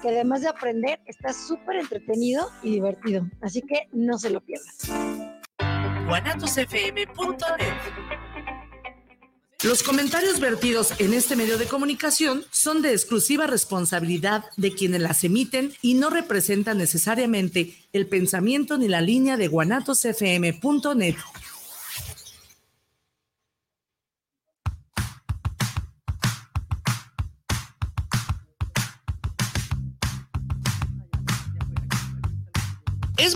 que además de aprender, está súper entretenido y divertido. Así que no se lo pierdan. Los comentarios vertidos en este medio de comunicación son de exclusiva responsabilidad de quienes las emiten y no representan necesariamente el pensamiento ni la línea de guanatosfm.net.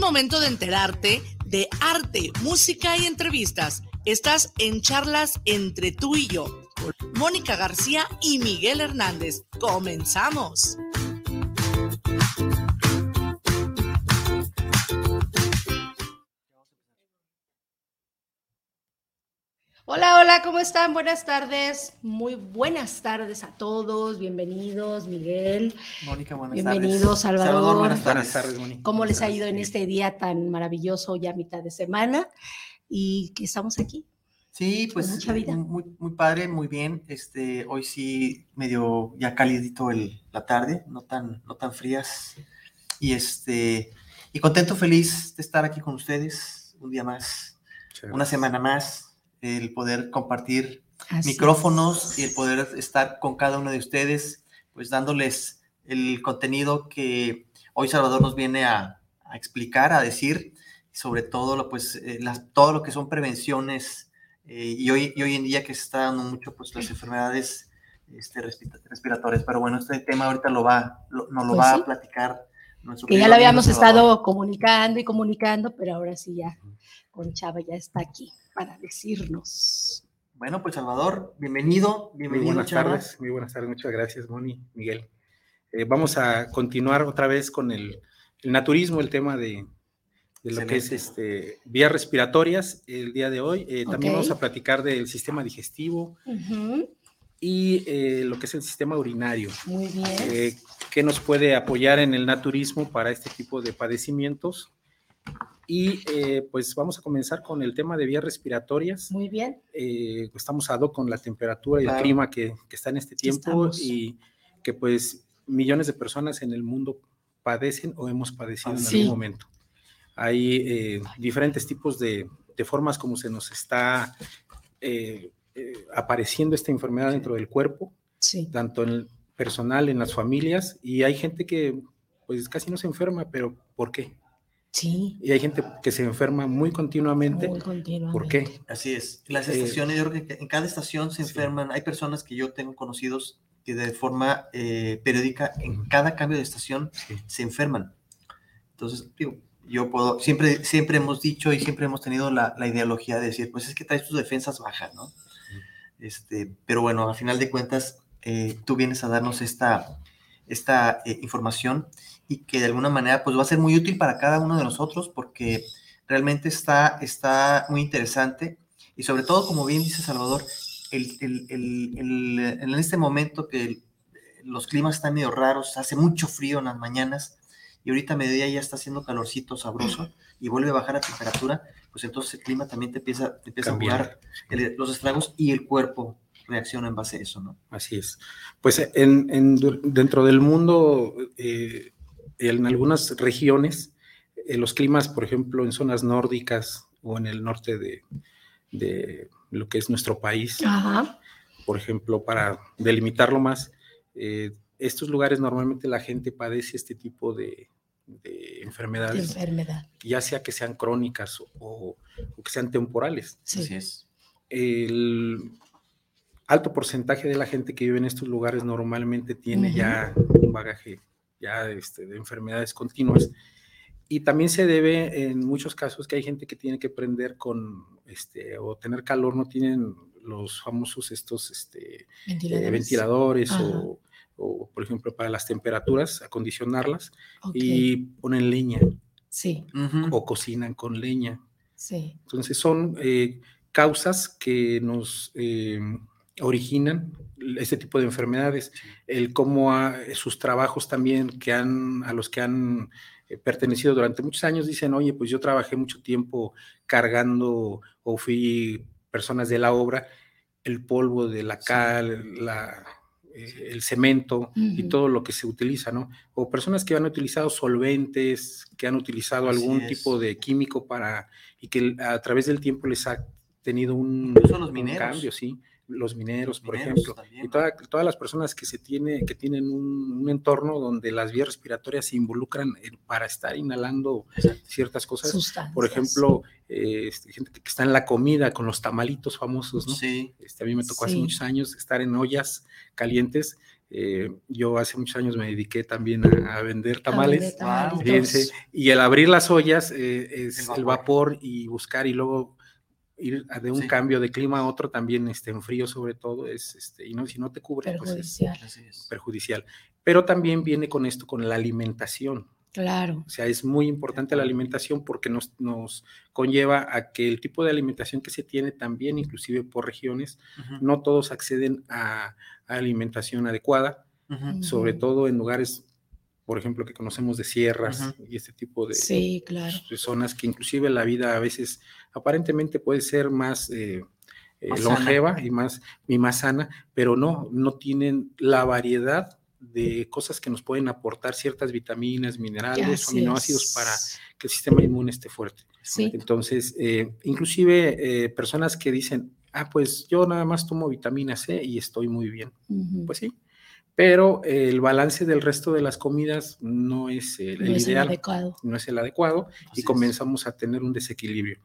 momento de enterarte de arte, música y entrevistas. Estás en charlas entre tú y yo, Mónica García y Miguel Hernández. Comenzamos. Hola, hola, ¿cómo están? Buenas tardes. Muy buenas tardes a todos. Bienvenidos, Miguel. Mónica, buenas Bienvenidos, tardes. Salvador. buenas tardes. Mónica. ¿Cómo les ha ido en este día tan maravilloso, ya mitad de semana? Y que estamos aquí. Sí, pues mucha vida. Muy, muy padre, muy bien. Este, hoy sí medio ya calidito el, la tarde, no tan, no tan frías. Y este, y contento, feliz de estar aquí con ustedes un día más, una semana más el poder compartir Así micrófonos es. y el poder estar con cada uno de ustedes, pues dándoles el contenido que hoy Salvador nos viene a, a explicar, a decir, sobre todo lo, pues, eh, las, todo lo que son prevenciones eh, y, hoy, y hoy en día que se está dando mucho pues las enfermedades este, respiratorias. Pero bueno, este tema ahorita lo va, lo, nos lo pues va sí. a platicar. Que ya lo habíamos estado comunicando y comunicando, pero ahora sí ya con Chava ya está aquí para decirnos. Bueno, pues Salvador, bienvenido, bienvenido. Muy buenas Chava. tardes, muy buenas tardes, muchas gracias, Moni, Miguel. Eh, vamos a continuar otra vez con el, el naturismo, el tema de, de lo que es este, vías respiratorias el día de hoy. Eh, también okay. vamos a platicar del sistema digestivo uh -huh. Y eh, lo que es el sistema urinario. Muy bien. Eh, que nos puede apoyar en el naturismo para este tipo de padecimientos. Y eh, pues vamos a comenzar con el tema de vías respiratorias. Muy bien. Eh, estamos a con la temperatura y claro. el clima que, que, está en este tiempo y que pues millones de personas en el mundo padecen o hemos padecido sí. en algún momento. Hay eh, diferentes tipos de, de, formas como se nos está eh, apareciendo esta enfermedad sí. dentro del cuerpo, sí. tanto en el personal, en las familias, y hay gente que pues casi no se enferma, pero ¿por qué? Sí. Y hay gente que se enferma muy continuamente. Muy continuamente. ¿Por qué? Así es. Las estaciones, eh, yo creo que en cada estación se enferman. Sí. Hay personas que yo tengo conocidos que de forma eh, periódica, en cada cambio de estación, sí. se enferman. Entonces, digo, yo puedo, siempre, siempre hemos dicho y siempre hemos tenido la, la ideología de decir, pues es que traes tus defensas bajas, ¿no? Este, pero bueno, a final de cuentas, eh, tú vienes a darnos esta, esta eh, información y que de alguna manera pues va a ser muy útil para cada uno de nosotros porque realmente está, está muy interesante y sobre todo, como bien dice Salvador, en este momento que los climas están medio raros, hace mucho frío en las mañanas y ahorita a mediodía ya está haciendo calorcito sabroso y vuelve a bajar la temperatura, pues entonces el clima también te empieza, te empieza a jugar los estragos y el cuerpo reacciona en base a eso, ¿no? Así es. Pues en, en dentro del mundo, eh, en algunas regiones, eh, los climas, por ejemplo, en zonas nórdicas o en el norte de, de lo que es nuestro país, Ajá. por ejemplo, para delimitarlo más, eh, estos lugares normalmente la gente padece este tipo de, de enfermedades, de enfermedad. ya sea que sean crónicas o, o que sean temporales. Sí. Así es. El, alto porcentaje de la gente que vive en estos lugares normalmente tiene uh -huh. ya un bagaje ya este, de enfermedades continuas. Y también se debe en muchos casos que hay gente que tiene que prender con, este, o tener calor, no tienen los famosos estos este, ventiladores, eh, ventiladores o, o, por ejemplo, para las temperaturas, acondicionarlas okay. y ponen leña. Sí. Uh -huh. O cocinan con leña. Sí. Entonces son eh, causas que nos... Eh, originan este tipo de enfermedades, el cómo a, sus trabajos también que han, a los que han eh, pertenecido durante muchos años dicen, oye, pues yo trabajé mucho tiempo cargando o fui personas de la obra, el polvo de la cal, la, eh, el cemento y todo lo que se utiliza, ¿no? O personas que han utilizado solventes, que han utilizado algún tipo de químico para, y que a través del tiempo les ha tenido un, un cambio, sí los mineros, por ejemplo, y todas las personas que se tiene, que tienen un, entorno donde las vías respiratorias se involucran para estar inhalando ciertas cosas. Por ejemplo, eh, este, gente que está en la comida con los tamalitos famosos, ¿no? Sí. Este, a mí me tocó hace muchos años estar en ollas calientes. Eh, yo hace muchos años me dediqué también a, vender tamales. y el abrir las ollas eh, es el vapor y buscar y luego ir de un cambio de clima a otro también este, en frío sobre todo es, este, y no, si no te cubre, perjudicial. pues es perjudicial. Pero también viene con esto, con la alimentación. Claro. O sea, es muy importante la alimentación porque nos, nos conlleva a que el tipo de alimentación que se tiene también, inclusive por regiones, no todos acceden a, alimentación adecuada, sobre todo en lugares por ejemplo, que conocemos de sierras y este tipo de, sí, claro. zonas que inclusive la vida a veces aparentemente puede ser más, eh, eh, longeva y más, y más sana, pero no, no tienen la variedad de cosas que nos pueden aportar ciertas vitaminas, minerales aminoácidos para que el sistema inmune esté fuerte. Sí. Entonces, eh, inclusive personas que dicen, ah, pues yo nada más tomo vitamina C y estoy muy bien. Pues sí, pero el balance del resto de las comidas no es el, ideal, adecuado. no es el adecuado y comenzamos a tener un desequilibrio.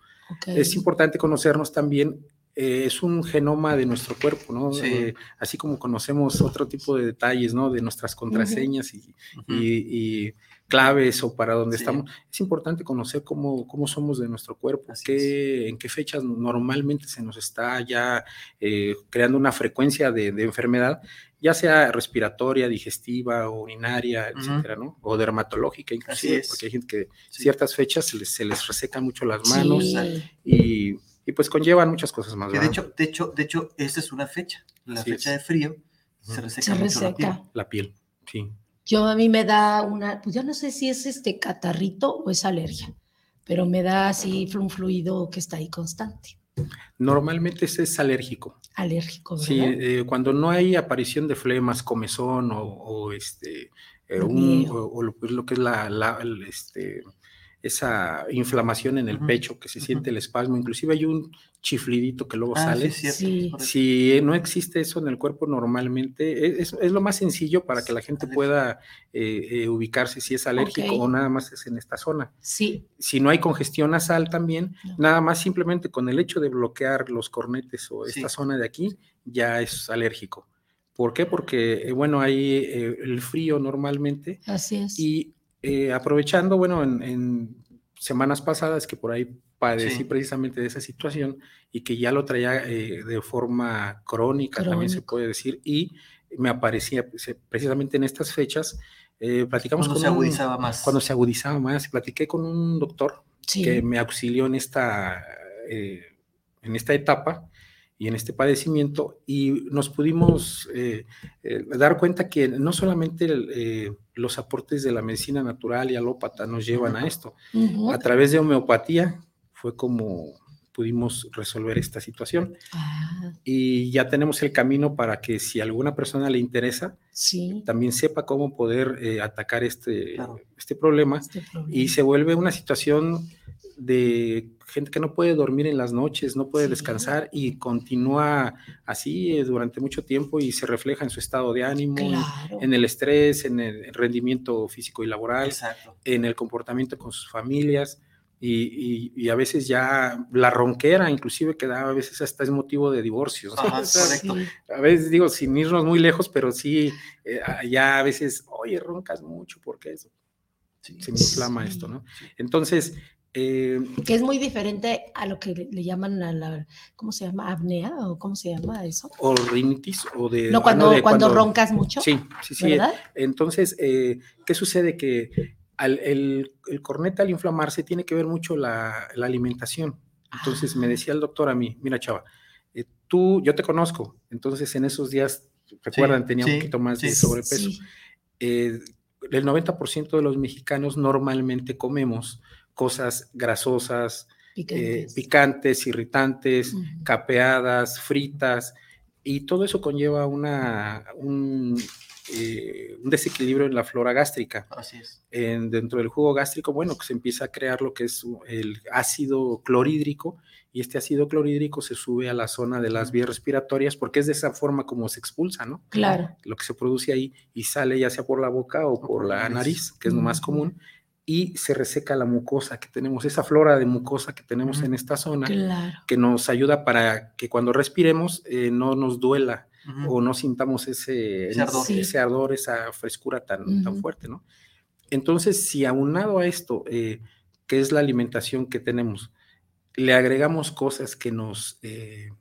Es importante conocernos también, eh, es un genoma de nuestro cuerpo, ¿no? Eh, así como conocemos otro tipo de detalles, ¿no? De nuestras contraseñas y, claves o para dónde estamos, es importante conocer cómo, cómo somos de nuestro cuerpo, qué, en qué fechas normalmente se nos está ya eh, creando una frecuencia de, de enfermedad ya sea respiratoria, digestiva, urinaria, etcétera, ¿no? O dermatológica inclusive, porque hay gente que ciertas fechas se les, se les resecan mucho las manos y, y, pues conllevan muchas cosas más. de hecho, de hecho, de hecho, esta es una fecha, la fecha de frío, se reseca, mucho La, piel. la piel. sí. Yo a mí me da una, pues yo no sé si es este catarrito o es alergia, pero me da así un fluido que está ahí constante. Normalmente ese es alérgico. Alérgico, ¿verdad? Sí, eh, cuando no hay aparición de flemas, comezón o, este, eh, o, lo, que es la, la este, esa inflamación en el pecho, que se siente el espasmo, inclusive hay un chiflidito que luego ah, sale. si no existe eso en el cuerpo normalmente, e, es, es lo más sencillo para que la gente pueda eh, eh, ubicarse si es alérgico o nada más es en esta zona. Sí. Si no hay congestión nasal también, nada más simplemente con el hecho de bloquear los cornetes o esta zona de aquí, ya es alérgico. ¿Por qué? Porque, eh, bueno, hay el frío normalmente. Así es. Y eh, aprovechando, bueno, en, semanas pasadas que por ahí padecí precisamente de esa situación y que ya lo traía eh, de forma crónica, también se puede decir, y me aparecía eh, precisamente en estas fechas. platicamos cuando se agudizaba más. Cuando se agudizaba más. Platiqué con un doctor que me auxilió en esta, en esta etapa y en este padecimiento y nos pudimos eh, eh, dar cuenta que no solamente eh, los aportes de la medicina natural y alópata nos llevan a esto, a través de homeopatía fue como pudimos resolver esta situación. Ah. Y ya tenemos el camino para que si a alguna persona le interesa, también sepa cómo poder atacar este, este, problema, este, problema, y se vuelve una situación de gente que no puede dormir en las noches, no puede descansar y continúa así eh, durante mucho tiempo y se refleja en su estado de ánimo, en, el estrés, en el rendimiento físico y laboral, en el comportamiento con sus familias. Y, a veces ya la ronquera, inclusive que da a veces hasta es motivo de divorcio. A veces digo, sin irnos muy lejos, pero sí, eh, ya a veces, oye, roncas mucho, porque eso? se me inflama esto, ¿no? Entonces, eh, que es muy diferente a lo que le, llaman a la, ¿cómo se llama? ¿Apnea? ¿O cómo se llama eso? O rinitis o de... No, cuando, cuando, roncas mucho. Sí, sí, sí. Entonces, eh, ¿qué sucede? Que el, el, corneta al inflamarse tiene que ver mucho la, la alimentación. Entonces me ah. decía el doctor a mí, mira chava, eh, tú, yo te conozco, entonces en esos días, recuerdan, tenía un poquito más de sobrepeso. el 90% de los mexicanos normalmente comemos cosas grasosas, picantes, eh, irritantes, capeadas, fritas, y todo eso conlleva una, un, eh, un desequilibrio en la flora gástrica. Así es. En, dentro del jugo gástrico, bueno, que se empieza a crear lo que es el ácido clorhídrico y este ácido clorhídrico se sube a la zona de las vías respiratorias porque es de esa forma como se expulsa, ¿no? Claro. Lo que se produce ahí y sale ya sea por la boca o por la nariz, que es lo más común, y se reseca la mucosa que tenemos, esa flora de mucosa que tenemos en esta zona, que nos ayuda para que cuando respiremos eh, no nos duela o no sintamos ese, ese, ardor. esa frescura tan, tan fuerte, ¿no? Entonces, si aunado a esto, eh, que es la alimentación que tenemos, le agregamos cosas que nos, eh,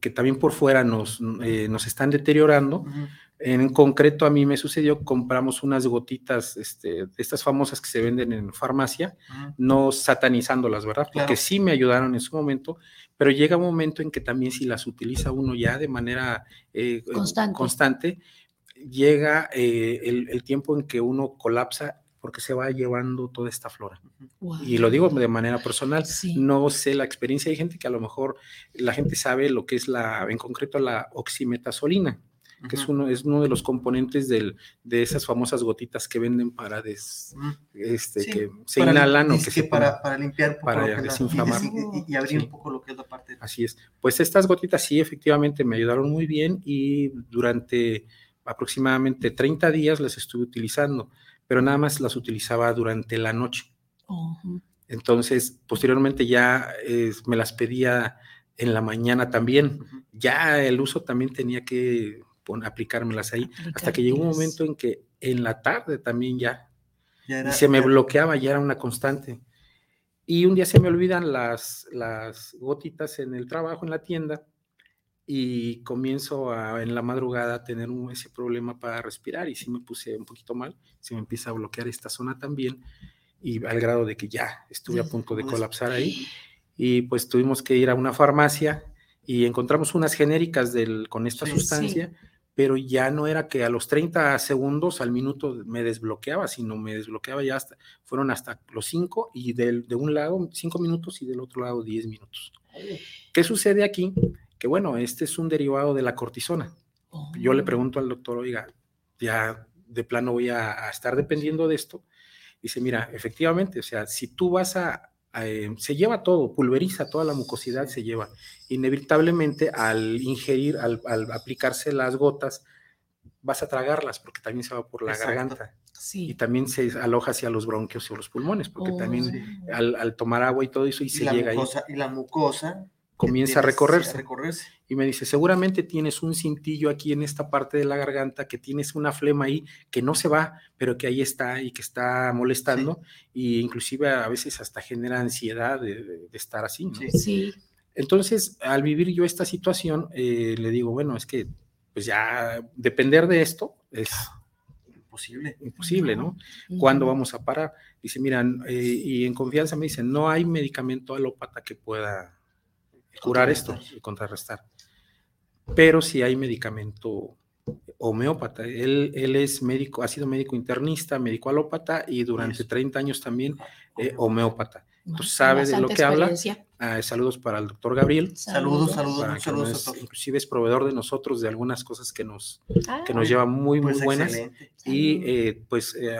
que también por fuera nos, eh, nos están deteriorando, en concreto, a mí me sucedió, compramos unas gotitas, este, estas famosas que se venden en farmacia, no satanizándolas, ¿verdad? Porque sí me ayudaron en su momento, pero llega un momento en que también si las utiliza uno ya de manera eh, constante. llega eh, el, tiempo en que uno colapsa porque se va llevando toda esta flora. Y lo digo de manera personal, no sé la experiencia, hay gente que a lo mejor la gente sabe lo que es la, en concreto la oximetazolina que es, uno, es uno de los componentes del, de esas famosas gotitas que venden para des, este, que se inhalan o que, se para, para, limpiar un poco para lo desinflamar. y, abrir un poco lo que es la parte. Así es. Pues estas gotitas sí, efectivamente me ayudaron muy bien y durante aproximadamente 30 días las estuve utilizando, pero nada más las utilizaba durante la noche. Entonces, posteriormente ya me las pedía en la mañana también. Ya el uso también tenía que aplicármelas ahí, hasta que llegó un momento en que en la tarde también ya, se me bloqueaba, ya era una constante. Y un día se me olvidan las, las gotitas en el trabajo, en la tienda, y comienzo a, en la madrugada a tener ese problema para respirar y sí me puse un poquito mal, se me empieza a bloquear esta zona también y al grado de que ya estuve a punto de colapsar ahí y pues tuvimos que ir a una farmacia y encontramos unas genéricas del, con esta sustancia pero ya no era que a los 30 segundos al minuto me desbloqueaba, sino me desbloqueaba ya hasta, fueron hasta los 5 y del, de un lado 5 minutos y del otro lado 10 minutos. ¿Qué sucede aquí? Que bueno, este es un derivado de la cortisona. Yo le oh. pregunto al doctor, oiga, ya de plano voy a, estar dependiendo de esto. Dice, mira, efectivamente, o sea, si tú vas a, eh, se lleva todo, pulveriza toda la mucosidad, se lleva. Inevitablemente al ingerir, al, aplicarse las gotas, vas a tragarlas porque también se va por la garganta. Y también se aloja hacia los bronquios o los pulmones, porque también oh, al, tomar agua y todo eso y, se llega ahí. Y la mucosa comienza a recorrerse. Y me dice, seguramente tienes un cintillo aquí en esta parte de la garganta, que tienes una flema ahí que no se va, pero que ahí está y que está molestando, y inclusive a veces hasta genera ansiedad de, estar así. Sí. Entonces, al vivir yo esta situación, eh, le digo, bueno, es que pues ya depender de esto es imposible. Imposible, ¿no? ¿Cuándo vamos a parar? Dice, miran, eh, y en confianza me dicen, no hay medicamento alópata que pueda curar esto y contrarrestar. Pero si hay medicamento homeópata. Él, él es médico, ha sido médico internista, médico alópata y durante 30 años también eh, homeópata. Entonces sabe de lo que habla. Ah, saludos para el doctor Gabriel. Saludos, saludos, saludos. inclusive es proveedor de nosotros de algunas cosas que nos, que nos ah. lleva muy, muy pues buenas. Y eh, pues eh,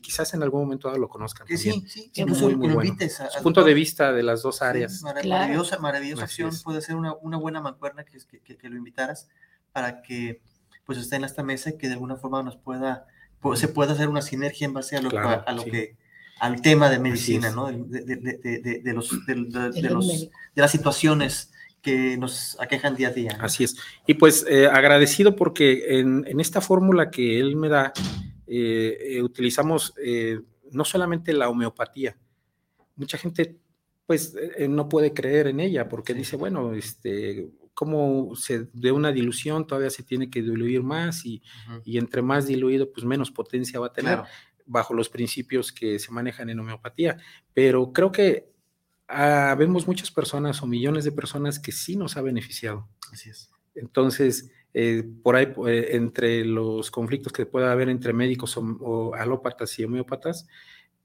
quizás en algún momento lo conozcan. sí, sí, sí, muy, muy bueno. Su punto de vista de las dos áreas. maravillosa, maravillosa acción. Puede ser una, una buena mancuerna que, que, que, lo invitaras para que pues esté en esta mesa y que de alguna forma nos pueda, pues, se pueda hacer una sinergia en base a lo, a, lo que al tema de medicina, ¿no? De, de, de, los, de, las situaciones que nos aquejan día a día. Así es. Y pues eh, agradecido porque en, en esta fórmula que él me da, eh, eh, utilizamos no solamente la homeopatía. Mucha gente pues no puede creer en ella porque dice, bueno, este, como se, de una dilución todavía se tiene que diluir más y, y entre más diluido, pues menos potencia va a tener bajo los principios que se manejan en homeopatía. Pero creo que ah, vemos muchas personas o millones de personas que sí nos ha beneficiado. Así es. Entonces, eh, por ahí, eh, entre los conflictos que pueda haber entre médicos o, alópatas y homeópatas,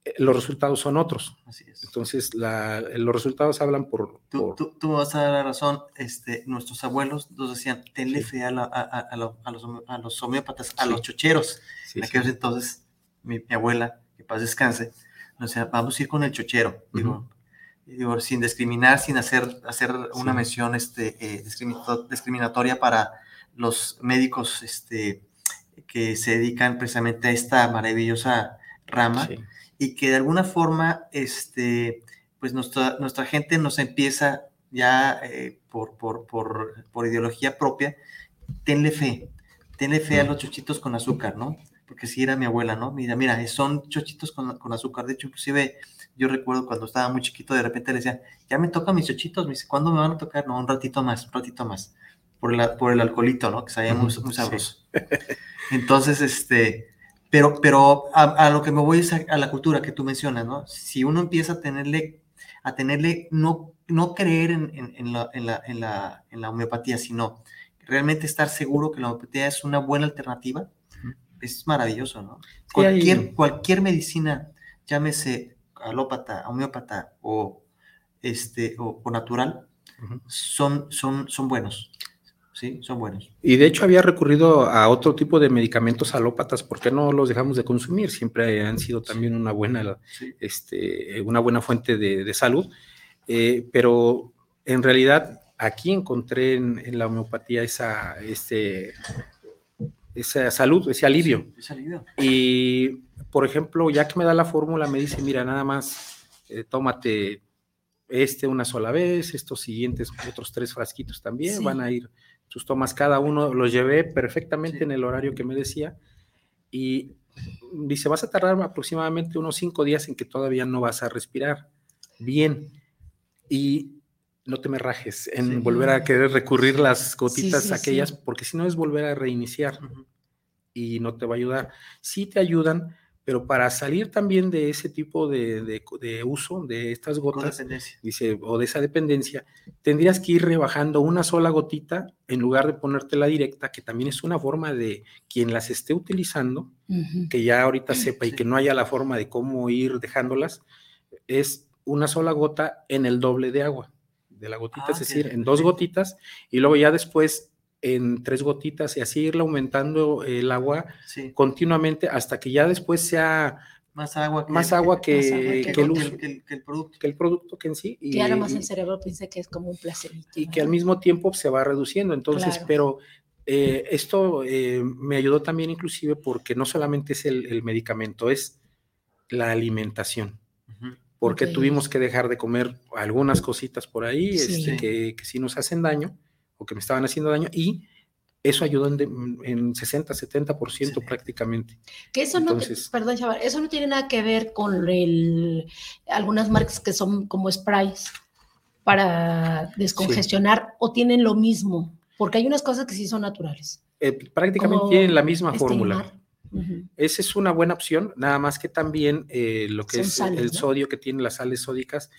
eh, los resultados son otros. Así es. Entonces, los resultados hablan por... Tú, Tú, vas a dar la razón. Este, nuestros abuelos nos decían, tenle fe a, los, a, los, homeópatas, a los chocheros. en aquellos entonces, mi, abuela, que paz descanse, nos decía, vamos a ir con el chochero. digo, digo, sin discriminar, sin hacer, hacer una mención este, eh, discriminatoria para los médicos este, que se dedican precisamente a esta maravillosa rama y que de alguna forma, este, pues nuestra, nuestra gente nos empieza ya eh, por, por, por, por, ideología propia, tenle fe, tenle fe a los chochitos con azúcar, ¿no? Porque si era mi abuela, ¿no? Mira, mira, son chochitos con, con, azúcar. De hecho, inclusive yo recuerdo cuando estaba muy chiquito, de repente le decía, ya me tocan mis chochitos, me dice, ¿cuándo me van a tocar? No, un ratito más, un ratito más, por, la, por el alcoholito, ¿no? Que sabía muy, muy sabroso. Entonces, este, pero, pero a, lo que me voy es a, la cultura que tú mencionas, ¿no? Si uno empieza a tenerle, a tenerle, no, no creer en, en, la, en, la, en, la, en la homeopatía, sino realmente estar seguro que la homeopatía es una buena alternativa, es maravilloso, ¿no? Cualquier, cualquier medicina, llámese alópata, homeópata o, este, o, natural, son, son, son buenos. Sí, son buenos. Y de hecho había recurrido a otro tipo de medicamentos alópatas, ¿por qué no los dejamos de consumir? Siempre han sido también una buena, este, una buena fuente de, salud, eh, pero en realidad aquí encontré en, la homeopatía esa, este, esa salud, ese alivio. Y, por ejemplo, ya que me da la fórmula, me dice, mira, nada más eh, tómate este una sola vez, estos siguientes otros tres frasquitos también van a ir sus tomas cada uno, los llevé perfectamente en el horario que me decía y dice, vas a tardar aproximadamente unos cinco días en que todavía no vas a respirar bien. Y no te me rajes en volver a querer recurrir las gotitas aquellas, porque si no es volver a reiniciar y no te va a ayudar. Sí te ayudan, pero para salir también de ese tipo de, uso de estas gotas, dice, o de esa dependencia, tendrías que ir rebajando una sola gotita en lugar de ponértela directa, que también es una forma de quien las esté utilizando, que ya ahorita sepa y que no haya la forma de cómo ir dejándolas, es una sola gota en el doble de agua de la gotita, ah, es decir, en dos gotitas, y luego ya después en tres gotitas y así irle aumentando el agua continuamente hasta que ya después sea más agua que, más agua que, el, producto. Que el producto que en sí. Y, ahora más el cerebro piensa que es como un placerito. Y que al mismo tiempo se va reduciendo. Entonces, pero eh, esto eh, me ayudó también inclusive porque no solamente es el, medicamento, es la alimentación. Porque tuvimos que dejar de comer algunas cositas por ahí este, que, que sí nos hacen daño o que me estaban haciendo daño y eso ayudó en, 60, 70% prácticamente. Que eso no, perdón, chaval, eso no tiene nada que ver con el, algunas marcas que son como sprays para descongestionar o tienen lo mismo, porque hay unas cosas que sí son naturales. Eh, prácticamente tienen la misma fórmula. Esa es una buena opción, nada más que también eh, lo que es el sodio que tiene las sales sódicas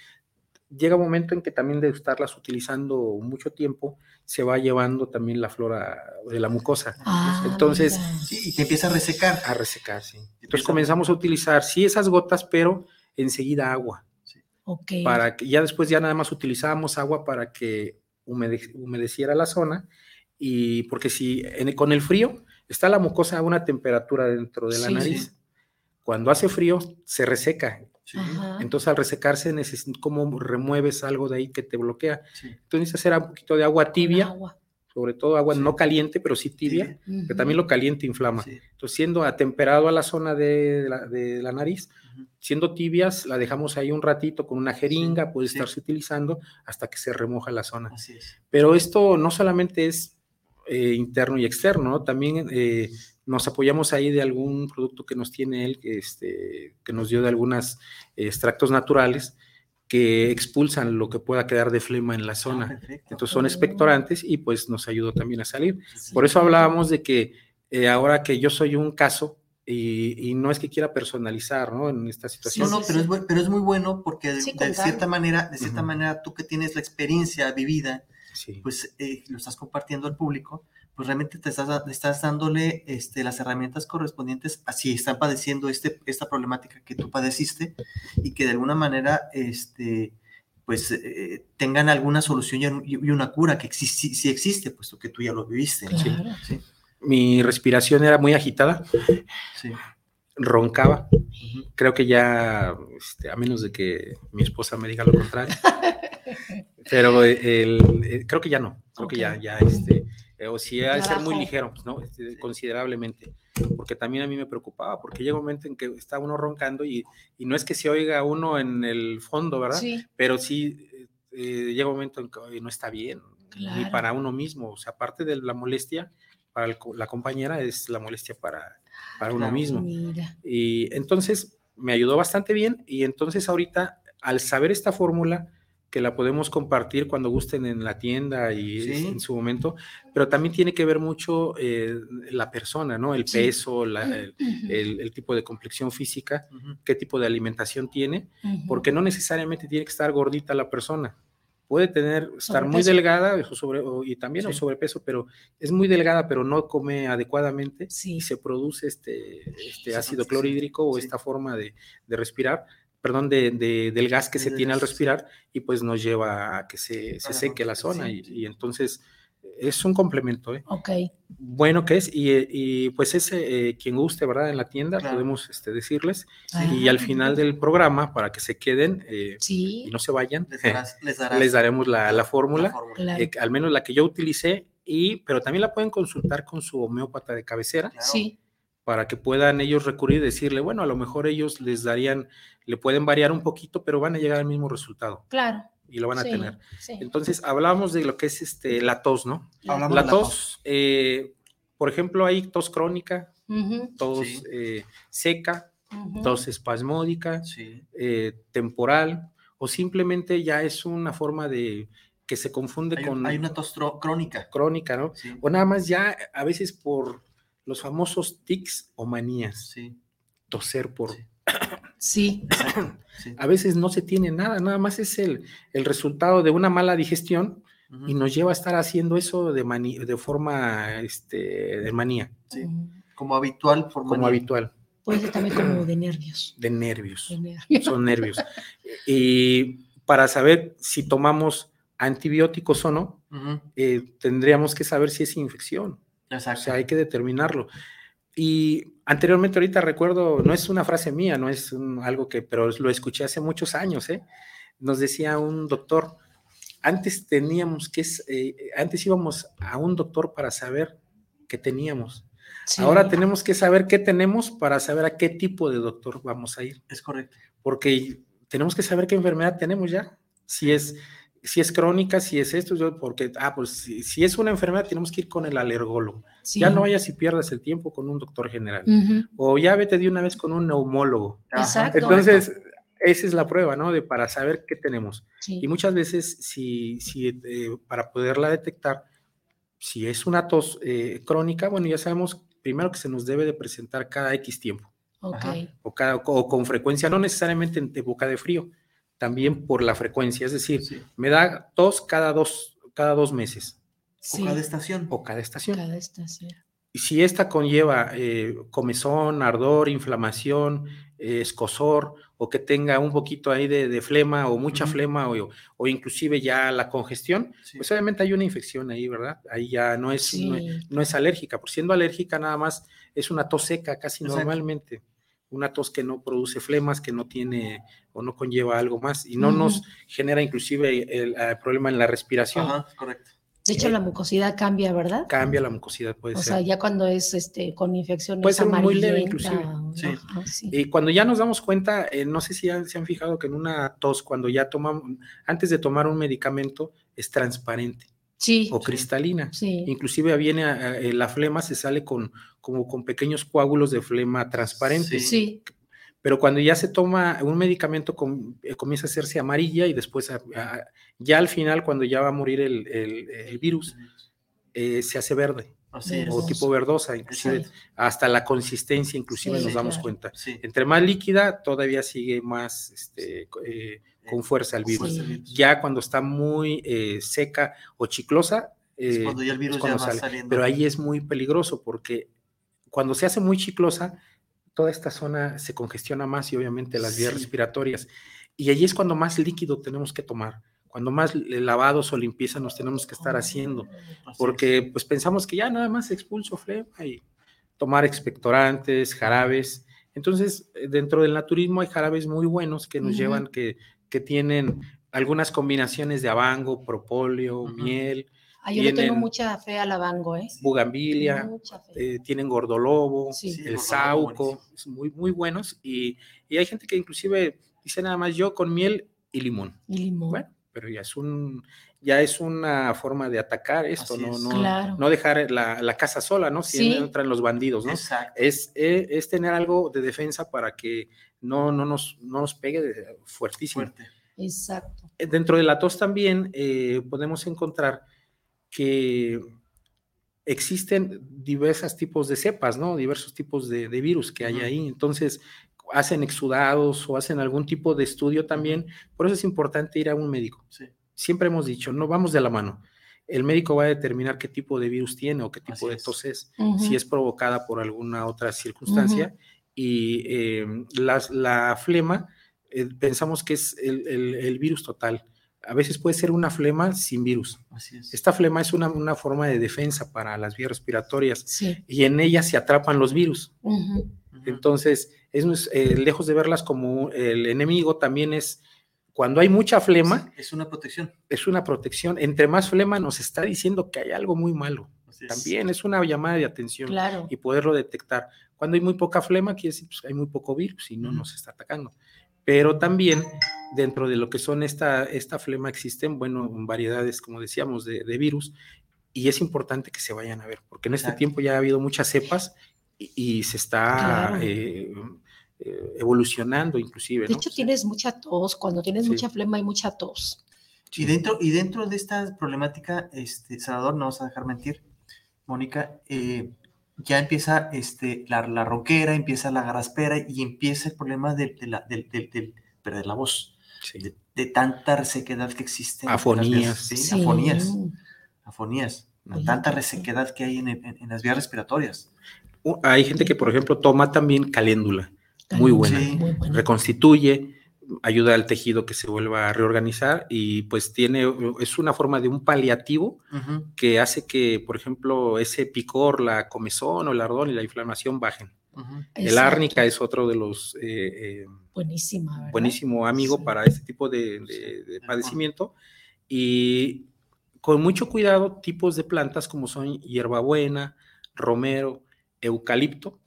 llega un momento en que también de estarlas utilizando mucho tiempo, se va llevando también la flora de la mucosa. Ah, Entonces, y te empieza a resecar. A resecar, sí. Entonces comenzamos a utilizar, sí, esas gotas, pero enseguida agua. Para que ya después ya nada más utilizábamos agua para que humedeciera la zona y porque si con el frío está la mucosa a una temperatura dentro de la nariz. Cuando hace frío se reseca entonces al resecarse necesitas como remueves algo de ahí que te bloquea. Entonces necesitas hacer un poquito de agua tibia, sobre todo agua no caliente, pero sí tibia, que también lo caliente inflama. Entonces siendo atemperado a la zona de la, nariz, siendo tibias, la dejamos ahí un ratito con una jeringa, puede estarse utilizando hasta que se remoja la zona. Pero esto no solamente es eh, interno y externo, también eh, nos apoyamos ahí de algún producto que nos tiene él, que, este, que nos dio de algunos extractos naturales que expulsan lo que pueda quedar de flema en la ah, zona. Entonces son expectorantes y pues nos ayudó también a salir. Por eso hablábamos de que eh, ahora que yo soy un caso, y, no es que quiera personalizar, ¿no? En esta situación. no, no, pero, es, pero es muy bueno porque de, cierta manera, de cierta manera, tú que tienes la experiencia vivida, pues eh, lo estás compartiendo al público, pues realmente te estás, estás dándole este, las herramientas correspondientes a si están padeciendo este, esta problemática que tú padeciste y que de alguna manera este, pues eh, tengan alguna solución y, una cura que sí, existe, puesto que tú ya lo viviste. Mi respiración era muy agitada. Roncaba. Creo que ya, este, a menos de que mi esposa me diga lo contrario. pero el, creo que ya no. Creo que ya, ya, este, eh, o si hay ser muy ligero, pues, ¿no? Este, considerablemente, porque también a mí me preocupaba, porque llega un momento en que está uno roncando y, y no es que se oiga uno en el fondo, ¿verdad? Sí. Pero sí eh, llega un momento en que no está bien, ni para uno mismo, o sea, aparte de la molestia, para la compañera es la molestia para, para uno mismo. Y entonces me ayudó bastante bien y entonces ahorita, al saber esta fórmula, que la podemos compartir cuando gusten en la tienda y en su momento, pero también tiene que ver mucho eh, la persona, ¿no? El peso, el, tipo de complexión física, qué tipo de alimentación tiene, porque no necesariamente tiene que estar gordita la persona. Puede tener, estar muy delgada sobre, y también un sobrepeso, pero es muy delgada, pero no come adecuadamente y se produce este, este ácido clorhídrico o esta forma de, de respirar perdón, de, del gas que se tiene al respirar y pues nos lleva a que se, se seque la zona y, entonces es un complemento. ¿eh? Ok. Bueno que es y, y pues ese, eh, quien guste, ¿verdad? En la tienda podemos este, decirles y al final del programa para que se queden eh, y no se vayan, les, daremos la, la fórmula, eh, al menos la que yo utilicé y pero también la pueden consultar con su homeópata de cabecera. Sí para que puedan ellos recurrir y decirle, bueno, a lo mejor ellos les darían, le pueden variar un poquito, pero van a llegar al mismo resultado. Claro. Y lo van a tener. Entonces, hablábamos de lo que es este, la tos, ¿no? la, tos, eh, por ejemplo, hay tos crónica, tos eh, seca, tos espasmódica, eh, temporal, o simplemente ya es una forma de que se confunde con... Hay una tos crónica. Crónica, ¿no? O nada más ya a veces por los famosos tics o manías. Sí. Toser por... Sí. A veces no se tiene nada, nada más es el, el resultado de una mala digestión y nos lleva a estar haciendo eso de, de forma este, de manía. Sí. Como habitual. Por como habitual. Puede ser también como de nervios. De nervios. Son nervios. y para saber si tomamos antibióticos o no, eh, tendríamos que saber si es infección. O sea, hay que determinarlo. Y anteriormente, ahorita recuerdo, no es una frase mía, no es algo que, pero lo escuché hace muchos años, ¿eh? Nos decía un doctor, antes teníamos que, eh, antes íbamos a un doctor para saber qué teníamos. Ahora tenemos que saber qué tenemos para saber a qué tipo de doctor vamos a ir. Es correcto. Porque tenemos que saber qué enfermedad tenemos ya. Si es si es crónica, si es esto, porque, ah, pues si, es una enfermedad, tenemos que ir con el alergólogo. Ya no vayas y pierdas el tiempo con un doctor general. O ya vete de una vez con un neumólogo. Exacto. Entonces, esa es la prueba, ¿no? De para saber qué tenemos. Y muchas veces, si, si eh, para poderla detectar, si es una tos eh, crónica, bueno, ya sabemos primero que se nos debe de presentar cada X tiempo. O, cada, o con frecuencia, no necesariamente en boca de frío, también por la frecuencia, es decir, me da tos cada dos, cada dos meses. O cada estación. O cada estación. Cada estación. Y si esta conlleva eh, comezón, ardor, inflamación, eh, escosor, o que tenga un poquito ahí de, flema o mucha flema, o, o, inclusive ya la congestión, pues obviamente hay una infección ahí, ¿verdad? Ahí ya no es, no, es alérgica, por siendo alérgica nada más es una tos seca casi normalmente una tos que no produce flemas, que no tiene o no conlleva algo más y no nos genera inclusive el, problema en la respiración. Ajá, correcto. De hecho, la mucosidad cambia, ¿verdad? Cambia la mucosidad, puede ser. O sea, ya cuando es este, con infección puede ser muy leve inclusive. Sí. Y cuando ya nos damos cuenta, eh, no sé si se han fijado que en una tos, cuando ya tomamos, antes de tomar un medicamento, es transparente o cristalina. Inclusive viene eh, la flema se sale con como con pequeños coágulos de flema transparente. Sí. Pero cuando ya se toma un medicamento eh, comienza a hacerse amarilla y después ya al final cuando ya va a morir el, virus eh, se hace verde. o tipo verdosa, inclusive hasta la consistencia, inclusive nos damos cuenta. Entre más líquida, todavía sigue más este, con fuerza el virus. Ya cuando está muy eh, seca o chiclosa, Eh, cuando ya el virus ya va saliendo. Pero ahí es muy peligroso porque cuando se hace muy chiclosa, toda esta zona se congestiona más y obviamente las vías respiratorias. Y allí es cuando más líquido tenemos que tomar, cuando más lavados o limpieza nos tenemos que estar haciendo, porque pues pensamos que ya nada más expulso flema y tomar expectorantes, jarabes. Entonces, eh, dentro del naturismo hay jarabes muy buenos que nos llevan, que, que tienen algunas combinaciones de abango, propóleo, miel, Ah, yo le tengo mucha fe al lavango, ¿eh? Bugambilia, eh, tienen gordolobo, el sauco, muy, muy buenos. Y, y, hay gente que inclusive dice nada más yo con miel y limón. Y limón. Bueno, pero ya es un ya es una forma de atacar esto, no, no, no, dejar la, la, casa sola, ¿no? Si entran los bandidos, ¿no? Es, eh, es, tener algo de defensa para que no, no, nos, no nos pegue fuertísimo. Fuerte. Exacto. Dentro de la tos también eh, podemos encontrar que existen diversos tipos de cepas, ¿no? Diversos tipos de, virus que hay ahí. Entonces, hacen exudados o hacen algún tipo de estudio también. Por eso es importante ir a un médico. Siempre hemos dicho, no vamos de la mano. El médico va a determinar qué tipo de virus tiene o qué tipo de tos es, si es provocada por alguna otra circunstancia. Y eh, la, flema, eh, pensamos que es el virus total a veces puede ser una flema sin virus. Esta flema es una, forma de defensa para las vías respiratorias y en ella se atrapan los virus. Entonces, es, eh, lejos de verlas como el enemigo, también es cuando hay mucha flema. es una protección. Es una protección. Entre más flema nos está diciendo que hay algo muy malo. También es una llamada de atención y poderlo detectar. Cuando hay muy poca flema, quiere decir que pues, hay muy poco virus y no nos está atacando pero también dentro de lo que son esta, esta flema existen, bueno, variedades, como decíamos, de, virus, y es importante que se vayan a ver, porque en este tiempo ya ha habido muchas cepas y, se está eh, eh, evolucionando inclusive. De hecho, tienes mucha tos, cuando tienes mucha flema hay mucha tos. Y dentro, y dentro de esta problemática, este, Salvador, no vas a dejar mentir, Mónica, eh, ya empieza este, la, la roquera, empieza la garaspera y empieza el problema de, la, perder la voz, de, tanta resequedad que existe. Afonías. Sí, afonías. Afonías. Tanta resequedad que hay en, las vías respiratorias. Hay gente que, por ejemplo, toma también caléndula, muy buena. muy buena. Reconstituye, ayuda al tejido que se vuelva a reorganizar y pues tiene, es una forma de un paliativo que hace que, por ejemplo, ese picor, la comezón o el ardón y la inflamación bajen. El árnica es otro de los eh, eh, Buenísima, buenísimo amigo para este tipo de, padecimiento. Y con mucho cuidado tipos de plantas como son hierbabuena, romero, eucalipto,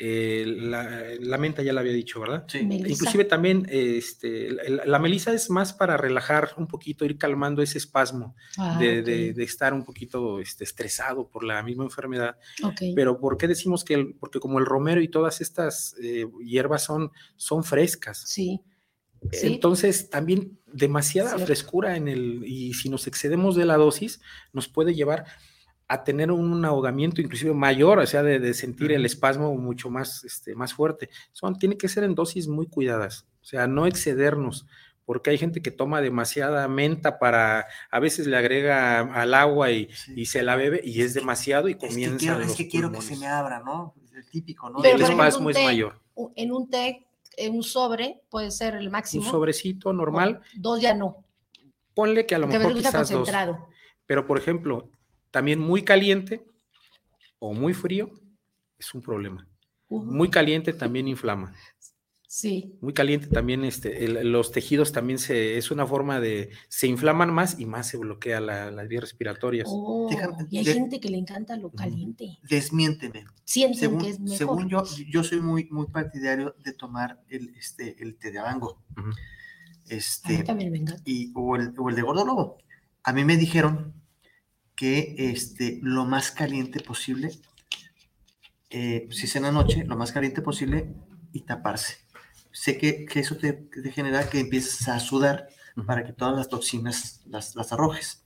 eh, la, menta ya la había dicho, ¿verdad? Sí. Inclusive también este, la, melisa es más para relajar un poquito, ir calmando ese espasmo ah, de, estar un poquito este, estresado por la misma enfermedad. Pero ¿por qué decimos que? porque como el romero y todas estas eh, hierbas son, son frescas. Sí. Entonces, también demasiada frescura en el, y si nos excedemos de la dosis, nos puede llevar a tener un ahogamiento inclusive mayor, o sea, de, sentir el espasmo mucho más, este, más fuerte. Son, tiene que ser en dosis muy cuidadas, o sea, no excedernos, porque hay gente que toma demasiada menta para, a veces le agrega al agua y, se la bebe y es demasiado y comienza. Es que quiero, es que, quiero que se me abra, ¿no? El típico, ¿no? el espasmo es mayor. En un té, en un sobre, puede ser el máximo. Un sobrecito normal. Dos ya no. Ponle que a lo mejor quizás dos. Pero, por ejemplo, también muy caliente o muy frío es un problema. Muy caliente también inflama. Sí. Muy caliente también, este, los tejidos también se, es una forma de, se inflaman más y más se bloquea las vías respiratorias. Oh, y hay gente que le encanta lo caliente. Desmiénteme. Sienten según, que es mejor. Según yo, yo soy muy, muy partidario de tomar el, este, el té de abango. Este, también me encanta. Y, o, el, o el de gordolobo. A mí me dijeron que este, lo más caliente posible, eh, si es en la noche, lo más caliente posible y taparse. Sé que, que eso te, te, genera que empieces a sudar para que todas las toxinas las, las arrojes.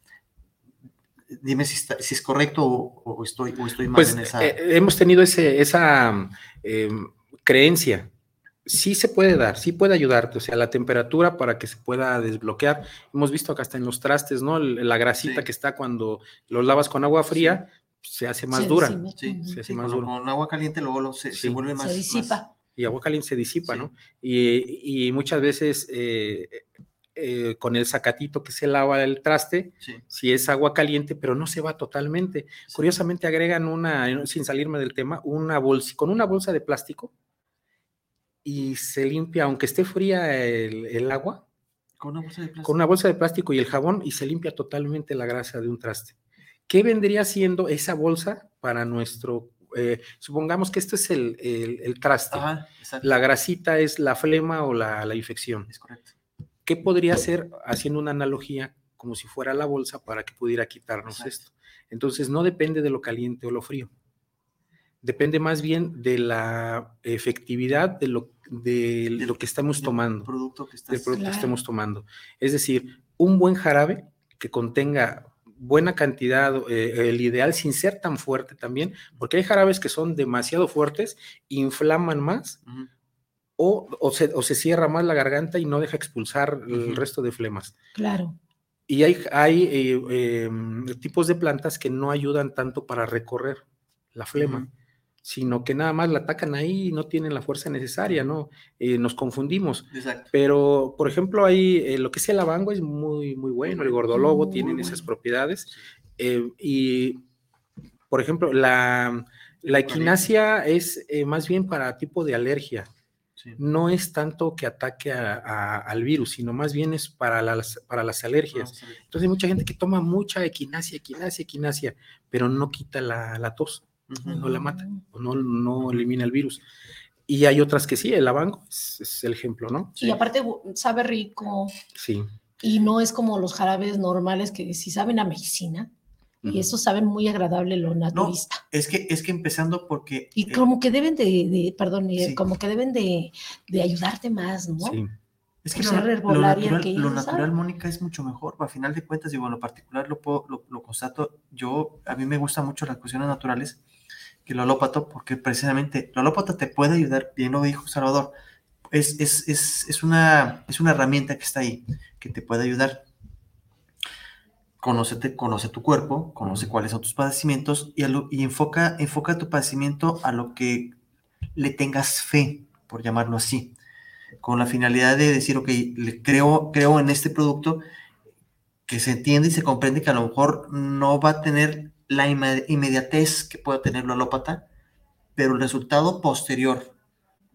Dime si, si es correcto o, estoy, o estoy mal pues, en esa. Eh, hemos tenido ese, esa em, creencia sí se puede dar, sí puede ayudarte, o sea, la temperatura para que se pueda desbloquear. Hemos visto acá hasta en los trastes, ¿no? La grasita que está cuando lo lavas con agua fría, se hace más dura. Sí, se hace más dura. Con agua caliente luego se, vuelve más. Se disipa. y agua caliente se disipa, ¿no? Y, muchas veces eh, eh, con el sacatito que se lava el traste, si es agua caliente, pero no se va totalmente. Curiosamente agregan una, sin salirme del tema, una bolsa, con una bolsa de plástico y se limpia, aunque esté fría el, agua, con una, bolsa de plástico. con una bolsa de plástico y el jabón y se limpia totalmente la grasa de un traste. ¿Qué vendría siendo esa bolsa para nuestro eh, supongamos que este es el, el, traste. la grasita es la flema o la, la, infección. Es correcto. ¿Qué podría ser, haciendo una analogía, como si fuera la bolsa para que pudiera quitarnos esto? Entonces, no depende de lo caliente o lo frío depende más bien de la efectividad de lo, de lo que estamos tomando. Producto que del producto que estemos tomando. Es decir, un buen jarabe que contenga buena cantidad, eh, el ideal sin ser tan fuerte también, porque hay jarabes que son demasiado fuertes, inflaman más o, o, se, cierra más la garganta y no deja expulsar el resto de flemas. Claro. Y hay, hay eh, em, tipos de plantas que no ayudan tanto para recorrer la flema sino que nada más la atacan ahí y no tienen la fuerza necesaria, ¿no? Eh, nos confundimos. Exacto. Pero, por ejemplo, ahí eh, lo que es el lavango es muy, muy bueno, el gordolobo tiene esas propiedades. Eh, y, por ejemplo, la, la equinacia es más bien para tipo de alergia. No es tanto que ataque al virus, sino más bien es para las, para las alergias. Entonces hay mucha gente que toma mucha equinacia, equinacia, equinacia, pero no quita la, la tos no la mata, no, no elimina el virus. Y hay otras que sí, el lavango es, el ejemplo, ¿no? Y aparte sabe rico. Sí. Y no es como los jarabes normales que sí saben a medicina. Y eso saben muy agradable lo naturista. es que es que empezando porque y eh, como que deben de, perdón, eh, como que deben de, ayudarte más, ¿no? Sí. Es que lo, natural, Mónica, es mucho mejor. A final de cuentas, digo, en lo particular lo, lo, lo, constato. Yo, a mí me gustan mucho las cuestiones naturales que el alópato, porque precisamente el alópato te puede ayudar, bien lo dijo Salvador, es, es, es, es, una, es una herramienta que está ahí, que te puede ayudar. Conócete, conoce tu cuerpo, conoce cuáles son tus padecimientos y, y enfoca, enfoca tu padecimiento a lo que le tengas fe, por llamarlo así, con la finalidad de decir, ok, le creo, creo en este producto que se entiende y se comprende que a lo mejor no va a tener la inmediatez que puede tener la alópata, pero el resultado posterior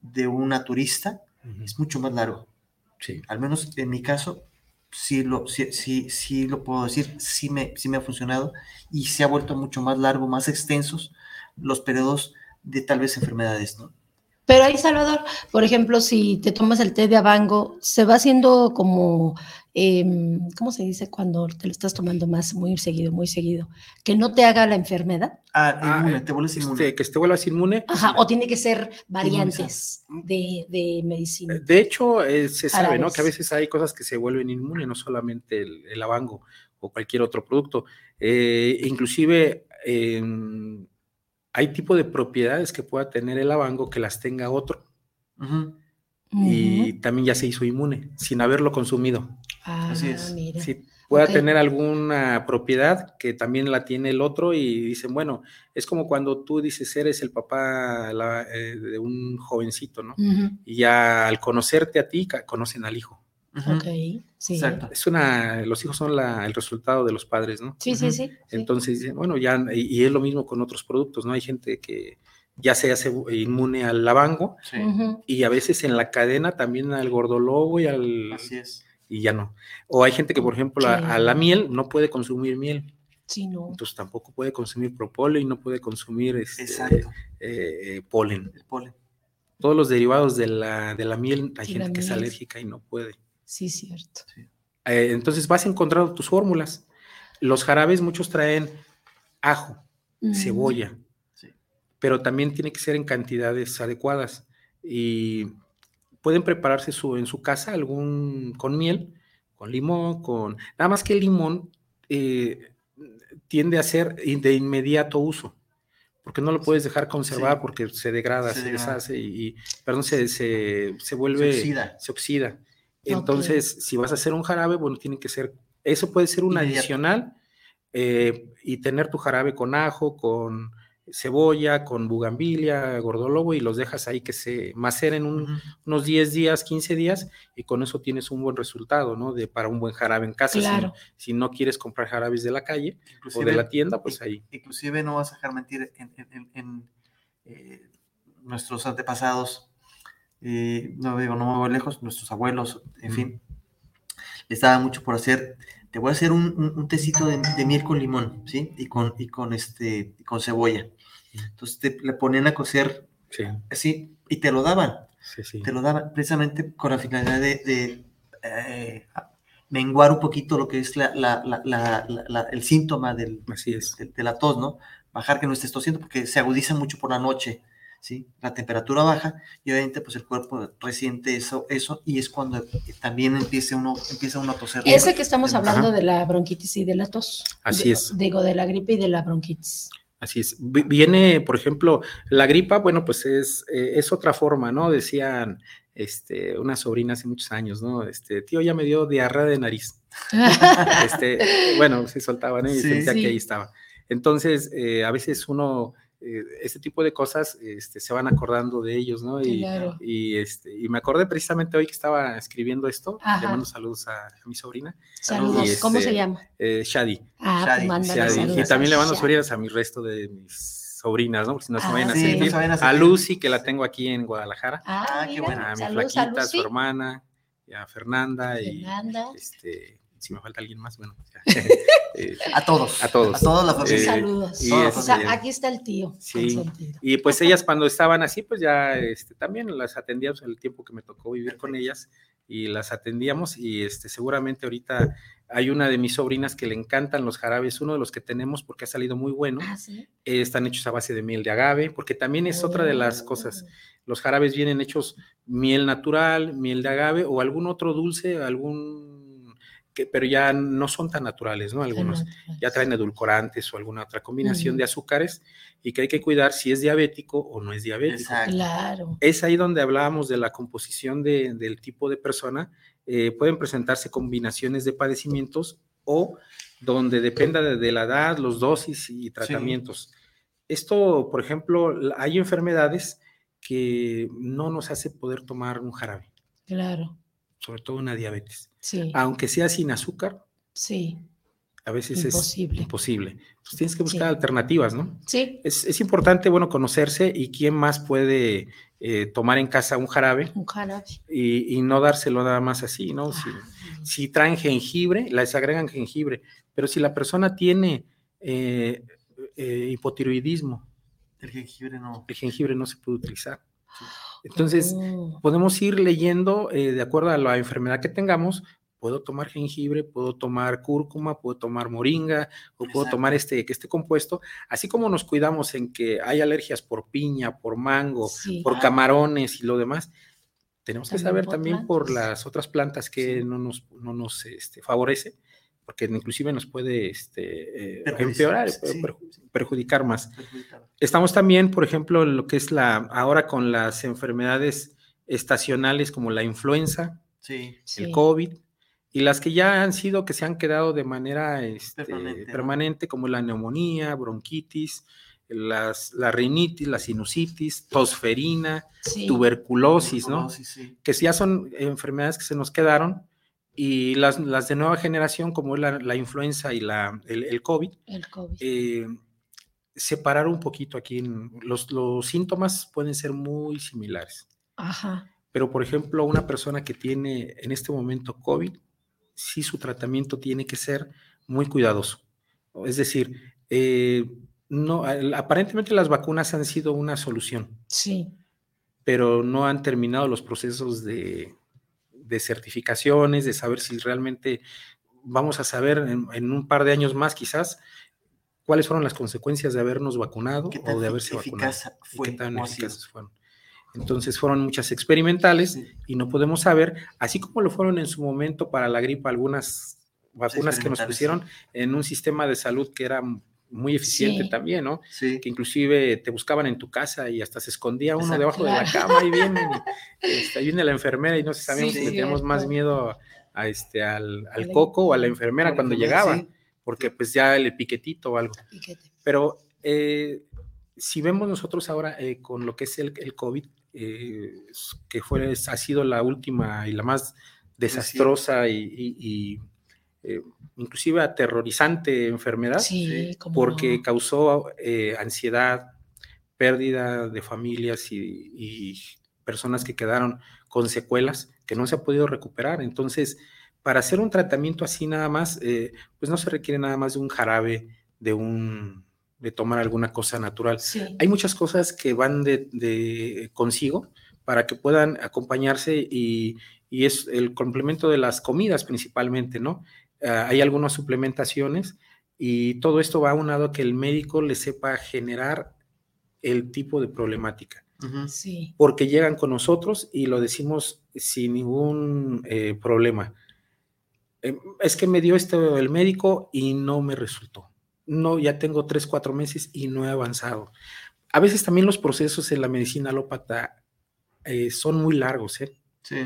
de un naturista es mucho más largo. Sí. Al menos en mi caso, sí lo, sí, sí, sí lo puedo decir, sí me, sí me ha funcionado y se ha vuelto mucho más largo, más extensos los periodos de tal vez enfermedades, ¿no? Pero ahí, Salvador, por ejemplo, si te tomas el té de abango, se va haciendo como, em, ¿cómo se dice cuando te lo estás tomando más, muy seguido, muy seguido? Que no te haga la enfermedad. Ah, ah inmune, te vuelves inmune. Este, que te vuelvas inmune. Ajá, o tiene que ser variantes de, de, medicina. De hecho, eh, se sabe, ¿no? Que a veces hay cosas que se vuelven inmunes, no solamente el, el abango o cualquier otro producto. Eh, inclusive hay tipo de propiedades que pueda tener el abango que las tenga otro. Y también ya se hizo inmune sin haberlo consumido. Ah, Así es. Si pueda tener alguna propiedad que también la tiene el otro y dicen, bueno, es como cuando tú dices eres el papá eh, de un jovencito, ¿no? Y ya al conocerte a ti, conocen al hijo. Ok, sí. Exacto. Es una, los hijos son el resultado de los padres, ¿no? Sí, sí, sí. Entonces, bueno, ya, y, es lo mismo con otros productos, ¿no? Hay gente que ya se hace inmune al lavango y a veces en la cadena también al gordolobo y al... Así es. Y ya no. O hay gente que, por ejemplo, a, la miel no puede consumir miel. Sí, no. Entonces tampoco puede consumir propóleo y no puede consumir este, eh, polen. El polen. Todos los derivados de la, de la miel, hay gente que es alérgica y no puede. Sí, cierto. Eh, entonces vas encontrando tus fórmulas. Los jarabes muchos traen ajo, cebolla, pero también tiene que ser en cantidades adecuadas. Y pueden prepararse su, en su casa algún con miel, con limón, con... Nada más que el limón eh, tiende a ser de inmediato uso porque no lo puedes dejar conservar porque se degrada, se, deshace y, perdón, se, se, se vuelve, se oxida. Entonces, si vas a hacer un jarabe, bueno, tiene que ser, eso puede ser un adicional eh, y tener tu jarabe con ajo, con cebolla, con bugambilia, gordolobo y los dejas ahí que se maceren unos 10 días, 15 días y con eso tienes un buen resultado, ¿no? De, para un buen jarabe en casa. Claro. Si, no quieres comprar jarabes de la calle o de la tienda, pues ahí. Inclusive no vas a dejar mentir en, eh, nuestros antepasados, eh, no digo, no me voy lejos, nuestros abuelos, en fin, les daba mucho por hacer te voy a hacer un, tecito de, miel con limón, ¿sí? Y con, y con, este, con cebolla. Entonces te le ponían a cocer así y te lo daban. Te lo daban precisamente con la finalidad de, eh, menguar un poquito lo que es la, el síntoma del, De, la tos, ¿no? Bajar que no estés tosiendo porque se agudiza mucho por la noche. ¿Sí? La temperatura baja y obviamente pues el cuerpo resiente eso, eso y es cuando también empieza uno, empieza uno a toser. Ese que estamos hablando de la bronquitis y de la tos. Así es. Digo, de la gripe y de la bronquitis. Así es. Viene, por ejemplo, la gripa, bueno, pues es, eh, es otra forma, ¿no? Decían este, una sobrina hace muchos años, ¿no? Este, tío, ya me dio diarrea de nariz. este, bueno, se soltaban ¿no? y sentía que ahí estaba. Entonces, eh, a veces uno eh, este tipo de cosas este, se van acordando de ellos, ¿no? Y, y, este, y me acordé precisamente hoy que estaba escribiendo esto, le mando saludos a, mi sobrina. Saludos, ¿cómo se este, llama? Eh, Shadi. Ah, pues Shadi. Y también le mando saludos a mi resto de mis sobrinas, ¿no? Porque si no se, vayan, a sentir. a Lucy, que la tengo aquí en Guadalajara. Ah, qué bueno. A mi flaquita, a su hermana, y a Fernanda, Fernanda. y este, si me falta alguien más, bueno. Eh, a todos. A todos. A todos la familia. Saludos. aquí está el tío. Sí. Y pues ellas cuando estaban así, pues ya este, también las atendíamos el tiempo que me tocó vivir con ellas y las atendíamos y este, seguramente ahorita hay una de mis sobrinas que le encantan los jarabes, uno de los que tenemos porque ha salido muy bueno. Ah, ¿sí? están hechos a base de miel de agave, porque también es otra de las cosas. Oh. Los jarabes vienen hechos miel natural, miel de agave o algún otro dulce, algún pero ya no son tan naturales, ¿no? Algunos ya traen edulcorantes o alguna otra combinación de azúcares y que hay que cuidar si es diabético o no es diabético. Claro. Es ahí donde hablábamos de la composición del tipo de persona. Eh, pueden presentarse combinaciones de padecimientos o donde dependa de, la edad, los dosis y tratamientos. Esto, por ejemplo, hay enfermedades que no nos hace poder tomar un jarabe. Claro sobre todo una diabetes. Sí. Aunque sea sin azúcar. Sí. A veces es imposible. Pues tienes que buscar alternativas, ¿no? Sí. Es, importante, bueno, conocerse y quién más puede eh, tomar en casa un jarabe. Un jarabe. Y, no dárselo nada más así, ¿no? Si, ah. si, traen jengibre, les agregan jengibre. Pero si la persona tiene eh, eh, hipotiroidismo, el jengibre no. El jengibre no se puede utilizar. Entonces, oh. podemos ir leyendo eh, de acuerdo a la enfermedad que tengamos. Puedo tomar jengibre, puedo tomar cúrcuma, puedo tomar moringa o puedo tomar este, este compuesto. Así como nos cuidamos en que hay alergias por piña, por mango, por camarones y lo demás, tenemos que saber también por las otras plantas que no nos, no nos este, favorece porque inclusive nos puede este, eh, empeorar, perjudicar más. Estamos también, por ejemplo, en lo que es la, ahora con las enfermedades estacionales como la influenza, el COVID, y las que ya han sido, que se han quedado de manera este, permanente, como la neumonía, bronquitis, las, la rinitis, la sinusitis, tosferina, tuberculosis, ¿no? Que ya son enfermedades que se nos quedaron y las, las, de nueva generación, como es la, la influenza y la, el, el COVID, Eh, separar un poquito aquí. los, los, síntomas pueden ser muy similares. Ajá. Pero, por ejemplo, una persona que tiene en este momento COVID, sí su tratamiento tiene que ser muy cuidadoso. Es decir, eh, no, aparentemente las vacunas han sido una solución. Sí. Pero no han terminado los procesos de, de certificaciones, de saber si realmente vamos a saber en, un par de años más quizás cuáles fueron las consecuencias de habernos vacunado o de haberse vacunado. Fue, qué tan eficaces fueron. Entonces fueron muchas experimentales y no podemos saber, así como lo fueron en su momento para la gripa algunas vacunas que nos pusieron en un sistema de salud que era muy eficiente también, ¿no? Sí. Que inclusive te buscaban en tu casa y hasta se escondía uno debajo de la cama y viene, este, viene la enfermera y no sabíamos si le teníamos más miedo a este, al, al coco o a la enfermera cuando llegaba, porque pues ya el piquetito o algo. Pero eh, si vemos nosotros ahora eh, con lo que es el, el COVID, eh, que fue, ha sido la última y la más desastrosa y, eh, inclusive aterrorizante enfermedad, porque causó eh, ansiedad, pérdida de familias y, personas que quedaron con secuelas que no se ha podido recuperar. Entonces, para hacer un tratamiento así nada más, pues no se requiere nada más de un jarabe, de un de tomar alguna cosa natural. Hay muchas cosas que van de, consigo para que puedan acompañarse y, es el complemento de las comidas principalmente, ¿no? Ah, hay algunas suplementaciones y todo esto va aunado a que el médico le sepa generar el tipo de problemática. Sí. Porque llegan con nosotros y lo decimos sin ningún eh, problema. Em, es que me dio esto el médico y no me resultó no, ya tengo tres, cuatro meses y no he avanzado. A veces también los procesos en la medicina alópata eh, son muy largos, ¿eh?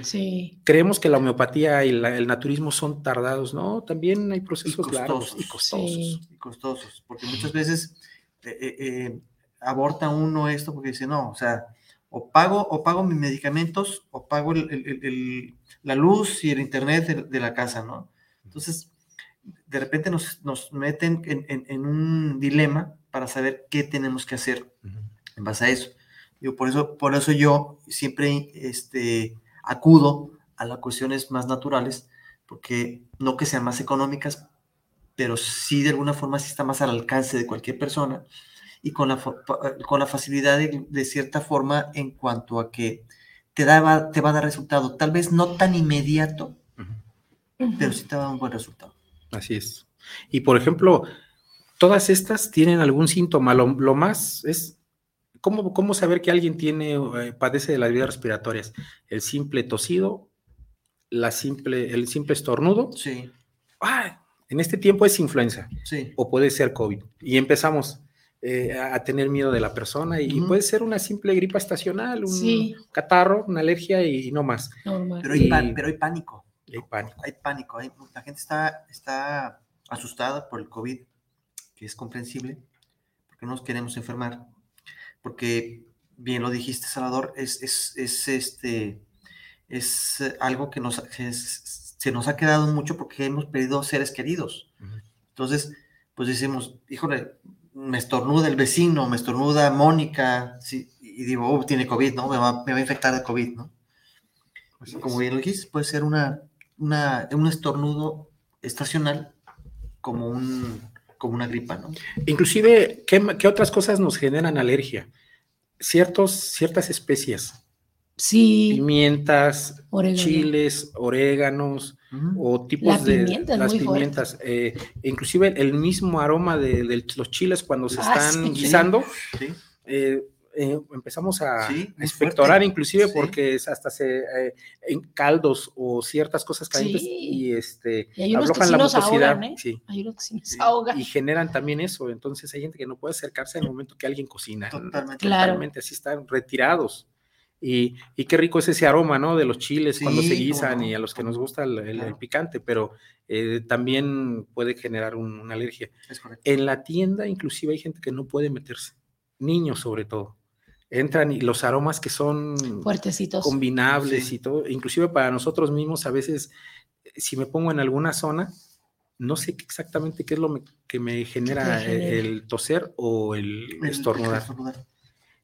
Sí. Creemos que la homeopatía y el naturismo son tardados, ¿no? También hay procesos largos y costosos. Y costosos, porque muchas veces eh, aborta uno esto porque dice, no, o sea, o pago, o pago mis medicamentos o pago la luz y el internet de la casa, ¿no? Entonces, de repente nos, nos meten en, un dilema para saber qué tenemos que hacer en base a eso. Yo, por, eso por eso yo siempre este, acudo a las cuestiones más naturales, porque no que sean más económicas, pero sí de alguna forma sí está más al alcance de cualquier persona y con la, con la facilidad de, cierta forma en cuanto a que te, da, te va a dar resultado, tal vez no tan inmediato, pero sí te va a dar un buen resultado. Así es. Y por ejemplo, todas estas tienen algún síntoma. Lo, más es ¿cómo, ¿cómo, saber que alguien tiene, eh, padece de las vías respiratorias? El simple tosido, la simple, el simple estornudo. Sí. Ah, en este tiempo es influenza. Sí. O puede ser COVID. Y empezamos eh, a tener miedo de la persona y, puede ser una simple gripa estacional, un catarro, una alergia y, no más. Pero, hay pero hay pánico. Hay pánico. Hay pánico. la gente está, está asustada por el COVID, que es comprensible, porque no nos queremos enfermar. Porque, bien lo dijiste, Salvador, es, es, es este, es algo que nos, se nos ha quedado mucho porque hemos perdido seres queridos. Entonces, pues decimos, híjole, me estornuda el vecino, me estornuda Mónica, y digo, oh, tiene COVID, ¿no? Me va, me va a infectar de COVID, ¿no? Como bien lo dijiste, puede ser una, un estornudo estacional como, un, como una gripa, ¿no? Inclusive, ¿qué, otras cosas nos generan alergia? Ciertos, ciertas especies. Sí. Pimientas, chiles, oréganos o tipos de las pimientas. Eh, inclusive el mismo aroma de, los chiles cuando se ah, están guisando. Sí. Eh, eh, empezamos a sí, inclusive porque hasta se eh, en caldos o ciertas cosas calientes y este y la mucosidad. ¿eh? y generan también eso. Entonces hay gente que no puede acercarse en el momento que alguien cocina. Totalmente, así están retirados. Y, y, qué rico es ese aroma, ¿no? De los chiles cuando se guisan y a los que nos gusta el, picante, pero también puede generar una alergia. en la tienda inclusive hay gente que no puede meterse, niños sobre todo entran y los aromas que son fuertecitos, combinables y todo, inclusive para nosotros mismos a veces si me pongo en alguna zona no sé exactamente qué es lo que me genera, el toser o el, estornudar.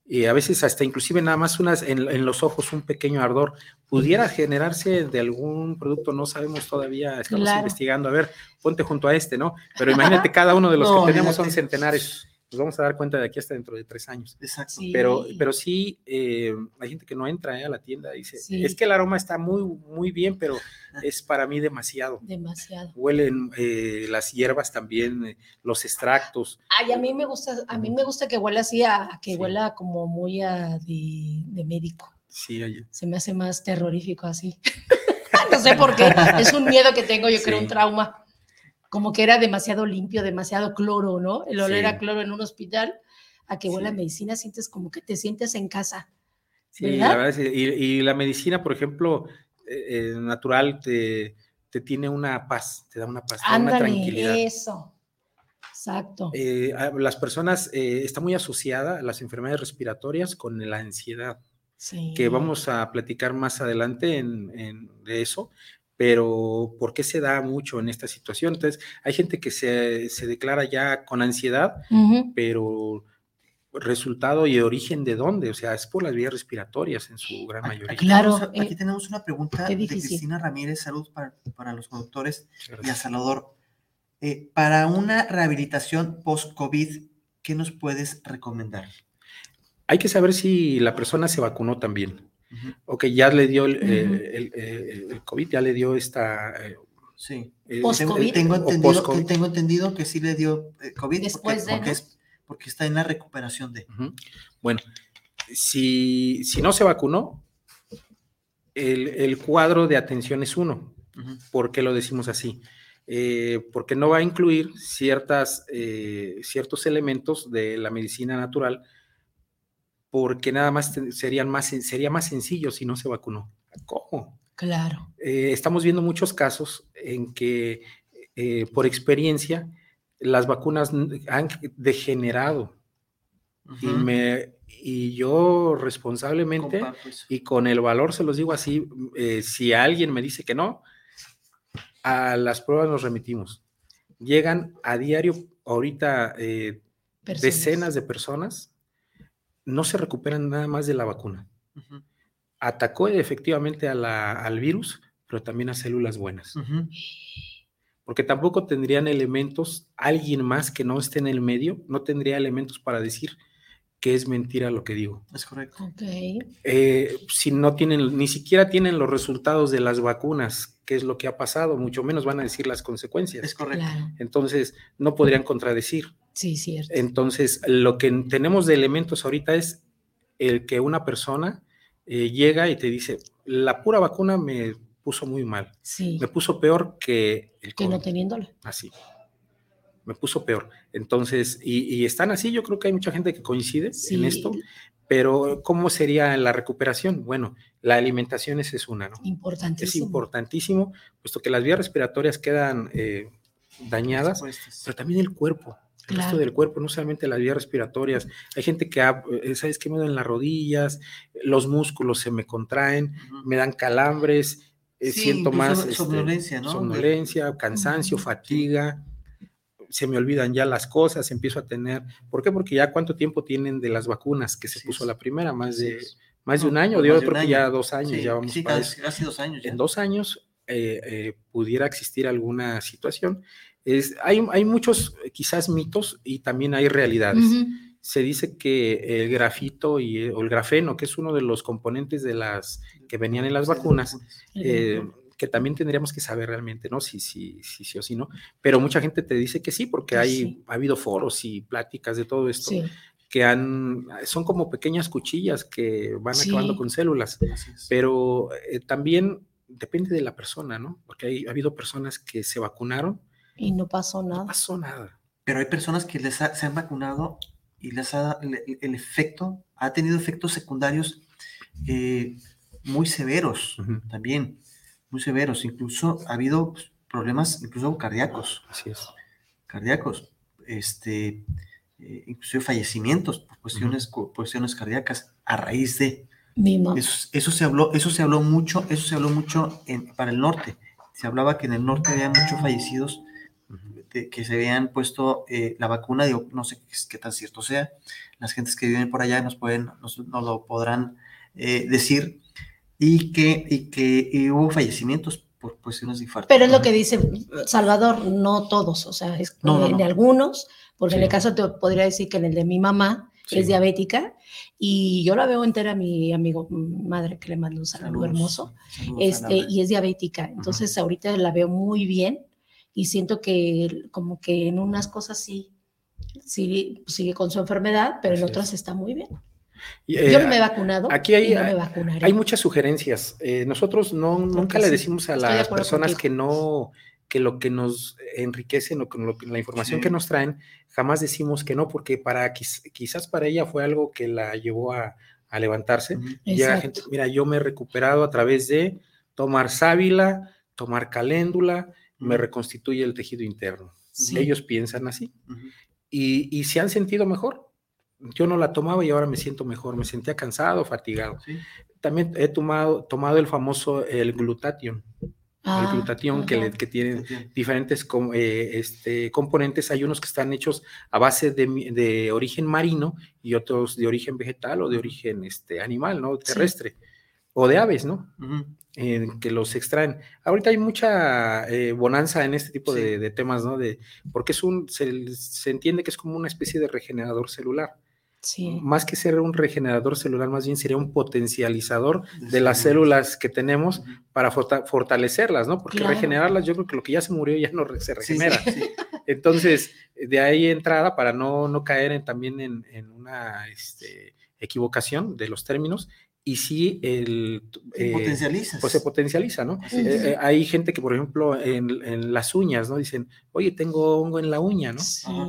Y a veces hasta inclusive nada más unas en, los ojos un pequeño ardor. Pudiera generarse de algún producto, no sabemos todavía, estamos investigando, a ver, ponte junto a este, ¿no? Pero imagínate cada uno de los que tenemos son centenares nos vamos a dar cuenta de aquí hasta dentro de tres años. Exacto. Pero, pero sí, eh, hay gente que no entra eh, a la tienda y dice, es que el aroma está muy, muy bien, pero es para mí demasiado. Demasiado. Huelen eh, las hierbas también, los extractos. Ay, a mí me gusta, a mí me gusta que huela así, a, que huela como muy a de, médico. Sí, Se me hace más terrorífico así. no sé por qué, es un miedo que tengo, yo creo, un trauma. Como que era demasiado limpio, demasiado cloro, ¿no? El olor era cloro en un hospital, a que huele a medicina, sientes como que te sientes en casa. Sí, la verdad, y, la medicina, por ejemplo, eh, eh, natural, te, te, tiene una paz, te da una paz, una tranquilidad. Eso. Exacto. Eh, las personas, está muy asociada a las enfermedades respiratorias con la ansiedad, sí. que vamos a platicar más adelante en, en, de eso, pero ¿por qué se da mucho en esta situación? Entonces, hay gente que se, se declara ya con ansiedad, pero resultado y origen de dónde, o sea, es por las vías respiratorias en su gran mayoría. Claro. Aquí eh, tenemos una pregunta de Cristina Ramírez, salud para, los conductores y a Salvador. Eh, para una rehabilitación post-COVID, ¿qué nos puedes recomendar? Hay que saber si la persona se vacunó también. O que ya le dio el, el, COVID, ya le dio esta... sí. Post-COVID. Tengo, entendido, tengo entendido que sí le dio COVID Después porque, es porque está en la recuperación de. Bueno, si, si, no se vacunó, el, cuadro de atención es uno. ¿Por qué lo decimos así? Eh, porque no va a incluir ciertas, eh, ciertos elementos de la medicina natural, porque nada más serían más, sería más sencillo si no se vacunó. ¿Cómo? Claro. Eh, estamos viendo muchos casos en que, por experiencia, las vacunas han degenerado. y, me, y yo responsablemente y con el valor se los digo así, eh, si alguien me dice que no, a las pruebas nos remitimos. Llegan a diario ahorita eh, decenas de personas, no se recuperan nada más de la vacuna. Atacó efectivamente a la, al virus, pero también a células buenas porque tampoco tendrían elementos, alguien más que no esté en el medio, no tendría elementos para decir que es mentira lo que digo. Es correcto. Eh, si no tienen, ni siquiera tienen los resultados de las vacunas, qué es lo que ha pasado, mucho menos van a decir las consecuencias. Es correcto. Entonces, no podrían contradecir. Sí, cierto. Entonces, lo que tenemos de elementos ahorita es el que una persona eh, llega y te dice, la pura vacuna me puso muy mal. Sí. Me puso peor que el Que no teniéndola. Así. Me puso peor. Entonces, y, están así, yo creo que hay mucha gente que coincide en esto, pero ¿cómo sería la recuperación? Bueno, la alimentación esa es una, ¿no? Importantísimo. Es importantísimo, puesto que las vías respiratorias quedan eh, dañadas, pero también el cuerpo. El resto del cuerpo, no solamente las vías respiratorias. Hay gente que, eh, ¿sabes qué? Me dan las rodillas, los músculos se me contraen, me dan calambres, eh, siento más este, somnolencia, ¿no? somnolencia, cansancio, fatiga, se me olvidan ya las cosas, empiezo a tener, ¿por qué? Porque ya cuánto tiempo tienen de las vacunas que se puso la primera, más de, más de un año, de otro que ya dos años, ya vamos casi, dos años. En dos años eh, eh, pudiera existir alguna situación. Es, hay, hay muchos quizás mitos y también hay realidades se dice que el grafito y, eh, o el grafeno, que es uno de los componentes de las que venían en las vacunas, eh, que también tendríamos que saber realmente, ¿no? Si sí si, si, o si no. Pero mucha gente te dice que sí, porque hay, ha habido foros y pláticas de todo esto. que han, son como pequeñas cuchillas que van acabando con células, pero eh, también depende de la persona, ¿no? Porque hay, ha habido personas que se vacunaron y no pasó nada. No pasó nada. Pero hay personas que les se han vacunado y les ha, el, efecto, ha tenido efectos secundarios eh, muy severos también, muy severos. Incluso ha habido pues, problemas, incluso cardíacos. Así es. Cardíacos, este, eh, incluso fallecimientos por cuestiones, cuestiones cardíacas a raíz de. Eso, eso, se habló, eso se habló mucho, eso se habló mucho en, para el norte. Se hablaba que en el norte había muchos fallecidos que se habían puesto eh, la vacuna, digo, no sé qué, tan cierto sea, las gentes que viven por allá nos, pueden, nos, lo podrán eh, decir, y que, y que hubo fallecimientos por cuestiones de infarto. Pero es lo que dice Salvador, no todos, o sea, es en algunos, porque en el caso te podría decir que en el de mi mamá, es diabética y yo la veo entera mi amigo madre que le mando un saludo hermoso este y es diabética entonces ahorita la veo muy bien y siento que como que en unas cosas sí, sigue, sigue con su enfermedad, pero en otras está muy bien. Eh, Yo no me he vacunado. Aquí hay, hay muchas sugerencias. Eh, nosotros no, nunca le decimos a las personas que no, que lo que nos enriquece, lo que, la información que nos traen, jamás decimos que no, porque para quizás para ella fue algo que la llevó a, levantarse. Llega gente, mira, yo me he recuperado a través de tomar sábila, tomar caléndula, me reconstituye el tejido interno. Ellos piensan así. y, y se han sentido mejor. Yo no la tomaba y ahora me siento mejor, me sentía cansado, fatigado. También he tomado, tomado el famoso el glutatión el ah, glutatión que, que, tiene diferentes eh, este, componentes. Hay unos que están hechos a base de, origen marino y otros de origen vegetal o de origen este, animal, ¿no? Terrestre. O de aves, ¿no? Que los extraen. Ahorita hay mucha eh, bonanza en este tipo de, temas, ¿no? De, porque es un, se, se, entiende que es como una especie de regenerador celular. Más que ser un regenerador celular, más bien sería un potencializador de las células que tenemos para fortalecerlas, ¿no? Porque regenerarlas, yo creo que lo que ya se murió ya no se regenera. Entonces, de ahí entrada, para no, no caer en, también en, en una este, equivocación de los términos, y sí el... Eh, potencializa. Pues se potencializa, ¿no? Eh, eh, hay gente que, por ejemplo, en, las uñas, ¿no? Dicen, oye, tengo hongo en la uña, ¿no?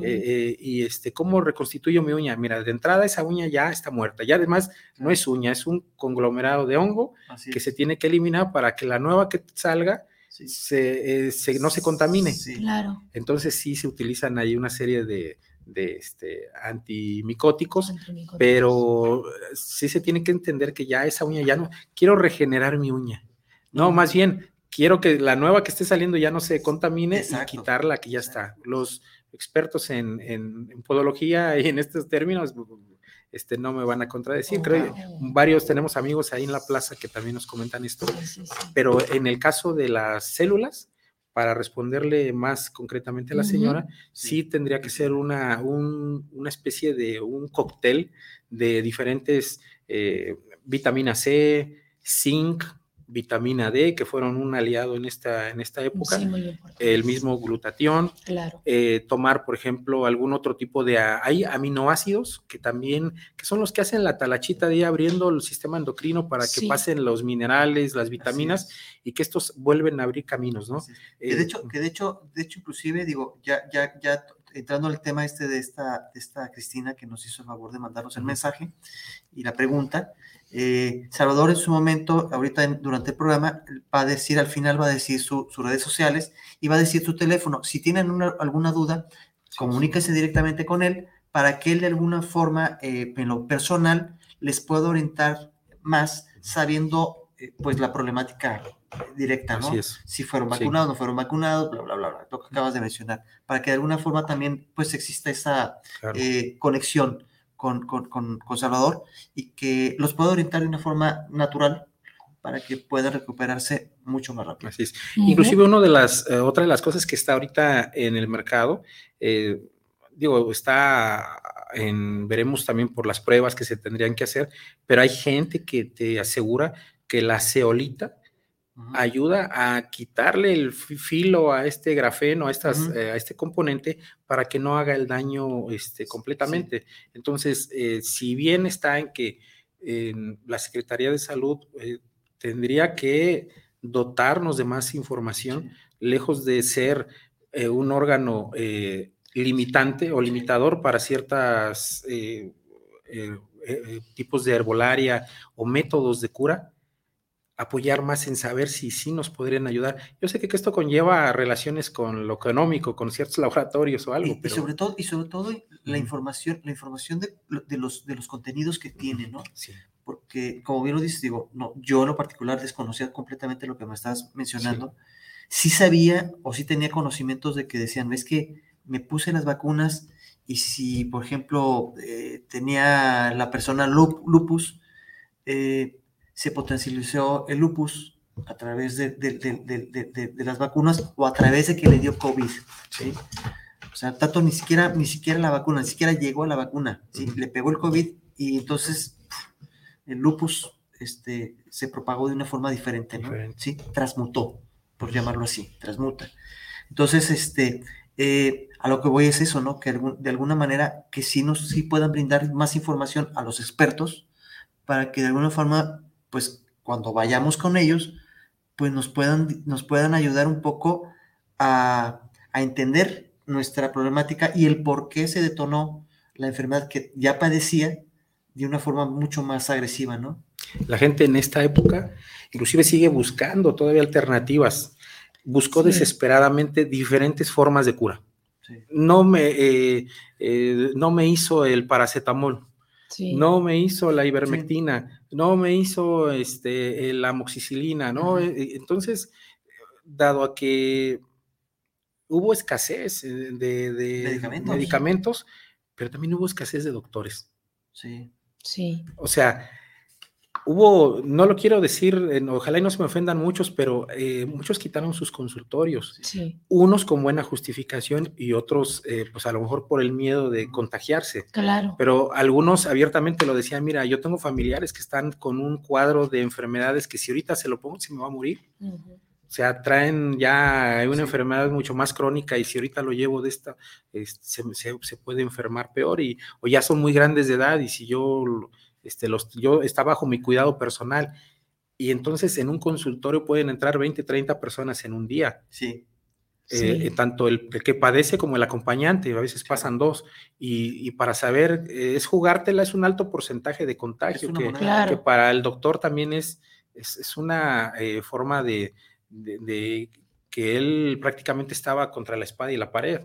y este, ¿cómo reconstituyo mi uña? Mira, de entrada esa uña ya está muerta. Ya además no es uña, es un conglomerado de hongo que se tiene que eliminar para que la nueva que salga se, no se contamine. Claro. Entonces sí se utilizan ahí una serie de de este, antimicóticos, pero sí se tiene que entender que ya esa uña ya no, quiero regenerar mi uña. No, más bien, quiero que la nueva que esté saliendo ya no se contamine y quitar la que ya está. Los expertos en, en, podología y en estos términos este, no me van a contradecir. Creo que varios tenemos amigos ahí en la plaza que también nos comentan esto. Pero en el caso de las células, para responderle más concretamente a la señora, sí tendría que ser una, una especie de un cóctel de diferentes eh, vitamina C, zinc, vitamina D, que fueron un aliado en esta, en esta época, el mismo glutatión, eh, tomar, por ejemplo, algún otro tipo de, hay aminoácidos que también, que son los que hacen la talachita de ir abriendo el sistema endocrino para que pasen los minerales, las vitaminas y que estos vuelven a abrir caminos, ¿no? de eh, hecho, que de hecho, de hecho, inclusive, digo, ya, ya, ya entrando al tema este de esta, de esta Cristina que nos hizo el favor de mandarnos el mensaje y la pregunta, eh, Salvador en su momento, ahorita durante el programa, va a decir, al final va a decir sus redes sociales y va a decir su teléfono. Si tienen alguna duda, comuníquese directamente con él para que él de alguna forma, eh, en lo personal, les pueda orientar más sabiendo eh, pues la problemática directa, ¿no? Si fueron vacunados, no fueron vacunados, bla, bla, bla, bla, lo que acabas de mencionar, para que de alguna forma también pues exista esa conexión con, con, con, Salvador y que los pueda orientar de una forma natural para que pueda recuperarse mucho más rápido. Así es. Inclusive una de las, eh, otra de las cosas que está ahorita en el mercado, eh, digo, está en, veremos también por las pruebas que se tendrían que hacer, pero hay gente que te asegura que la ceolita ayuda a quitarle el filo a este grafeno, a, estas, eh, a este componente, para que no haga el daño este, completamente. Entonces, eh, si bien está en que la Secretaría de Salud eh, tendría que dotarnos de más información, lejos de ser un órgano limitante o limitador para ciertos tipos de herbolaria o métodos de cura, apoyar más en saber si sí nos podrían ayudar. Yo sé que, esto conlleva relaciones con lo económico, con ciertos laboratorios o algo. Y, sobre todo, y sobre todo la información, la información de, los, de los contenidos que tiene, ¿no? Sí. Porque, como bien lo dices, digo, no, yo en lo particular desconocía completamente lo que me estás mencionando. Sí. sabía o sí tenía conocimientos de que decían, es que me puse las vacunas y si, por ejemplo, eh, tenía la persona lupus, eh, se potencializó el lupus a través de, las vacunas o a través de que le dio COVID. ¿sí? O sea, tanto ni siquiera, ni siquiera la vacuna, ni siquiera llegó a la vacuna. ¿sí? Le pegó el COVID y entonces el lupus este, se propagó de una forma diferente, ¿no? ¿Sí? Transmutó, por llamarlo así, transmuta. Entonces, este, eh, a lo que voy es eso, ¿no? Que de alguna manera que sí nos sí puedan brindar más información a los expertos para que de alguna forma pues cuando vayamos con ellos, pues nos puedan, nos puedan ayudar un poco a, a entender nuestra problemática y el por qué se detonó la enfermedad que ya padecía de una forma mucho más agresiva, ¿no? La gente en esta época inclusive sigue buscando todavía alternativas. Buscó desesperadamente diferentes formas de cura. No, me, eh, eh, no me hizo el paracetamol, no me hizo la ivermectina, no me hizo este, la amoxicilina, ¿no? Eh, entonces, dado a que hubo escasez de, medicamentos. pero también hubo escasez de doctores. Sí. Sí. O sea, hubo, no lo quiero decir, ojalá y no se me ofendan muchos, pero eh, muchos quitaron sus consultorios. Sí. Unos con buena justificación y otros, eh, pues a lo mejor por el miedo de contagiarse. Claro. Pero algunos abiertamente lo decían, mira, yo tengo familiares que están con un cuadro de enfermedades que si ahorita se lo pongo, se me va a morir. O sea, traen ya una enfermedad mucho más crónica y si ahorita lo llevo de esta, se, se, puede enfermar peor y o ya son muy grandes de edad y si yo, este, los, yo está bajo mi cuidado personal. Y entonces en un consultorio pueden entrar 20, 30 personas en un día. Sí. Eh, eh, tanto el, que padece como el acompañante, a veces pasan dos, y, para saber, eh, es jugártela, es un alto porcentaje de contagio, que, que, para el doctor también es, es, es una forma de, de, que él prácticamente estaba contra la espada y la pared.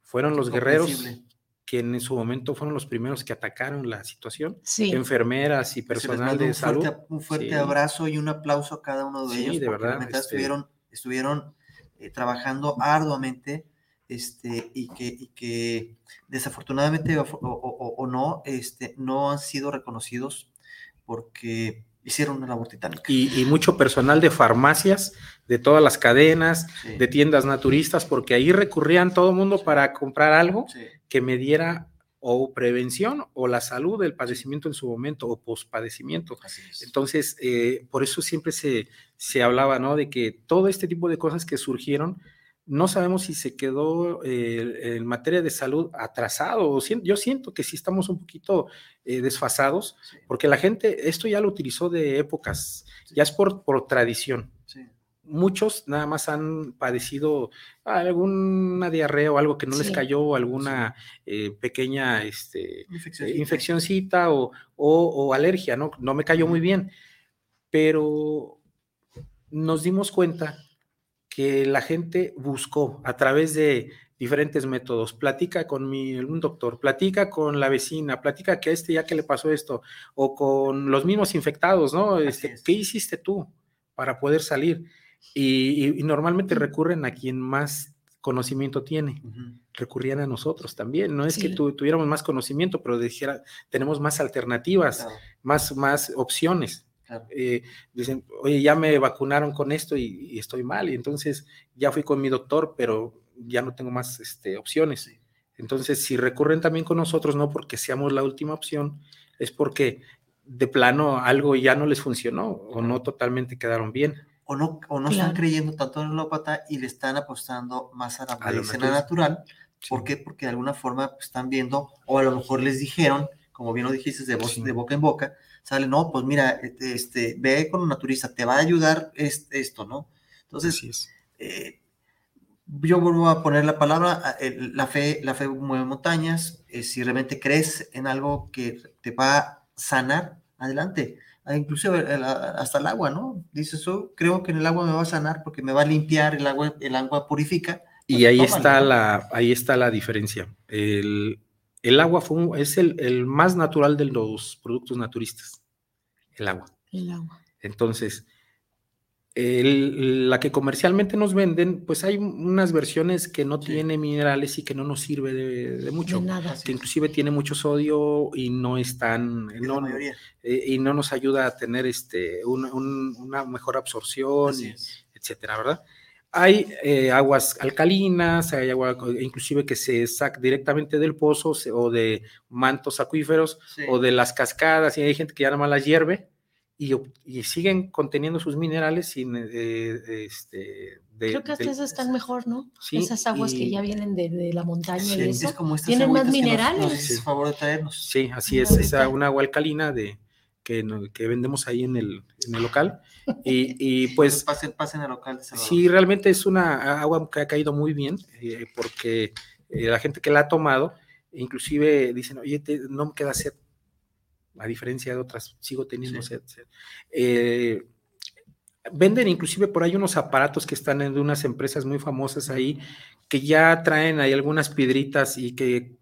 Fueron los guerreros que en su momento fueron los primeros que atacaron la situación, enfermeras y personal de salud. un fuerte abrazo y un aplauso a cada uno de ellos. de verdad. Este estuvieron, estuvieron eh, trabajando arduamente este, y, que, que desafortunadamente o, no, este, no han sido reconocidos porque hicieron una labor titánica. Y, mucho personal de farmacias, de todas las cadenas, de tiendas naturistas, porque ahí recurrían todo el mundo para comprar algo que me diera o prevención o la salud del padecimiento en su momento o pospadecimiento. Entonces, eh, por eso siempre se, se hablaba, ¿no? De que todo este tipo de cosas que surgieron, no sabemos si se quedó eh, en materia de salud atrasado. Yo siento que sí estamos un poquito eh, desfasados, porque la gente esto ya lo utilizó de épocas, ya es por, por tradición. Muchos nada más han padecido alguna diarrea o algo que no les cayó, alguna eh, pequeña este, infeccióncita o, o, alergia, ¿no? No me cayó muy bien, pero nos dimos cuenta que la gente buscó a través de diferentes métodos. Platica con mi, un doctor, platica con la vecina, platica que a este ya que le pasó esto, o con los mismos infectados, ¿no? Este, ¿Qué hiciste tú para poder salir? Y, normalmente recurren a quien más conocimiento tiene. Recurrían a nosotros también. No es que tuviéramos más conocimiento, pero dijera, tenemos más alternativas, más, más opciones. Eh, dicen, oye, ya me vacunaron con esto y, estoy mal, y entonces ya fui con mi doctor, pero ya no tengo más este, opciones. Entonces, si recurren también con nosotros, no porque seamos la última opción, es porque de plano algo ya no les funcionó o no totalmente quedaron bien. O no, o no están creyendo tanto en el homeopata y le están apostando más a la medicina natural. ¿Por qué? Porque de alguna forma pues, están viendo, o a lo mejor les dijeron, como bien lo dijiste, de, voz, de boca en boca, sale, no, pues mira, este, este, ve con un naturista, te va a ayudar esto, ¿no? Entonces, eh, yo vuelvo a poner la palabra, la fe, la fe mueve montañas, eh, si realmente crees en algo que te va a sanar, adelante. Ah, inclusive hasta el agua, ¿no? Dices, oh, creo que en el agua me va a sanar porque me va a limpiar, el agua, el agua purifica. y pues ahí está, la, ahí está la diferencia. El, el agua fue es el, más natural de los productos naturistas, el agua. El agua. Entonces, la que comercialmente nos venden, pues hay unas versiones que no tiene minerales y que no nos sirve de, mucho. nada. Que inclusive tiene mucho sodio y no están, no, eh, y no nos ayuda a tener este, una, mejor absorción, etcétera, ¿verdad? Hay eh, aguas alcalinas, hay agua inclusive que se saca directamente del pozo o de mantos acuíferos o de las cascadas y hay gente que ya nada más las hierve y, y siguen conteniendo sus minerales sin eh, este, Creo que hasta esas están mejor, ¿no? Sí, Esas aguas que ya vienen de, la montaña y eso. tienen más minerales. favor de traernos. Sí, así es. Es una agua alcalina de, que, que vendemos ahí en el, en el local. Y, y pues... Pasen, pasen al local. Sí, realmente es una agua que ha caído muy bien, eh, porque eh, la gente que la ha tomado, inclusive dicen, oye, no me queda sed, a diferencia de otras, sigo teniendo sed. Eh, venden inclusive por ahí unos aparatos que están en unas empresas muy famosas ahí, que ya traen ahí algunas piedritas y que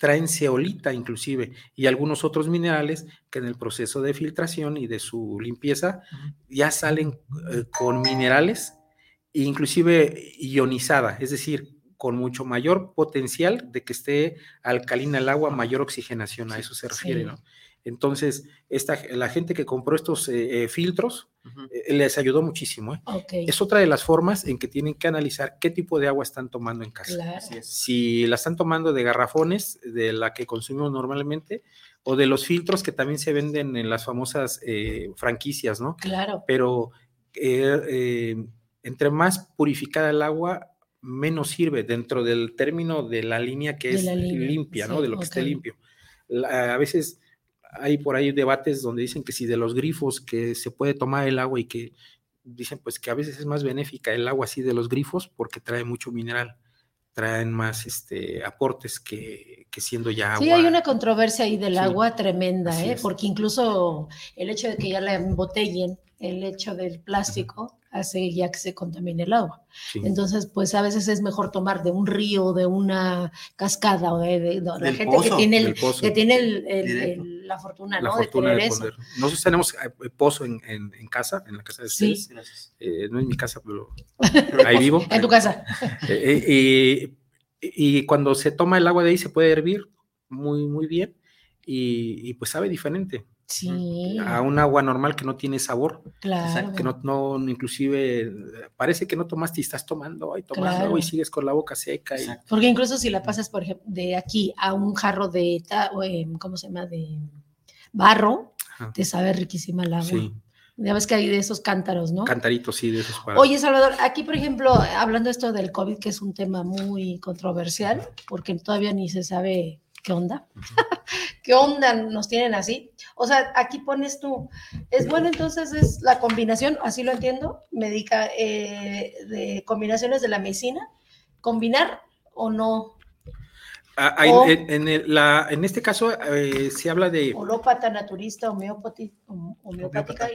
traen ceolita inclusive y algunos otros minerales que en el proceso de filtración y de su limpieza ya salen eh, con minerales inclusive ionizada, es decir, con mucho mayor potencial de que esté alcalina el agua, mayor oxigenación, a eso se refiere, ¿no? Entonces, esta, la gente que compró estos eh, eh, eh, les ayudó muchísimo. Es otra de las formas en que tienen que analizar qué tipo de agua están tomando en casa. Si la están tomando de garrafones, de la que consumimos normalmente, o de los filtros que también se venden en las famosas franquicias, ¿no? Claro. Pero entre más purificada el agua, menos sirve dentro del término de la línea que es limpia, ¿no? De lo que esté limpio. a veces hay por ahí debates donde dicen que si de los grifos que se puede tomar el agua y que dicen pues que a veces es más benéfica el agua así de los grifos porque trae mucho mineral, traen más este aportes que, que siendo ya agua. Sí, hay una controversia ahí del agua tremenda, ¿eh? porque incluso el hecho de que ya la embotellen, el hecho del plástico, hace ya que se contamine el agua. Entonces, pues a veces es mejor tomar de un río, de una cascada o de, la gente que tiene, el, que tiene la fortuna, ¿no? de tener eso. Nosotros tenemos eh, pozo en, en, casa, en la casa de ustedes. Eh, no en mi casa, pero ahí vivo. en tu casa. Eh, y, cuando se toma el agua de ahí se puede hervir muy, muy bien y pues sabe diferente. Sí. A un agua normal que no tiene sabor. Claro. Que no, no, inclusive, parece que no tomaste y estás tomando y tomando y sigues con la boca seca. Porque incluso si la pasas, por ejemplo, de aquí a un jarro de, em, ¿cómo se llama? De barro, te sabe riquísima el agua. Sí. Ya ves que hay de esos cántaros, ¿no? Cantaritos, sí, de esos para... Oye, Salvador, aquí, por ejemplo, hablando esto del COVID, que es un tema muy controversial, porque todavía ni se sabe qué onda. ¿Qué onda nos tienen así? O sea, aquí pones tú, es bueno entonces es la combinación, así lo entiendo, médica, eh, de combinaciones de la medicina, combinar o no. Ah, en, la, en, este caso eh, se habla de... Holópata, naturista, homeopática,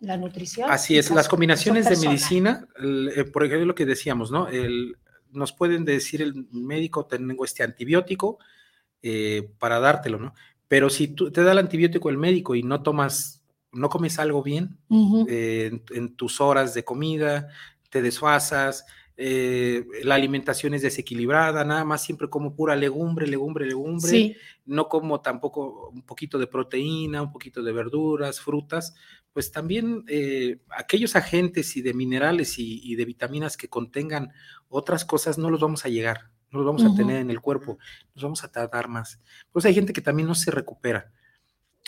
la nutrición. Así es, las combinaciones de medicina, eh, por ejemplo, lo que decíamos, ¿no? El, nos pueden decir el médico, tengo este antibiótico, eh, para dártelo, ¿no? Pero si tú, te da el antibiótico el médico y no tomas, no comes algo bien eh, en, tus horas de comida, te desfasas, eh, la alimentación es desequilibrada, nada más siempre como pura legumbre, legumbre, legumbre, no como tampoco un poquito de proteína, un poquito de verduras, frutas, pues también aquellos agentes y de minerales y, de vitaminas que contengan otras cosas no los vamos a llegar no los vamos a tener en el cuerpo, nos vamos a tardar más. Pues hay gente que también no se recupera.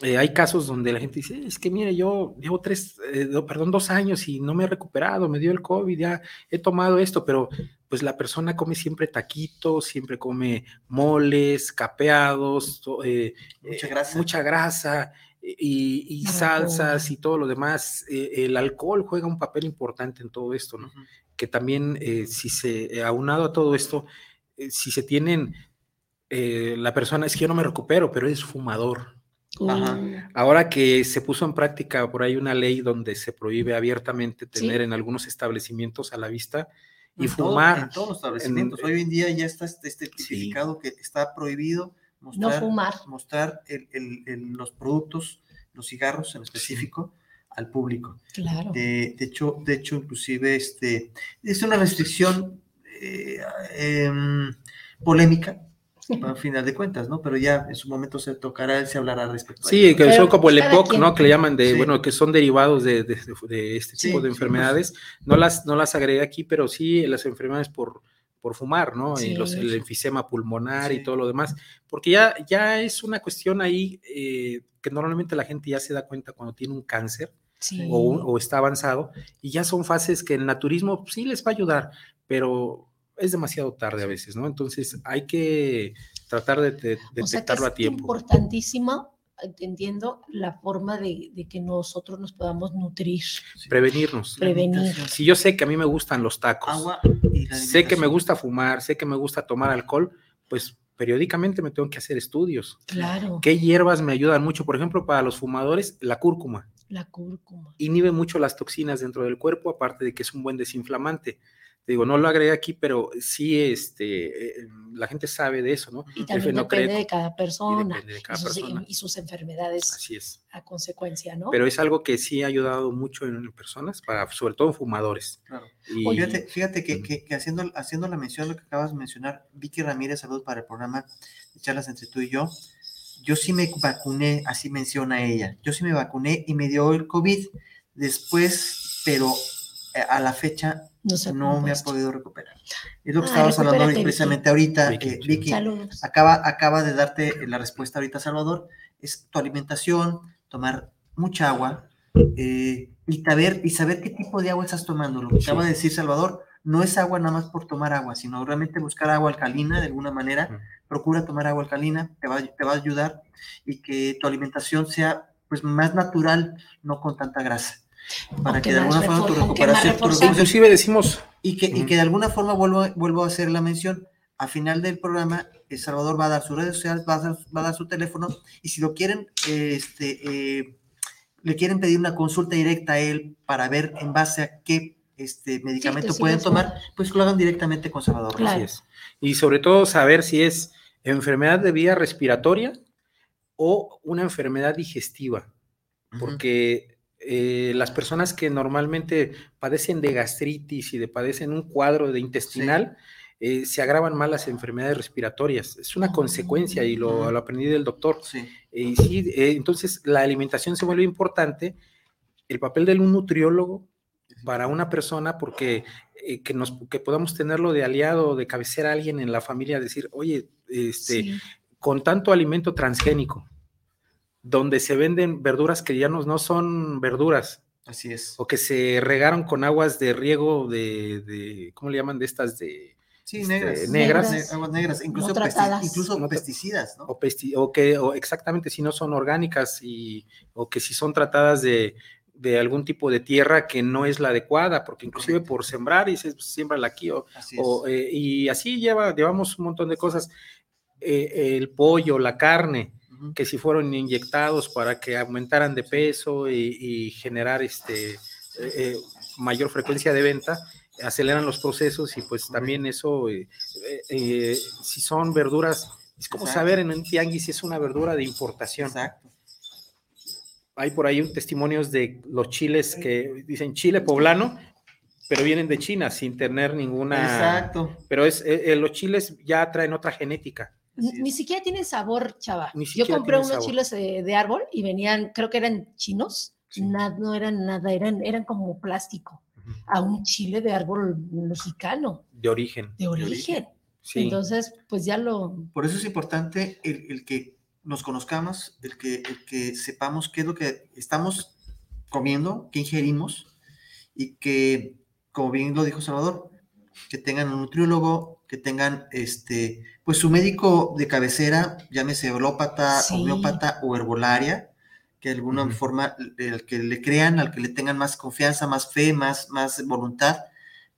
Eh, hay casos donde la gente dice, es que mire, yo llevo tres, eh, perdón, dos años y no me he recuperado, me dio el COVID, ya he tomado esto, pero pues la persona come siempre taquitos, siempre come moles, capeados, eh, mucha grasa, mucha grasa y, salsas y todo lo demás. el alcohol juega un papel importante en todo esto, ¿no? Que también, si se, aunado a todo esto, eh, si se tienen, eh, la persona es que yo no me recupero, pero es fumador. Ahora que se puso en práctica por ahí una ley donde se prohíbe abiertamente tener en algunos establecimientos a la vista y fumar. en todos los establecimientos. Hoy en día ya está este, este tipificado que está prohibido mostrar, no fumar. mostrar los productos, los cigarros en específico. al público. Claro. De, hecho, de hecho, inclusive este, es una restricción eh, em, polémica, al final de cuentas, ¿no? Pero ya en su momento se tocará, se hablará respecto sí, que son como el EPOC, ¿no? Que le llaman de, bueno, que son derivados de, este tipo de enfermedades. No las, no las agregué aquí, pero sí las enfermedades por, por fumar, ¿no? Y los, el enfisema pulmonar y todo lo demás, porque ya, ya es una cuestión ahí eh, que normalmente la gente ya se da cuenta cuando tiene un cáncer. O, o, está avanzado, y ya son fases que el naturismo sí les va a ayudar, pero es demasiado tarde a veces, ¿no? Entonces hay que tratar de, detectarlo a tiempo. Es importantísimo entiendo la forma de, que nosotros nos podamos nutrir. Prevenirnos. Prevenir. Si yo sé que a mí me gustan los tacos, Agua sé que me gusta fumar, sé que me gusta tomar alcohol, pues periódicamente me tengo que hacer estudios. Claro. ¿Qué hierbas me ayudan mucho? Por ejemplo, para los fumadores, la cúrcuma. La cúrcuma. Inhibe mucho las toxinas dentro del cuerpo, aparte de que es un buen desinflamante digo, no lo agregué aquí, pero sí, este, eh, la gente sabe de eso, ¿no? Y también depende de cada persona. Y, sus, y, sus, enfermedades. Así es. A consecuencia, ¿no? Pero es algo que sí ha ayudado mucho en personas, para, sobre todo en fumadores. Claro. fíjate, fíjate que, que, haciendo, haciendo la mención, lo que acabas de mencionar, Vicky Ramírez, salud para el programa de charlas entre tú y yo. Yo sí me vacuné, así menciona ella. Yo sí me vacuné y me dio el COVID después, pero a la fecha no, me ha podido recuperar. Es lo que ah, estábamos hablando precisamente ahorita, Vicky. acaba, acaba de darte la respuesta ahorita, Salvador. Es tu alimentación, tomar mucha agua eh, y, saber, y saber qué tipo de agua estás tomando. Lo que acaba de decir Salvador, no es agua nada más por tomar agua, sino realmente buscar agua alcalina de alguna manera. Procura tomar agua alcalina, te va, te va a ayudar y que tu alimentación sea pues más natural, no con tanta grasa para que de alguna forma tu recuperación, inclusive decimos y que, y que de alguna forma vuelvo, vuelvo a hacer la mención, a final del programa El Salvador va a dar sus redes sociales, va a dar, va a dar su teléfono y si lo quieren, este, eh, le quieren pedir una consulta directa a él para ver en base a qué este medicamento pueden tomar, pues lo hagan directamente con Salvador. Y sobre todo saber si es enfermedad de vía respiratoria o una enfermedad digestiva, porque eh, las personas que normalmente padecen de gastritis y de padecen un cuadro de intestinal, eh, se agravan más las enfermedades respiratorias. Es una consecuencia y lo, aprendí del doctor. Sí. y sí, eh, entonces la alimentación se vuelve importante. El papel de un nutriólogo para una persona, porque que, nos, que podamos tenerlo de aliado, de cabecera a alguien en la familia, decir, oye, este, con tanto alimento transgénico, donde se venden verduras que ya no, no son verduras. Así es. O que se regaron con aguas de riego de, de ¿cómo le llaman? De estas de... Sí, este, negras. negras. Aguas negras, incluso, incluso pesticidas, ¿no? O, que o exactamente si no son orgánicas y, o que si son tratadas de, de algún tipo de tierra que no es la adecuada, porque inclusive por sembrar y se siembra aquí, o, eh, y así lleva, llevamos un montón de cosas. Eh, el pollo, la carne, que si fueron inyectados para que aumentaran de peso y, generar este, eh, eh, mayor frecuencia de venta, aceleran los procesos y pues también eso, eh, si son verduras, es como saber en un tianguis si es una verdura de importación. Exacto. Hay por ahí un testimonios de los chiles que dicen chile poblano, pero vienen de China sin tener ninguna. Exacto. Pero es, los chiles ya traen otra genética. Ni siquiera tiene sabor, chava. Yo compré unos chiles de, árbol y venían, creo que eran chinos, no eran nada, eran, eran como plástico, a un chile de árbol mexicano. De origen. De origen. Entonces, pues ya lo... Por eso es importante el, que nos conozcamos, el que, el que sepamos qué es lo que estamos comiendo, qué ingerimos y que, como bien lo dijo Salvador, que tengan un nutriólogo, que tengan este, pues su médico de cabecera, llámese holópata, homeópata o herbolaria, que de alguna forma el que le crean, al que le tengan más confianza, más fe, más, más voluntad,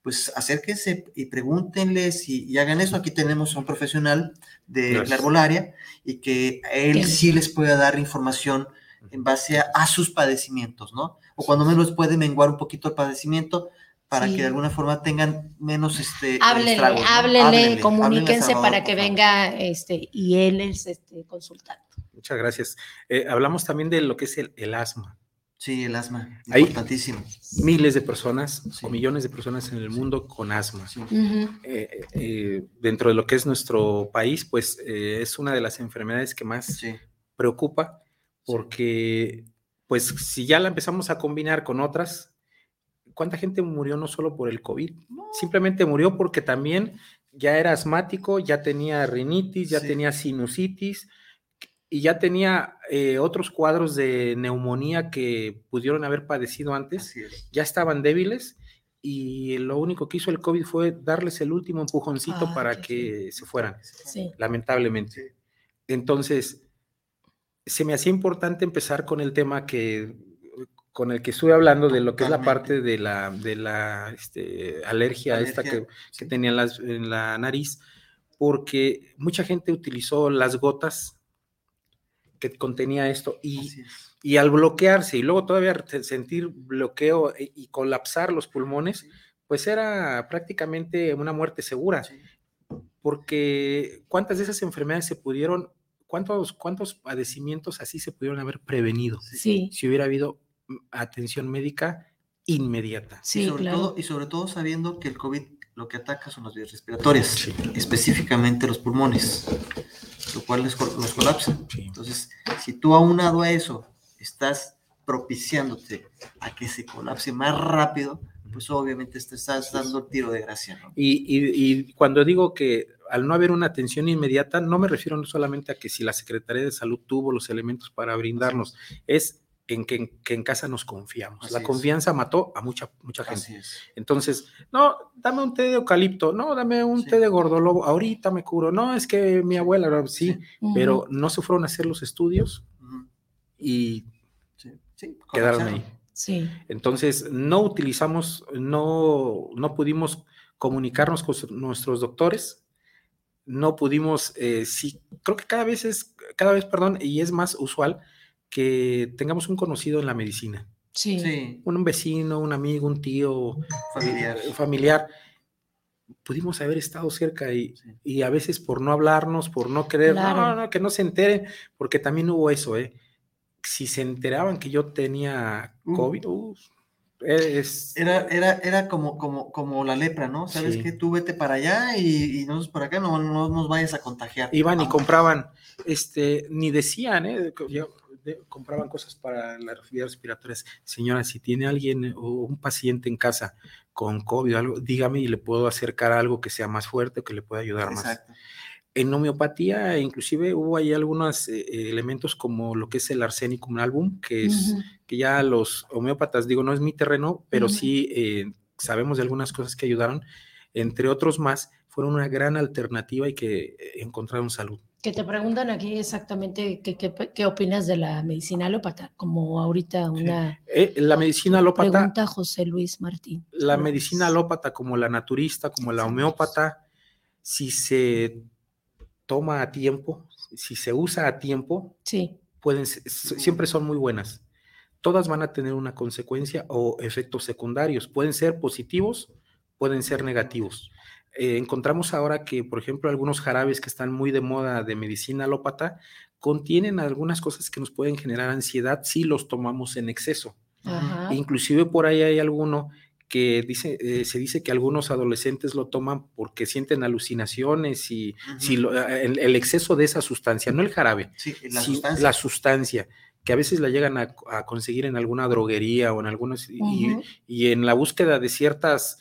pues acérquense y pregúntenles y, hagan eso. Aquí tenemos a un profesional de la herbolaria y que él sí les pueda dar información en base a, sus padecimientos, ¿no? O cuando menos puede menguar un poquito el padecimiento, para que de alguna forma tengan menos este háblenle, háblenle, comuníquense para que venga este y él es este consultante. Muchas gracias. Eh, hablamos también de lo que es el, asma. Sí, el asma, importantísimo. miles de personas o millones de personas en el mundo con asma. Eh, eh, dentro de lo que es nuestro país, pues es una de las enfermedades que más preocupa porque, pues, si ya la empezamos a combinar con otras, ¿cuánta gente murió no solo por el COVID? Simplemente murió porque también ya era asmático, ya tenía rinitis, ya tenía sinusitis y ya tenía eh, otros cuadros de neumonía que pudieron haber padecido antes, ya estaban débiles y lo único que hizo el COVID fue darles el último empujoncito ah, para que se fueran, lamentablemente. Entonces, se me hacía importante empezar con el tema que con el que estuve hablando de lo que es la parte de la, de la este, alergia, esta que, tenía en, la nariz, porque mucha gente utilizó las gotas que contenía esto y, y al bloquearse y luego todavía sentir bloqueo e, y, colapsar los pulmones, pues era prácticamente una muerte segura. Porque cuántas de esas enfermedades se pudieron, cuántos, cuántos padecimientos así se pudieron haber prevenido si hubiera habido atención médica inmediata. Sí, y sobre, todo, y sobre todo sabiendo que el COVID lo que ataca son las vías respiratorias, específicamente los pulmones, lo cual los, colapsa. Entonces, si tú aunado a eso estás propiciándote a que se colapse más rápido, pues obviamente te estás dando el tiro de gracia. Y, y, cuando digo que al no haber una atención inmediata, no me refiero solamente a que si la Secretaría de Salud tuvo los elementos para brindarnos, es en que, en casa nos confiamos. la confianza mató a mucha, mucha gente. Entonces, no, dame un té de eucalipto, no, dame un té de gordolobo, ahorita me curo, no, es que mi abuela, sí, pero no se fueron a hacer los estudios y quedaron ahí. Sí. Entonces, no utilizamos, no, no pudimos comunicarnos con nuestros doctores, no pudimos, eh, sí, creo que cada vez es, cada vez, perdón, y es más usual, que tengamos un conocido en la medicina. Sí. Un, vecino, un amigo, un tío, familiar. Eh, familiar. Pudimos haber estado cerca y, y, a veces por no hablarnos, por no querer, no, no, que no se enteren, porque también hubo eso, ¿eh? Si se enteraban que yo tenía mm. COVID, es... Era, era, era como, como, como la lepra, ¿no? Sabes que tú vete para allá y, y nosotros por acá no, no, nos vayas a contagiar. Iban y compraban, este, ni decían, ¿eh? Yo, compraban cosas para las vías respiratorias. Señora, si tiene alguien o un paciente en casa con COVID o algo, dígame y le puedo acercar algo que sea más fuerte, que le pueda ayudar más. En homeopatía, inclusive hubo ahí algunos eh, elementos como lo que es el arsénico álbum, que es que ya los homeópatas, digo, no es mi terreno, pero sí eh, sabemos de algunas cosas que ayudaron, entre otros más, fueron una gran alternativa y que eh, encontraron salud. Que te preguntan aquí exactamente qué, qué, opinas de la medicina alópata, como ahorita una... Eh, la medicina alópata... Pregunta José Luis Martín. La medicina alópata, como la naturista, como la homeópata, si se toma a tiempo, si se usa a tiempo, sí. pueden, siempre son muy buenas. Todas van a tener una consecuencia o efectos secundarios. Pueden ser positivos, pueden ser negativos. Eh, encontramos ahora que, por ejemplo, algunos jarabes que están muy de moda de medicina alópata contienen algunas cosas que nos pueden generar ansiedad si los tomamos en exceso. Inclusive por ahí hay alguno que dice, eh, se dice que algunos adolescentes lo toman porque sienten alucinaciones y si eh, el, exceso de esa sustancia, no el jarabe, la, sustancia. que a veces la llegan a, conseguir en alguna droguería o en algunos, y, en la búsqueda de ciertas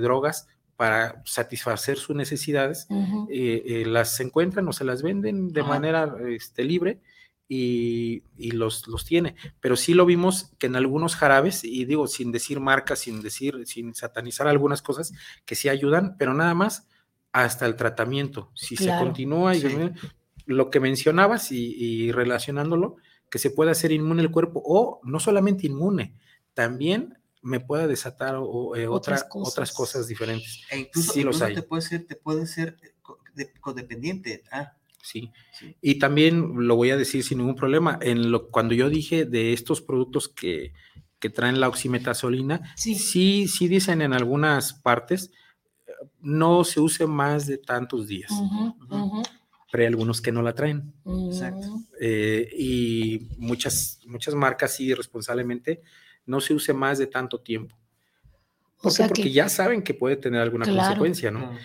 drogas, para satisfacer sus necesidades, eh, eh, las encuentran o se las venden de manera este, libre y, los, los, tiene. Pero sí lo vimos que en algunos jarabes, y digo sin decir marcas, sin decir, sin satanizar algunas cosas, que sí ayudan, pero nada más hasta el tratamiento. Si se continúa y lo que mencionabas y, relacionándolo, que se puede hacer inmune el cuerpo o no solamente inmune, también me pueda desatar o, eh, otras, cosas. diferentes. E incluso, sí los hay. te puede ser, te puede ser eh, codependiente. Ah. Sí. Y también lo voy a decir sin ningún problema. En lo, cuando yo dije de estos productos que, que traen la oximetazolina, sí. sí, sí dicen en algunas partes, no se use más de tantos días. Pero hay algunos que no la traen. Exacto. Eh, y muchas, muchas marcas sí responsablemente no se use más de tanto tiempo. Porque ya saben que puede tener alguna consecuencia, ¿no?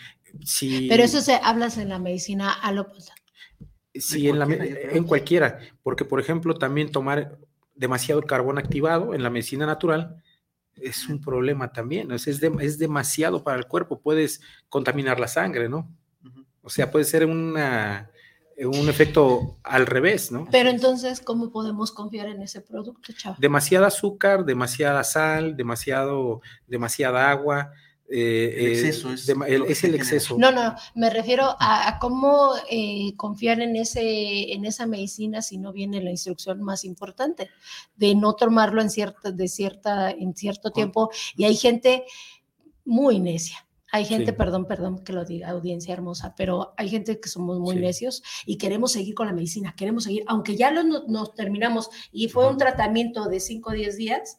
Pero eso se hablas en la medicina alópata. Sí, en, en, cualquiera, porque por ejemplo también tomar demasiado carbón activado en la medicina natural es un problema también, es, es demasiado para el cuerpo, puedes contaminar la sangre, ¿no? O sea, puede ser una, un efecto al revés, ¿no? Pero entonces, ¿cómo podemos confiar en ese producto, chavo? Demasiada azúcar, demasiada sal, demasiado, demasiada agua, Eh, el exceso es, es, el exceso. No, no, me refiero a, cómo eh, confiar en, ese, en esa medicina si no viene la instrucción más importante, de no tomarlo en, cierta, de cierta, en cierto tiempo. Y hay gente muy necia. Hay gente, perdón, perdón que lo diga, audiencia hermosa, pero hay gente que somos muy necios y queremos seguir con la medicina, queremos seguir, aunque ya lo, nos terminamos y fue un tratamiento de 5 o 10 días,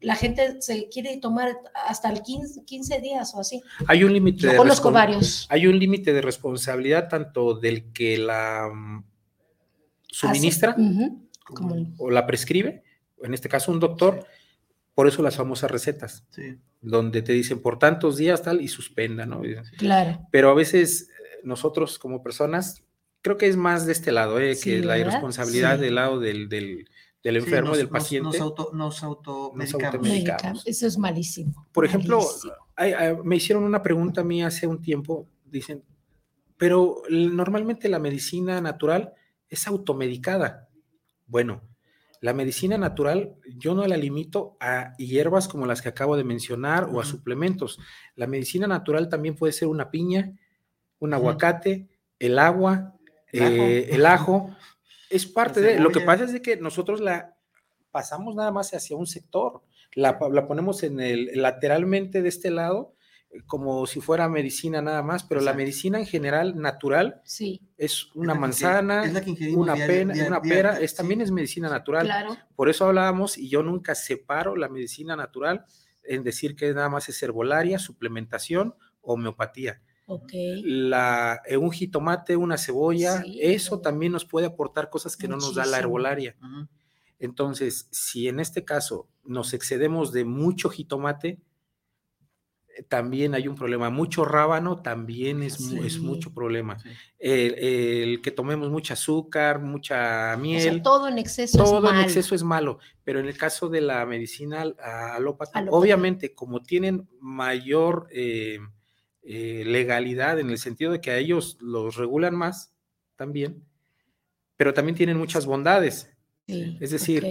la gente se quiere tomar hasta el 15, días o así. Hay un límite de conozco varios. Hay un límite de responsabilidad tanto del que la mm, suministra o la prescribe, en este caso un doctor, por eso las famosas recetas, donde te dicen por tantos días tal y suspenda, ¿no? Claro. Pero a veces eh, nosotros como personas, creo que es más de este lado, ¿eh? que la irresponsabilidad del lado del, del, enfermo, del paciente. Nos, automedicamos. Eso es malísimo. Por ejemplo, me hicieron una pregunta a mí hace un tiempo, dicen, pero normalmente la medicina natural es automedicada. Bueno, la medicina natural yo no la limito a hierbas como las que acabo de mencionar o a suplementos. La medicina natural también puede ser una piña, un aguacate, el agua, el ajo. Eh, es parte de... Lo que pasa es de que nosotros la pasamos nada más hacia un sector, la, la ponemos en el lateralmente de este lado como si fuera medicina nada más, pero la medicina en general natural sí. Es una manzana, una, pena, una pera, es, también es medicina natural. Por eso hablábamos y yo nunca separo la medicina natural en decir que nada más es herbolaria, suplementación, homeopatía. Okay. La, eh, un jitomate, una cebolla, eso también nos puede aportar cosas que no nos da la herbolaria. Entonces, si en este caso nos excedemos de mucho jitomate, también hay un problema. Mucho rábano también es, es mucho problema. El, que tomemos mucho azúcar, mucha miel. todo en exceso todo en exceso es malo. Pero en el caso de la medicina alópata, obviamente, como tienen mayor eh, eh, legalidad en el sentido de que a ellos los regulan más también, pero también tienen muchas bondades. es decir,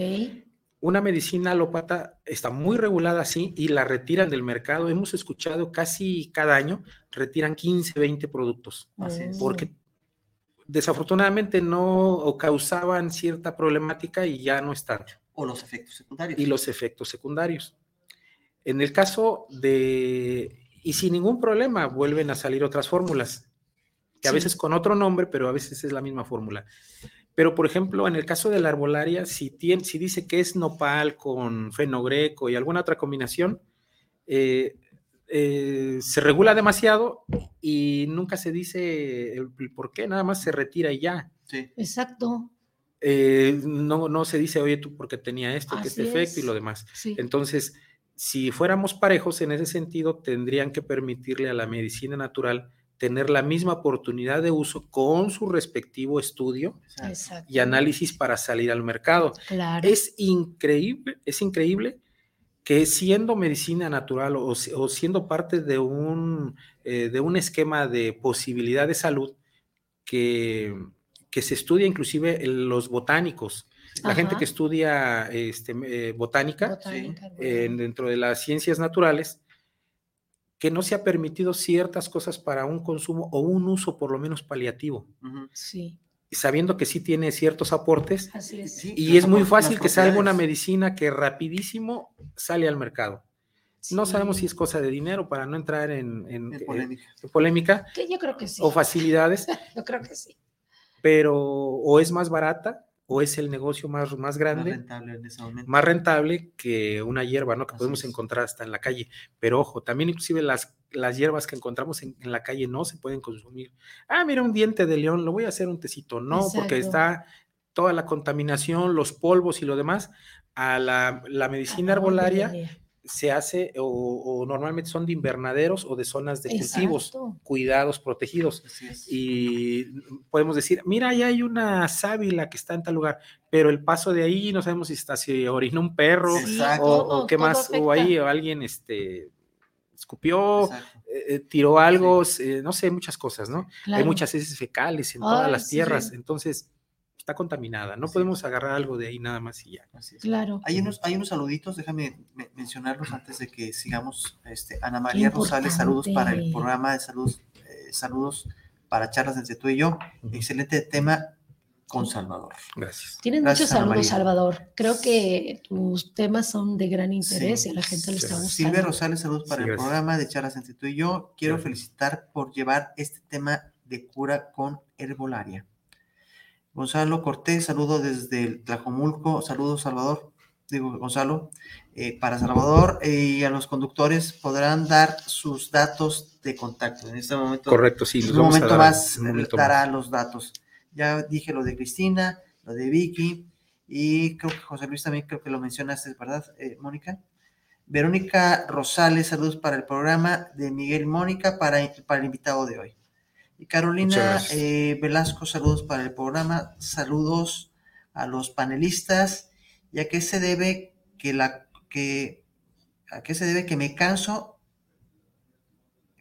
una medicina alópata está muy regulada así y la retiran del mercado. Hemos escuchado casi cada año retiran 15, 20 productos. Porque desafortunadamente no causaban cierta problemática y ya no están. O los efectos secundarios. Y los efectos secundarios. En el caso de, y sin ningún problema, vuelven a salir otras fórmulas, que a veces con otro nombre, pero a veces es la misma fórmula. Pero, por ejemplo, en el caso de la arbolaria, si, tiene, si dice que es nopal con fenogreco y alguna otra combinación, eh, eh, se regula demasiado y nunca se dice el, por qué, nada más se retira y ya. Sí. Exacto. Eh, no, no se dice, oye, tú porque tenía esto, que este efecto y lo demás. Entonces, si fuéramos parejos en ese sentido, tendrían que permitirle a la medicina natural tener la misma oportunidad de uso con su respectivo estudio y análisis para salir al mercado. Es increíble, es increíble que siendo medicina natural o, siendo parte de un, eh, de un esquema de posibilidad de salud que, que se estudia inclusive en los botánicos, la gente que estudia este, eh, botánica, dentro de las ciencias naturales, que no se ha permitido ciertas cosas para un consumo o un uso por lo menos paliativo. Sí. Sabiendo que sí tiene ciertos aportes. y es muy fácil que salga una medicina que rapidísimo sale al mercado. No sabemos si es cosa de dinero para no entrar en, polémica. Que yo creo que sí. O facilidades. yo creo que sí. Pero o es más barata o es el negocio más, más grande, más rentable, en ese momento. más rentable que una hierba, ¿no? Que podemos encontrar hasta en la calle. Pero ojo, también inclusive las, las hierbas que encontramos en, la calle no se pueden consumir. Ah, mira, un diente de león, lo voy a hacer un tecito. No, porque está toda la contaminación, los polvos y lo demás. A la, la medicina arbolaria se hace o, normalmente son de invernaderos o de zonas de cultivos, cuidados, protegidos. Y podemos decir, mira, ahí hay una sábila que está en tal lugar, pero el paso de ahí no sabemos si está, si orinó un perro o, qué más, o ahí alguien este, escupió, eh, tiró algo, eh, no sé, muchas cosas, ¿no? Hay muchas heces fecales en todas las tierras, entonces está contaminada. No podemos agarrar algo de ahí nada más y ya. Claro. Hay unos, hay unos saluditos, déjame mencionarlos antes de que sigamos. Este, Ana María Rosales, saludos para el programa de saludos, eh, saludos para charlas entre tú y yo. Excelente tema con Salvador. Gracias. Tienen muchos saludos, Salvador. Creo que tus temas son de gran interés y a la gente le está gustando. Silvia Rosales, saludos para el programa de charlas entre tú y yo. Quiero felicitar por llevar este tema de cura con herbolaria. Gonzalo Cortés, saludo desde el Tlajomulco, saludos Salvador, digo Gonzalo, eh, para Salvador eh, y a los conductores podrán dar sus datos de contacto. En este momento, correcto, sí, en un momento más dará los datos. Ya dije lo de Cristina, lo de Vicky y creo que José Luis también creo que lo mencionaste, ¿verdad, eh, Mónica? Verónica Rosales, saludos para el programa de Miguel Mónica para, para el invitado de hoy. Carolina eh, Velasco, saludos para el programa, saludos a los panelistas. ¿Y a qué se debe que la que a qué se debe que me canso?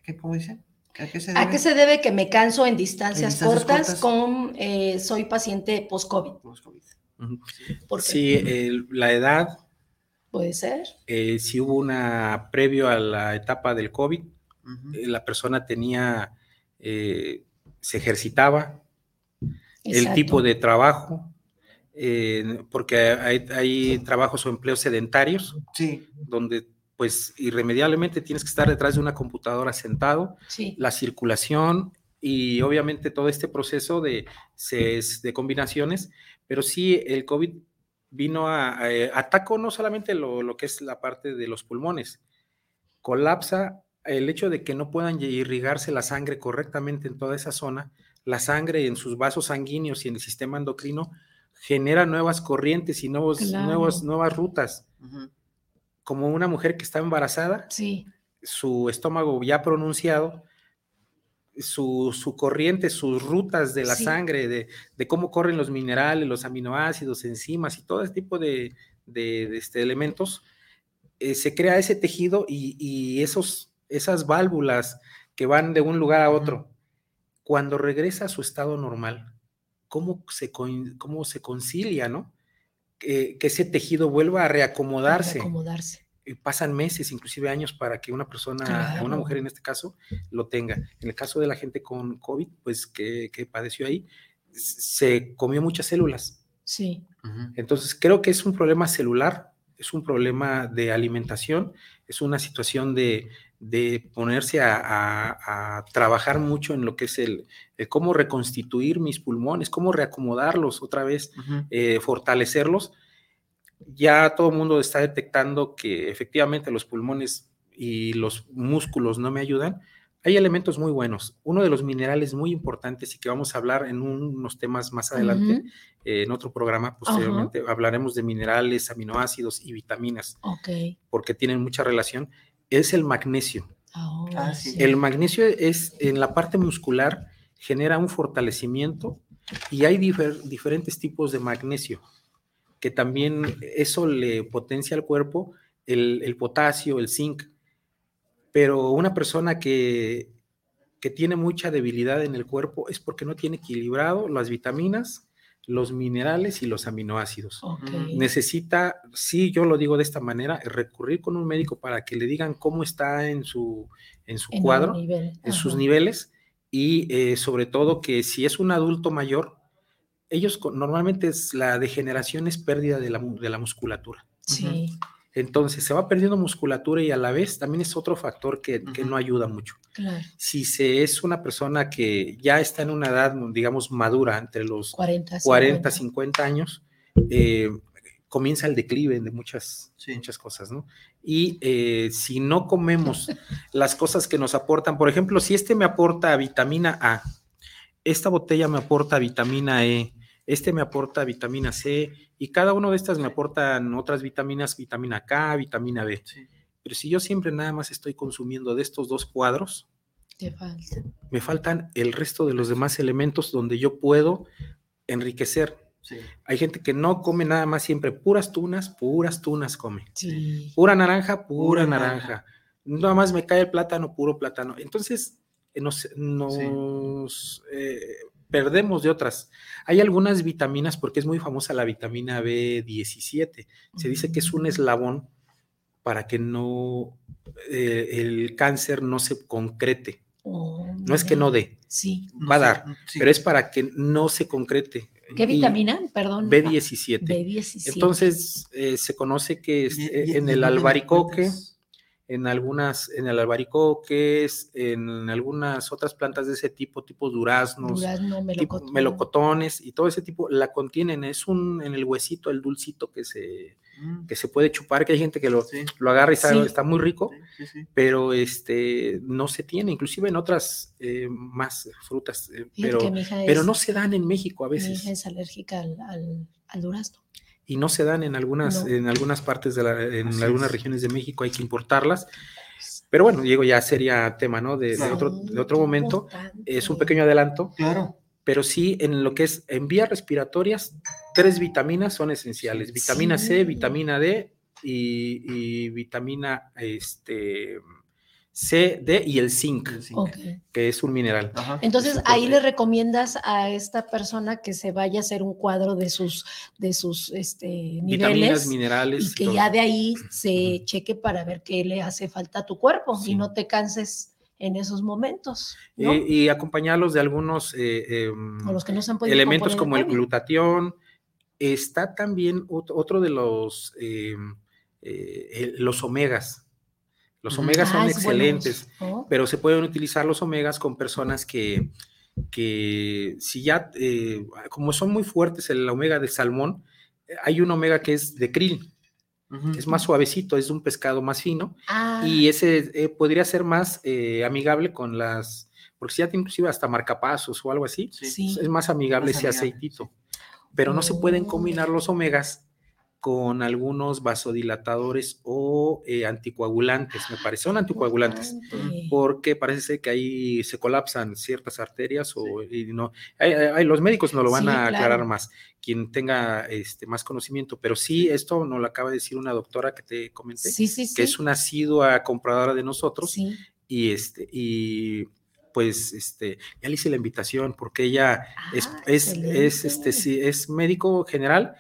¿Qué, ¿Cómo dice? ¿A qué, se debe? que me canso en distancias, cortas, con eh, soy paciente post-COVID? sí, la edad. Puede ser. Eh, si hubo una previo a la etapa del COVID, la persona tenía eh, se ejercitaba, el tipo de trabajo, eh, porque hay, trabajos o empleos sedentarios, sí. donde pues irremediablemente tienes que estar detrás de una computadora sentado, la circulación y obviamente todo este proceso de, de combinaciones, pero sí el COVID vino a, atacó no solamente lo, lo, que es la parte de los pulmones, colapsa el hecho de que no puedan irrigarse la sangre correctamente en toda esa zona, la sangre en sus vasos sanguíneos y en el sistema endocrino genera nuevas corrientes y nuevos, nuevas rutas. Como una mujer que está embarazada, su estómago ya pronunciado, su, corriente, sus rutas de la sangre, de, cómo corren los minerales, los aminoácidos, enzimas y todo ese tipo de, este, elementos, eh, se crea ese tejido y esos esas válvulas que van de un lugar a otro, cuando regresa a su estado normal, ¿cómo se, cómo se concilia, no? Que, ese tejido vuelva a reacomodarse. reacomodarse. Y pasan meses, inclusive años, para que una persona, una mujer en este caso, lo tenga. En el caso de la gente con COVID, pues que, que padeció ahí, se comió muchas células. Sí. Entonces, creo que es un problema celular, es un problema de alimentación, es una situación de, de ponerse a, trabajar mucho en lo que es el, cómo reconstituir mis pulmones, cómo reacomodarlos otra vez, eh, fortalecerlos. Ya todo el mundo está detectando que efectivamente los pulmones y los músculos no me ayudan. Hay elementos muy buenos. Uno de los minerales muy importantes y que vamos a hablar en unos temas más adelante, eh, en otro programa posteriormente, hablaremos de minerales, aminoácidos y vitaminas, porque tienen mucha relación es el magnesio. Oh, ah, el magnesio es en la parte muscular, genera un fortalecimiento y hay diferentes tipos de magnesio, que también eso le potencia al cuerpo, el, potasio, el zinc. Pero una persona que, que tiene mucha debilidad en el cuerpo es porque no tiene equilibrado las vitaminas, los minerales y los aminoácidos. Necesita, sí, yo lo digo de esta manera, recurrir con un médico para que le digan cómo está en su, en su cuadro, en sus niveles y eh, sobre todo que si es un adulto mayor, ellos normalmente es, la degeneración es pérdida de la, de la musculatura. Sí. Entonces se va perdiendo musculatura y a la vez también es otro factor que, no ayuda mucho. Si se es una persona que ya está en una edad, digamos, madura, entre los 40, 50, años, eh, comienza el declive de muchas, muchas cosas, ¿no? Y eh, si no comemos las cosas que nos aportan, por ejemplo, si este me aporta vitamina A, esta botella me aporta vitamina E, este me aporta vitamina C y cada uno de estas me aportan otras vitaminas, vitamina K, vitamina B. Pero si yo siempre nada más estoy consumiendo de estos dos cuadros, me faltan el resto de los demás elementos donde yo puedo enriquecer. Hay gente que no come nada más siempre puras tunas, puras tunas come. Pura naranja, pura, naranja. Nada más me cae el plátano, puro plátano. Entonces, nos, nos eh, perdemos de otras. Hay algunas vitaminas, porque es muy famosa la vitamina B17. Se dice que es un eslabón para que no eh, el cáncer no se concrete. Oh, no es que no dé, sí. va a dar, pero es para que no se concrete. ¿Qué vitamina? Perdón. B17. B17. Entonces, eh, se conoce que eh, en el albaricoque, en algunas, en el albaricoques, en algunas otras plantas de ese tipo, tipo duraznos, Durazno, melocotones y todo ese tipo, la contienen. Es un, en el huesito, el dulcito que se, mm. que se puede chupar, que hay gente que lo, lo agarra y sabe, está muy rico, pero este, no se tiene, inclusive en otras eh, más frutas, pero, pero no se dan en México a veces. Mi hija es alérgica al, al durazno y no se dan en algunas, en algunas partes de la, en algunas regiones de México, hay que importarlas. Pero bueno, Diego, ya sería tema, ¿no? De, otro, de otro momento. Es un pequeño adelanto. Claro. Pero sí, en lo que es en vías respiratorias, tres vitaminas son esenciales. Vitamina C, vitamina D y, y vitamina este, C, D y el zinc, que es un mineral. Entonces ahí le recomiendas a esta persona que se vaya a hacer un cuadro de sus, de sus este, niveles minerales y que ya de ahí se cheque para ver qué le hace falta a tu cuerpo y no te canses en esos momentos. Y, acompañarlos de algunos eh, em, elementos como el glutatión. Está también otro de los, em, eh, los omegas los omegas son ah, excelentes, oh. pero se pueden utilizar los omegas con personas que, que si ya, eh, como son muy fuertes el omega de salmón, eh, hay un omega que es de krill. Es más suavecito, es un pescado más fino ah. y ese eh, podría ser más amigable con las, porque si ya tiene inclusive hasta marcapasos o algo así, es más amigable ese aceitito. Pero no se pueden combinar los omegas con algunos vasodilatadores o eh, anticoagulantes, me parece, son anticoagulantes, porque parece que ahí se colapsan ciertas arterias o y no, los médicos no lo van a aclarar más, quien tenga este, más conocimiento, pero sí, esto nos lo acaba de decir una doctora que te comenté, que es una asidua compradora de nosotros y este, y pues este, ya le hice la invitación porque ella es, ah, es, es, este, sí, es médico general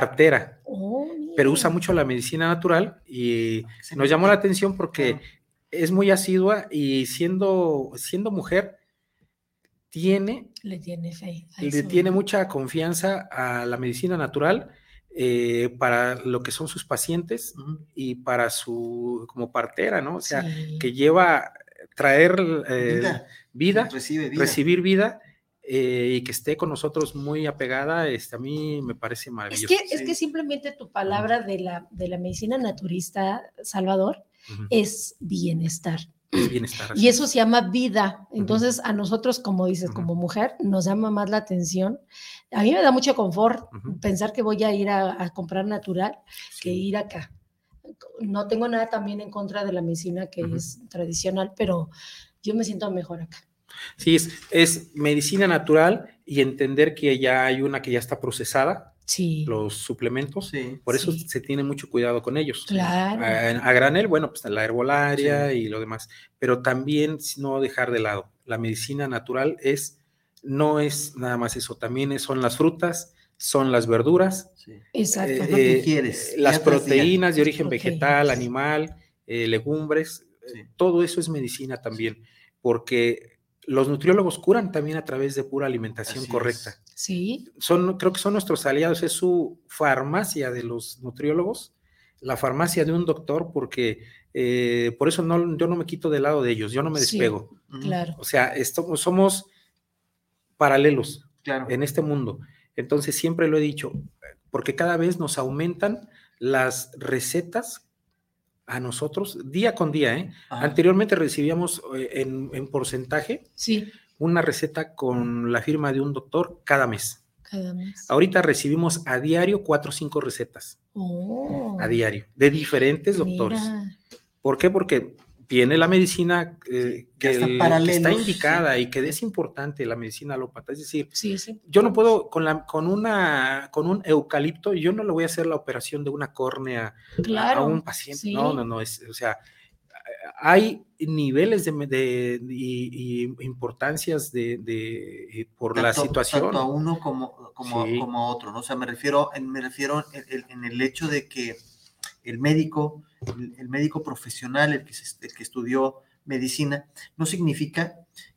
partera, oh, pero usa mucho la medicina natural y nos llamó la atención porque es muy asidua y siendo, siendo mujer, tiene, le tiene fe, le tiene mucha confianza a la medicina natural eh, para lo que son sus pacientes y para su como partera, ¿no? O sea, que lleva traer eh, vida, recibir vida eh, y que esté con nosotros muy apegada, este, a mí me parece maravilloso. Es que, es que simplemente tu palabra de la, de la medicina naturista, Salvador, es bienestar. Es bienestar. Y eso se llama vida. Entonces, a nosotros, como dices, como mujer, nos llama más la atención. A mí me da mucho confort pensar que voy a ir a, comprar natural que ir acá. No tengo nada también en contra de la medicina que es tradicional, pero yo me siento mejor acá. Sí, es, medicina natural y entender que ya hay una que ya está procesada, Sí. los suplementos. Por eso se tiene mucho cuidado con ellos. Claro. A, granel, bueno, pues la herbolaria y lo demás. Pero también no dejar de lado. La medicina natural es, no es nada más eso, también son las frutas, son las verduras. Exacto. Eh, quieres. Las proteínas de origen vegetal, animal, eh, legumbres. Todo eso es medicina también. Porque los nutriólogos curan también a través de pura alimentación correcta. Sí. Son, creo que son nuestros aliados, es su farmacia de los nutriólogos, la farmacia de un doctor, porque eh, por eso no, yo no me quito del lado de ellos, yo no me despego. claro. O sea, somos paralelos en este mundo. Entonces, siempre lo he dicho, porque cada vez nos aumentan las recetas a nosotros día con día. ¿eh? Anteriormente recibíamos eh, en, porcentaje sí. una receta con la firma de un doctor cada mes. Cada mes. Ahorita recibimos a diario cuatro o cinco recetas. Oh. A diario, de diferentes doctores. ¿Por qué? Porque viene la medicina eh, que, está, indicada y que es importante, la medicina alópata. Es decir, yo no puedo, con, la, con, una, con un eucalipto, yo no le voy a hacer la operación de una córnea a un paciente. No, no, no, es, o sea, hay niveles de, y, importancias de, eh, por la situación. Tanto a uno como, como, a otro, ¿no? O sea, me refiero, me refiero en, el hecho de que el médico, el, médico profesional, el que, el que estudió medicina, no significa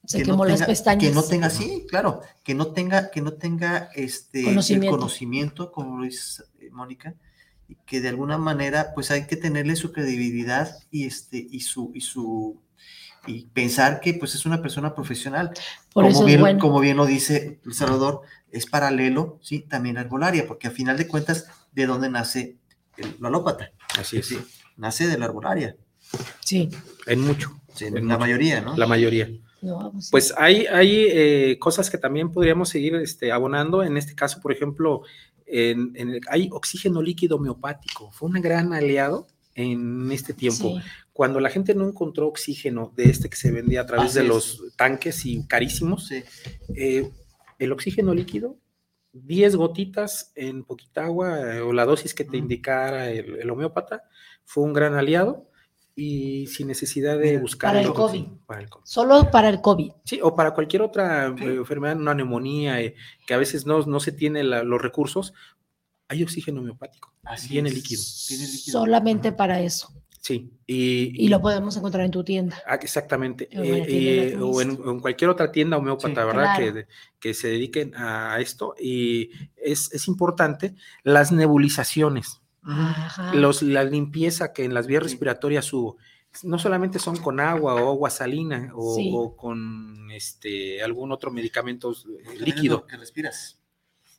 que, no tenga, que no tenga, sí, claro, que no tenga, que no tenga este conocimiento. el conocimiento, como lo dice eh, Mónica, y que de alguna manera, pues hay que tenerle su credibilidad y este, y su, y su, y pensar que pues es una persona profesional. como, bien, como bien lo dice El Salvador, es paralelo, sí, también arbolaria, porque a final de cuentas, ¿de dónde nace el, la alópata? Así es. Sí, nace de la arbolaria. Sí. En mucho. en la mayoría, ¿no? La mayoría. pues, pues hay, hay eh, cosas que también podríamos seguir este, abonando. En este caso, por ejemplo, en, hay oxígeno líquido homeopático. Fue un gran aliado en este tiempo. Cuando la gente no encontró oxígeno de este que se vendía a través de los tanques y carísimos, eh, el oxígeno líquido 10 gotitas en poquita agua eh, o la dosis que te indicara el, homeópata fue un gran aliado y sin necesidad de buscar para el, COVID. Solo para el COVID. Sí, o para cualquier otra eh, enfermedad, una neumonía, eh, que a veces no, no se tiene los recursos, hay oxígeno homeopático, Así viene líquido. Solamente para eso. Sí. Y, lo podemos encontrar en tu tienda. Ah, exactamente. Eh, o en, cualquier otra tienda homeópata, ¿verdad? Que, que, se dediquen a esto. Y es, es importante las nebulizaciones. Los, la limpieza que en las vías respiratorias hubo, no solamente son con agua o agua salina o, con este, algún otro medicamento eh, líquido. Que respiras.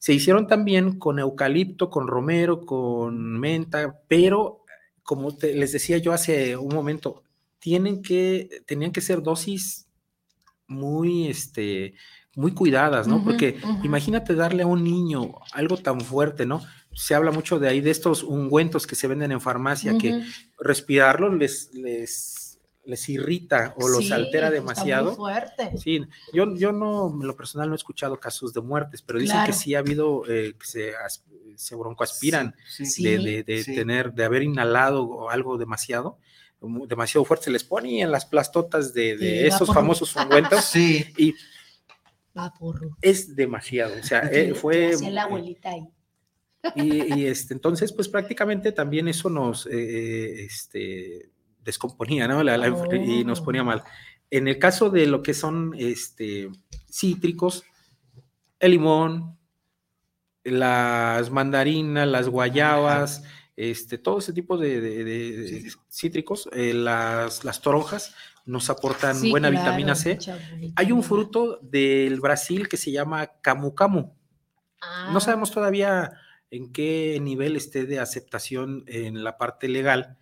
Se hicieron también con eucalipto, con romero, con menta, pero como les decía yo hace un momento, tienen que, tenían que ser dosis muy, este, muy cuidadas, ¿no? Porque imagínate darle a un niño algo tan fuerte, ¿no? se habla mucho de ahí, de estos ungüentos que se venden en farmacia, que respirarlos les, les, les irrita o los altera demasiado. Está muy fuerte. Sí, yo, yo no, en lo personal no he escuchado casos de muertes, pero dicen que sí ha habido, eh, que se, se broncoaspiran de, de, tener, de haber inhalado algo demasiado demasiado fuerte, se les pone en las plastotas de, esos famosos ungüentos. sí. Y es demasiado. O sea, eh, fue. la abuelita ahí. Y, este, entonces, pues prácticamente también eso nos eh, este, descomponía, ¿no? y nos ponía mal. En el caso de lo que son este, cítricos, el limón, las mandarinas, las guayabas, este, todo ese tipo de, cítricos, eh, las, las, toronjas nos aportan buena vitamina C. Hay un fruto del Brasil que se llama camu camu. No ah. sabemos todavía en qué nivel esté de aceptación en la parte legal,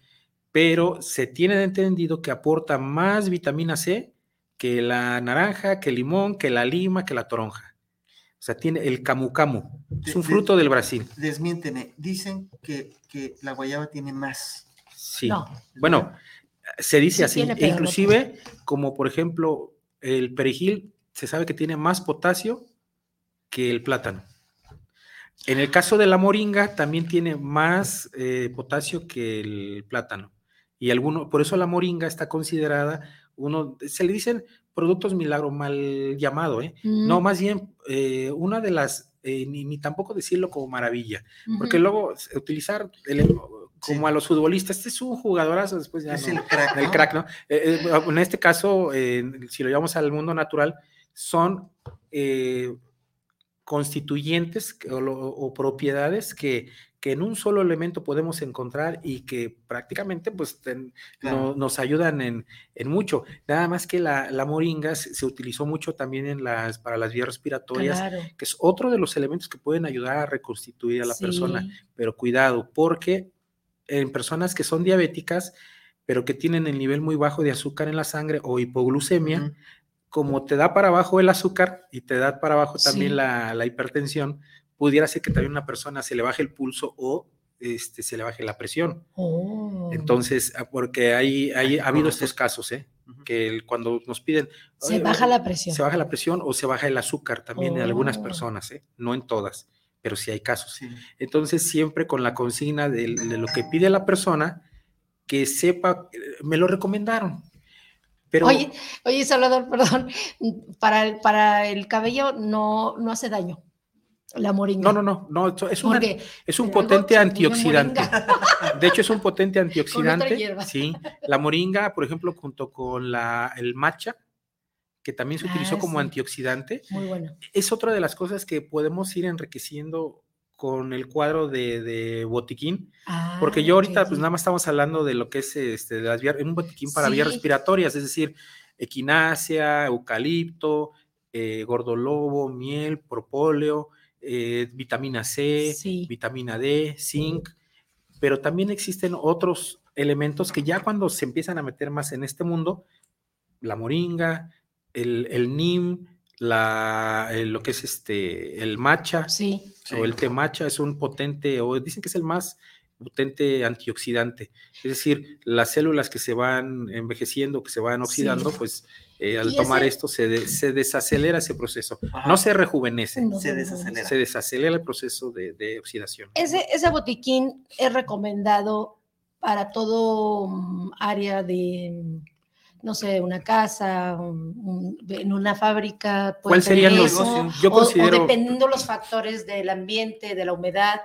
pero se tiene entendido que aporta más vitamina C que la naranja, que el limón, que la lima, que la toronja. O sea, tiene el camu camu. Es un fruto del Brasil. Desmiénteme. Dicen que, la guayaba tiene más. Sí. Bueno, se dice así. inclusive, como por ejemplo, el perejil se sabe que tiene más potasio que el plátano. En el caso de la moringa, también tiene más eh, potasio que el plátano. Y alguno, por eso la moringa está considerada uno, se le dicen productos milagro mal llamado, ¿eh? No, mm. más bien eh, una de las, eh, ni, tampoco decirlo como maravilla, porque luego utilizar como a los futbolistas, este es un jugadorazo, después ya es el crack, el crack, ¿no? en este caso, si lo llevamos al mundo natural, son constituyentes o, propiedades que, que, en un solo elemento podemos encontrar y que prácticamente pues nos ayudan en, en, mucho. Nada más que la, la moringa se, utilizó mucho también en las, para las vías respiratorias, que es otro de los elementos que pueden ayudar a reconstituir a la persona. Pero cuidado, porque en personas que son diabéticas, pero que tienen el nivel muy bajo de azúcar en la sangre o hipoglucemia, como te da para abajo el azúcar y te da para abajo también la, hipertensión, pudiera ser que también una persona se le baje el pulso o este, se le baje la presión. Oh. Entonces, ah, porque hay, hay, ha habido estos casos, ¿eh? que cuando nos piden... Se baja la presión. Se baja la presión o se baja el azúcar también en algunas oh. personas, ¿eh? no en todas, pero sí hay casos. Entonces, siempre con la consigna de, de, lo que pide la persona, que sepa, me lo recomendaron. Pero, oye, oye, Salvador, perdón, para el, para el cabello no, no hace daño la moringa. No, no, no, no es, es un potente antioxidante. De hecho, es un potente antioxidante. Sí, la moringa, por ejemplo, junto con la, el matcha, que también se utilizó ah, como antioxidante. Muy bueno. Es otra de las cosas que podemos ir enriqueciendo con el cuadro de, botiquín, porque yo ah, ahorita pues nada más estamos hablando de lo que es este, de las un botiquín para vías respiratorias, es decir, equinacia, eucalipto, eh, gordolobo, miel, propóleo, eh, vitamina C, vitamina D, zinc, pero también existen otros elementos que ya cuando se empiezan a meter más en este mundo, la moringa, el, el NIM, la, lo que es este, el matcha o el té matcha es un potente, o dicen que es el más potente antioxidante. Es decir, las células que se van envejeciendo, que se van oxidando, pues eh, al tomar esto se, se, desacelera ese proceso. No se rejuvenece, se desacelera. Se desacelera el proceso de, de oxidación. Ese, ese botiquín es recomendado para todo mm, área de no sé, una casa, en una fábrica. ¿Cuál sería el negocio? Yo considero... O, dependiendo los factores del ambiente, de la humedad,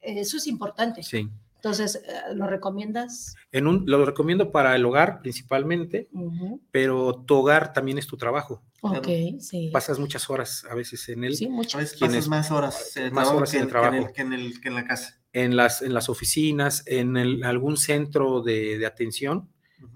eso es importante. Sí. Entonces, eh, ¿lo recomiendas? En un, lo recomiendo para el hogar principalmente, pero tu hogar también es tu trabajo. Ok, sí. Pasas muchas horas a veces en él. Sí, muchas. A veces pasas más horas, más horas en el trabajo. Que en, el, que en la casa. En las, en las oficinas, en el, algún centro de, de atención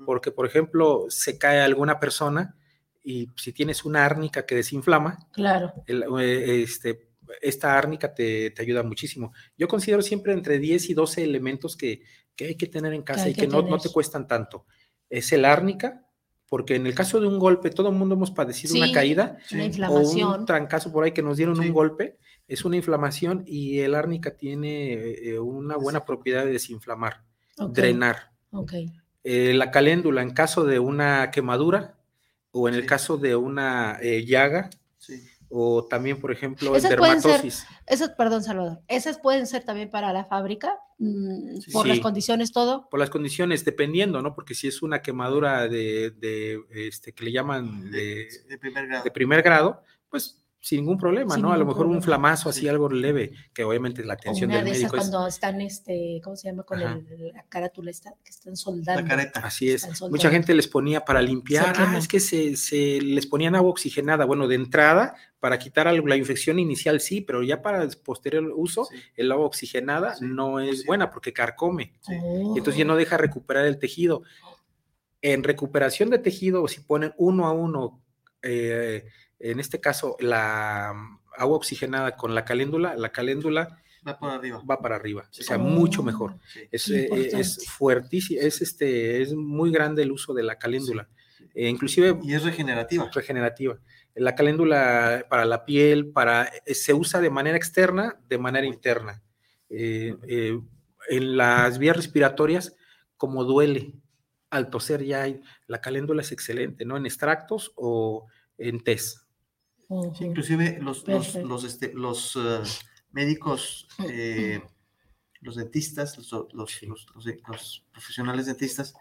porque, por ejemplo, se cae alguna persona y si tienes una árnica que desinflama, claro. Eh, este, esta árnica te, te, ayuda muchísimo. Yo considero siempre entre 10 y 12 elementos que, que hay que tener en casa y que, no, no, te cuestan tanto. Es el árnica, porque en el caso de un golpe, todo el mundo hemos padecido una caída una inflamación. o un trancazo por ahí que nos dieron un golpe, es una inflamación y el árnica tiene eh, una buena propiedad de desinflamar, drenar. Okay. Eh, la caléndula en caso de una quemadura o en el caso de una eh, llaga. O también, por ejemplo, esas dermatosis. esas, perdón, Salvador. Esas pueden ser también para la fábrica, mm, por las condiciones, todo. Por las condiciones, dependiendo, ¿no? Porque si es una quemadura de, de este, que le llaman de, de primer grado, pues sin ningún problema, ¿no? A lo mejor un flamazo así, algo leve, que obviamente la atención del médico cuando están, este, ¿cómo se llama? Con el, la carátula está, que están soldando. La careta. Así es. Mucha gente les ponía para limpiar, ah, es que se, se, les ponían agua oxigenada. Bueno, de entrada, para quitar la infección inicial sí, pero ya para el posterior uso, el agua oxigenada no es buena porque carcome. Entonces ya no deja recuperar el tejido. En recuperación de tejido, si ponen uno a uno, eh, en este caso, la mm, agua oxigenada con la caléndula, la caléndula va para arriba. Va para arriba, o sea, mucho oh, mejor. Es, eh, es, fuertísimo, es, este, es muy grande el uso de la caléndula. Eh, inclusive... Y es regenerativa. Regenerativa. La caléndula para la piel, para, eh, se usa de manera externa, de manera interna. en las vías respiratorias, como duele al toser ya hay, la caléndula es excelente, ¿no? En extractos o en test inclusive los, los, este, los, eh, médicos, eh, los dentistas, los, los, profesionales dentistas,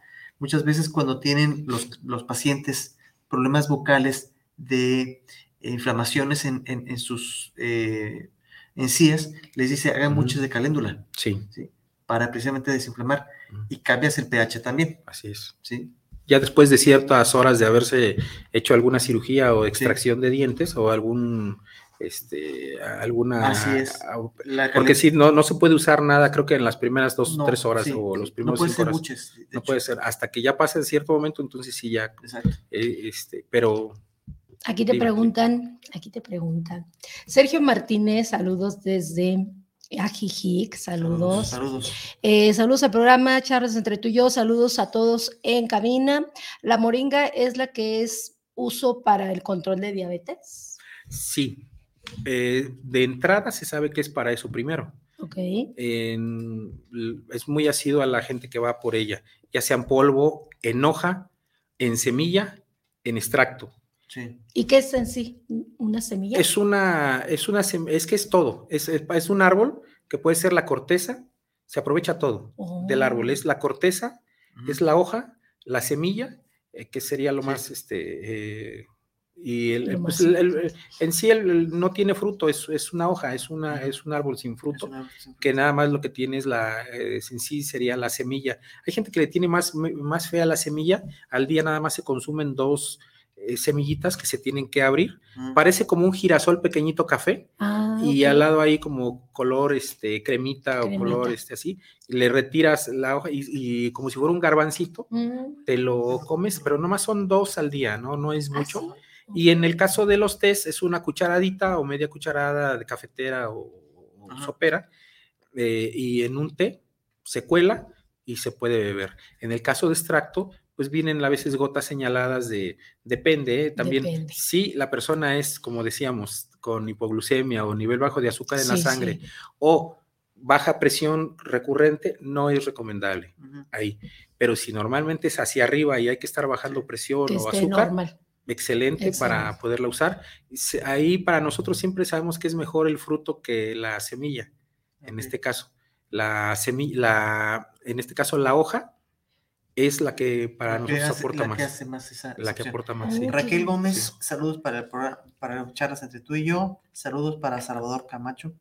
muchas veces cuando tienen los, pacientes problemas vocales de inflamaciones en, en, sus eh, encías, les dice hagan muchos de caléndula. Sí. Para precisamente desinflamar. Y cambias el pH también. Así es. Sí ya después de ciertas horas de haberse hecho alguna cirugía o extracción de dientes o algún este alguna Así es. porque si no no se puede usar nada creo que en las primeras dos o tres horas o los primeros no cinco horas no puede ser hasta que ya pase en cierto momento entonces sí ya Exacto. Eh, este pero aquí te preguntan aquí te preguntan Sergio Martínez saludos desde Ajijic, saludos. Saludos. Eh, saludos. al programa Charles entre tú y yo, saludos a todos en cabina. La moringa es la que es uso para el control de diabetes. Sí, eh, de entrada se sabe que es para eso primero. Ok. es muy ácido a la gente que va por ella, ya sea en polvo, en hoja, en semilla, en extracto. Sí. ¿Y qué es en sí? ¿Una semilla? Es una, es una, es que es todo. Es, es, un árbol que puede ser la corteza, se aprovecha todo del árbol. Oh. Es la corteza, Es la hoja, la semilla, eh, que sería lo más, este, eh, y el, pues, en sí no tiene fruto, es, es, una hoja, es, una, es un árbol sin fruto, que nada más lo que tiene es la, en sí sería la semilla. Hay gente que le tiene más, más fea la semilla, al día nada más se consumen dos, eh, semillitas que se tienen que abrir. Mm. Parece como un girasol pequeñito café ah, y al lado ahí como color este cremita, o color este así. le retiras la hoja y, como si fuera un garbancito, mm. te lo comes, pero nomás son dos al día, ¿no? No es ¿Ah, mucho. Y en el caso de los tés es una cucharadita o media cucharada de cafetera o, sopera eh, y en un té se cuela y se puede beber. En el caso de extracto, pues vienen a veces gotas señaladas de, depende, ¿eh? también si la persona es, como decíamos, con hipoglucemia o nivel bajo de azúcar en la sangre o baja presión recurrente, no es recomendable ahí. Pero si normalmente es hacia arriba y hay que estar bajando presión o azúcar, excelente, para poderla usar. Ahí para nosotros siempre sabemos que es mejor el fruto que la semilla, en este caso. La semilla, la, en este caso la hoja, es la que para nosotros aporta más. la que aporta más. Raquel Gómez, saludos para el programa, para charlas entre tú y yo. Saludos para Salvador Camacho.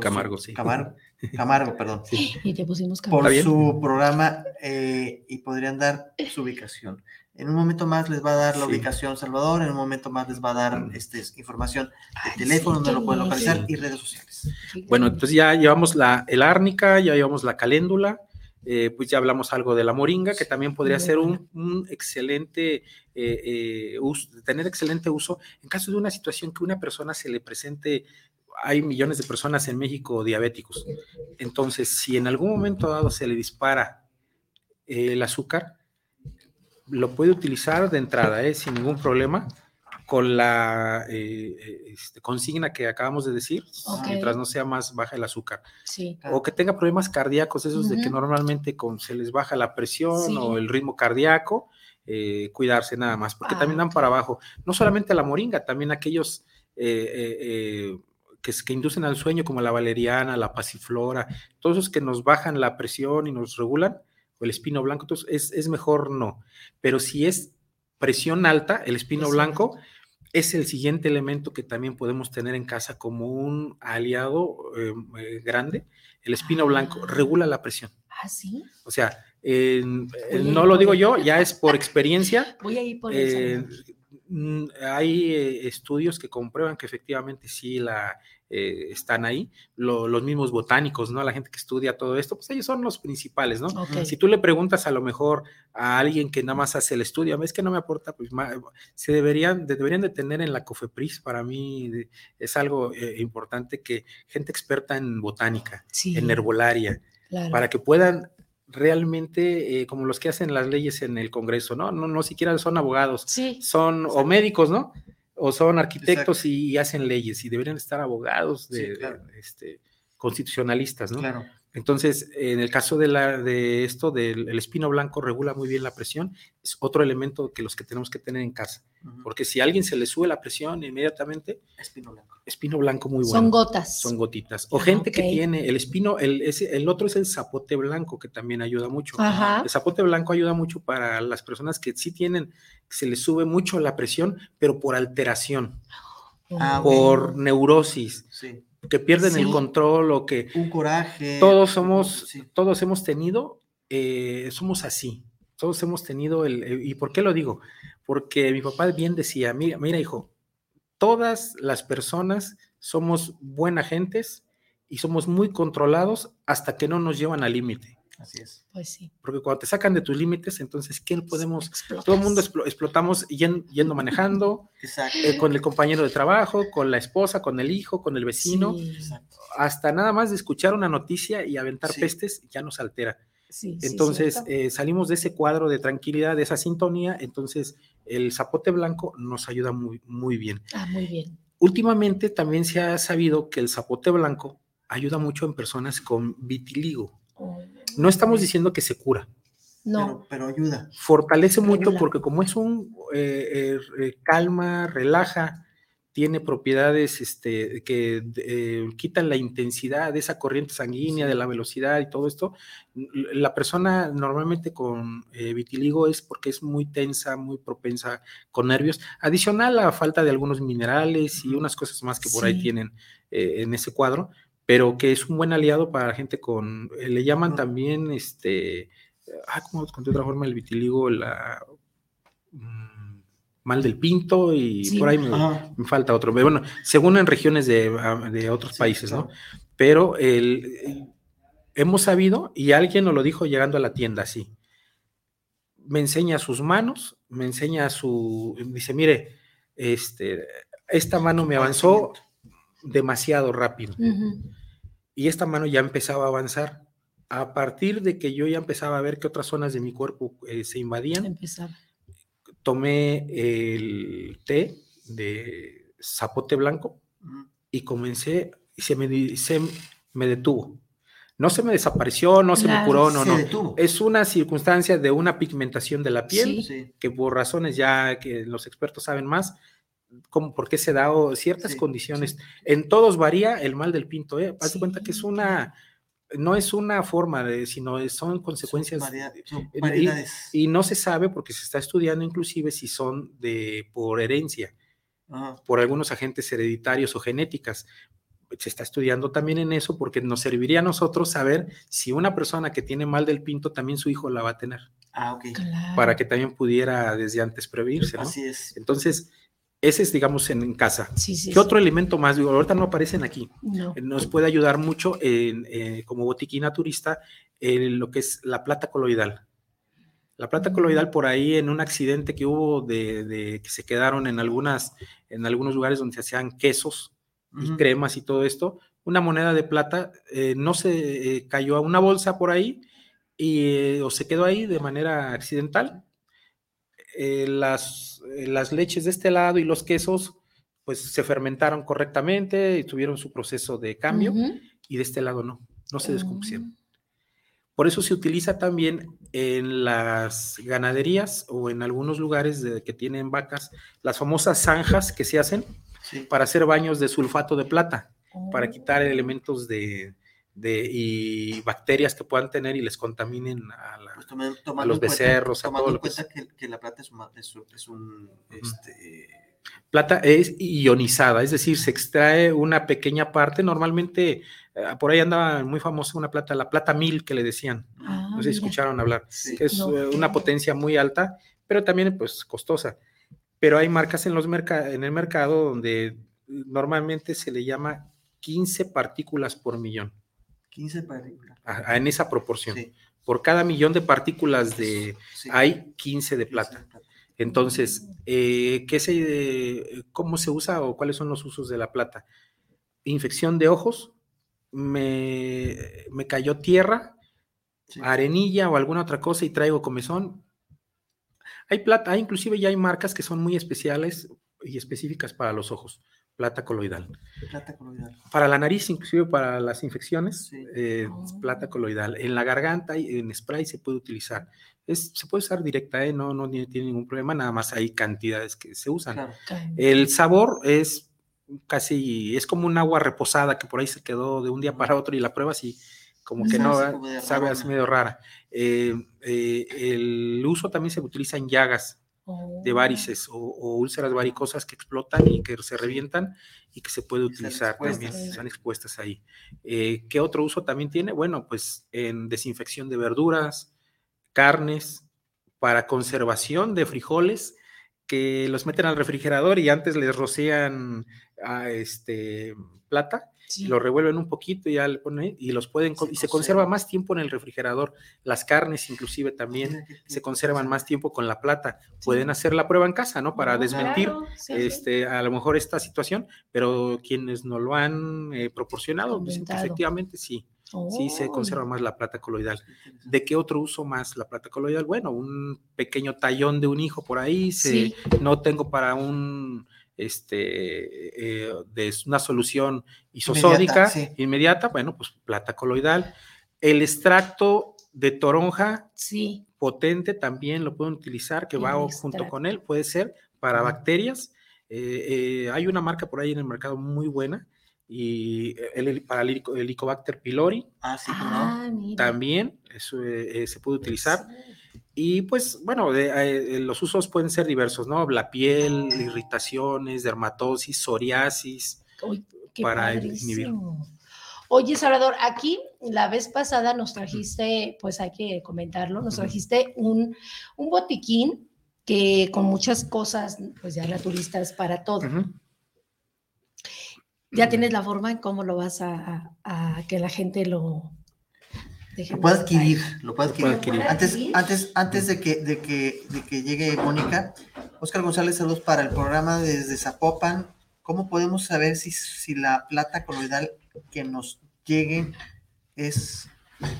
Camargo, sí. Camargo, Camargo perdón. Y te pusimos Camargo. Por su programa eh, y podrían dar su ubicación. En un momento más les va a dar la ubicación Salvador, en un momento más les va a dar este, información de teléfono donde lo pueden localizar y redes sociales. Bueno, entonces ya llevamos la, el árnica, ya llevamos la caléndula, eh, pues ya hablamos algo de la moringa, que también podría ser un, excelente eh, eh, uso, tener excelente uso en caso de una situación que una persona se le presente. Hay millones de personas en México diabéticos. Entonces, si en algún momento dado se le dispara el azúcar, lo puede utilizar de entrada, sin ningún problema con la eh, eh, este, consigna que acabamos de decir, mientras no sea más baja el azúcar. O que tenga problemas cardíacos, esos de que normalmente con, se les baja la presión o el ritmo cardíaco, eh, cuidarse nada más, porque también dan para abajo. No solamente la moringa, también aquellos que, que, inducen al sueño, como la valeriana, la pasiflora, todos esos que nos bajan la presión y nos regulan, o el espino blanco, entonces es, es mejor no. Pero si es presión alta, el espino blanco, es el siguiente elemento que también podemos tener en casa como un aliado eh, eh, grande. El espino blanco ah. regula la presión. Ah, sí. O sea, no lo digo yo, ya es por experiencia. Voy a ir por eso. Mm, hay eh, estudios que comprueban que efectivamente sí la, eh, están ahí, los mismos botánicos, ¿no? La gente que estudia todo esto, pues ellos son los principales, ¿no? Si tú le preguntas a lo mejor a alguien que nada más hace el estudio, es que no me aporta, pues se deberían, deberían de tener en la COFEPRIS, para mí es algo eh, importante que gente experta en botánica, en herbolaria, para que puedan realmente, eh, como los que hacen las leyes en el Congreso, ¿no? No, no siquiera son abogados, son o médicos, ¿no? O son arquitectos y, hacen leyes y deberían estar abogados de, este, constitucionalistas, ¿no? Claro. Entonces, en el caso de, la, de esto, del espino blanco regula muy bien la presión, es otro elemento que los que tenemos que tener en casa. Porque si a alguien se le sube la presión inmediatamente, espino blanco. Espino blanco muy bueno. Son gotas. Son gotitas. O gente que tiene el espino, el, el otro es el zapote blanco, que también ayuda mucho. El zapote blanco ayuda mucho para las personas que sí tienen, se les sube mucho la presión, pero por alteración, ah, por neurosis. Sí que pierden el control o que... Un coraje. Todos somos, todos hemos tenido, eh, somos así, todos hemos tenido el... ¿Y por qué lo digo? Porque mi papá bien decía, mira, mira hijo, todas las personas somos buenas gentes y somos muy controlados hasta que no nos llevan al límite. Así es. Pues sí. Porque cuando te sacan de tus límites, entonces, ¿qué podemos? Todo el mundo explotamos yendo, manejando, eh, con el compañero de trabajo, con la esposa, con el hijo, con el vecino. hasta nada más de escuchar una noticia y aventar pestes, ya nos altera. Entonces, eh, salimos de ese cuadro de tranquilidad, de esa sintonía. Entonces, el zapote blanco nos ayuda muy, muy bien. Ah, muy bien. Últimamente también se ha sabido que el zapote blanco ayuda mucho en personas con vitiligo. Oh. No estamos diciendo que se cura. No. Pero, ayuda. Fortalece mucho porque como es un eh, eh, calma, relaja, tiene propiedades este, que eh, quitan la intensidad de esa corriente sanguínea, de la velocidad y todo esto. La persona normalmente con eh, vitiligo es porque es muy tensa, muy propensa con nervios, adicional a la falta de algunos minerales y unas cosas más que por ahí tienen eh, en ese cuadro, pero que es un buen aliado para la gente con, le llaman también, este, ah, ¿cómo de otra forma el vitiligo? La... Mm, mal del pinto y por ahí me, falta otro. Bueno, según en regiones de, ah, otros países, ¿no? Pero el, hemos sabido, y alguien nos lo dijo llegando a la tienda así, me enseña sus manos, me enseña su, dice, mire, este, esta mano me avanzó demasiado rápido. Y esta mano ya empezaba a avanzar. A partir de que yo ya empezaba a ver que otras zonas de mi cuerpo eh, se invadían, empezaba tomé el té de zapote blanco y comencé y se me, me detuvo. No se me desapareció, no se me curó, no, no. Es una circunstancia de una pigmentación de la piel que por razones ya que los expertos saben más, como por qué se da ciertas condiciones. En todos varía el mal del pinto. ¿eh? Haz cuenta que es una no es una forma, de, sino son consecuencias. y, no se sabe porque se está estudiando inclusive si son de por herencia, por algunos agentes hereditarios o genéticas. Se está estudiando también en eso porque nos serviría a nosotros saber si una persona que tiene mal del pinto también su hijo la va a tener. Ah, ok. Para que también pudiera desde antes prevenirse, ¿no? Así es. Entonces, ese es, digamos, en, casa. ¿Qué otro elemento más? Digo, ahorita no aparecen aquí. Eh, nos puede ayudar mucho en, eh, como botiquina turista en lo que es la plata coloidal. La plata coloidal por ahí en un accidente que hubo de, que se quedaron en algunas en algunos lugares donde se hacían quesos y cremas y todo esto, una moneda de plata eh, no se cayó a una bolsa por ahí y o se quedó ahí de manera accidental. las eh, las leches de este lado y los quesos, pues se fermentaron correctamente y tuvieron su proceso de cambio, y de este lado no, no se descompusieron. Oh. Por eso se utiliza también en las ganaderías o en algunos lugares de, que tienen vacas las famosas zanjas que se hacen para hacer baños de sulfato de plata, para oh. quitar elementos de, de, y bacterias que puedan tener y les contaminen a, pues los becerros, a todo lo cuenta que, la plata es, un... Este, plata es ionizada, es decir, se extrae una pequeña parte, normalmente eh, por ahí andaba muy famosa una plata, la plata mil que le decían, no sé si ah, escucharon hablar, es eh, una potencia muy alta, pero también pues costosa. Pero hay marcas en, los en el mercado donde normalmente se le llama 15 partículas por millón. 15 partículas. en esa proporción. Por cada millón de partículas de hay 15 de plata. Entonces, eh, ¿qué se, ¿cómo se usa o cuáles son los usos de la plata? Infección de ojos, me, me cayó tierra, arenilla o alguna otra cosa y traigo comezón. Hay plata, inclusive ya hay marcas que son muy especiales y específicas para los ojos plata coloidal. Plata coloidal. Para la nariz, inclusive para las infecciones, eh, plata coloidal. En la garganta y en spray se puede utilizar. Es, se puede usar directa, ¿eh? no, no tiene ningún problema, nada más hay cantidades que se usan. El sabor es casi, es como un agua reposada que por ahí se quedó de un día para otro y la prueba y como que no, sabe, es medio rara. Eh, el uso también se utiliza en llagas, de varices o, úlceras varicosas que explotan y que se revientan y que se puede utilizar también, están expuestas ahí. Eh, ¿Qué otro uso también tiene? Bueno, pues en desinfección de verduras, carnes, para conservación de frijoles que los meten al refrigerador y antes les rocían a ah, este, plata lo revuelven un poquito y ya le ponen y los pueden y se conserva más tiempo en el refrigerador. Las carnes inclusive también se conservan más tiempo con la plata. Pueden hacer la prueba en casa, ¿no? Para desmentir este a lo mejor esta situación, pero quienes no lo han eh, proporcionado, pues, efectivamente sí. Sí, se conserva más la plata coloidal. ¿De qué otro uso más la plata coloidal? Bueno, un pequeño tallón de un hijo por ahí, se, no tengo para un este, eh, de una solución isosódica inmediata, bueno, pues plata coloidal. El extracto de toronja sí. potente también lo pueden utilizar, que va junto con él, puede ser para bacterias. hay una marca por ahí en el mercado muy buena y el, para el Helicobacter pylori ah, sí, ah, también eso, se puede utilizar. Y pues, bueno, los usos pueden ser diversos, ¿no? La piel, irritaciones, dermatosis, psoriasis, para inhibir. Oye, Salvador, aquí la vez pasada nos trajiste, pues hay que comentarlo, nos trajiste un, un botiquín que con muchas cosas, pues ya naturistas para todo. Ya tienes la forma en cómo lo vas a, que la gente lo, lo puede adquirir, lo puede adquirir. Antes, antes, antes de que, de que, de que llegue Mónica, Oscar González, saludos para el programa desde Zapopan. ¿Cómo podemos saber si, si la plata coloidal que nos llegue es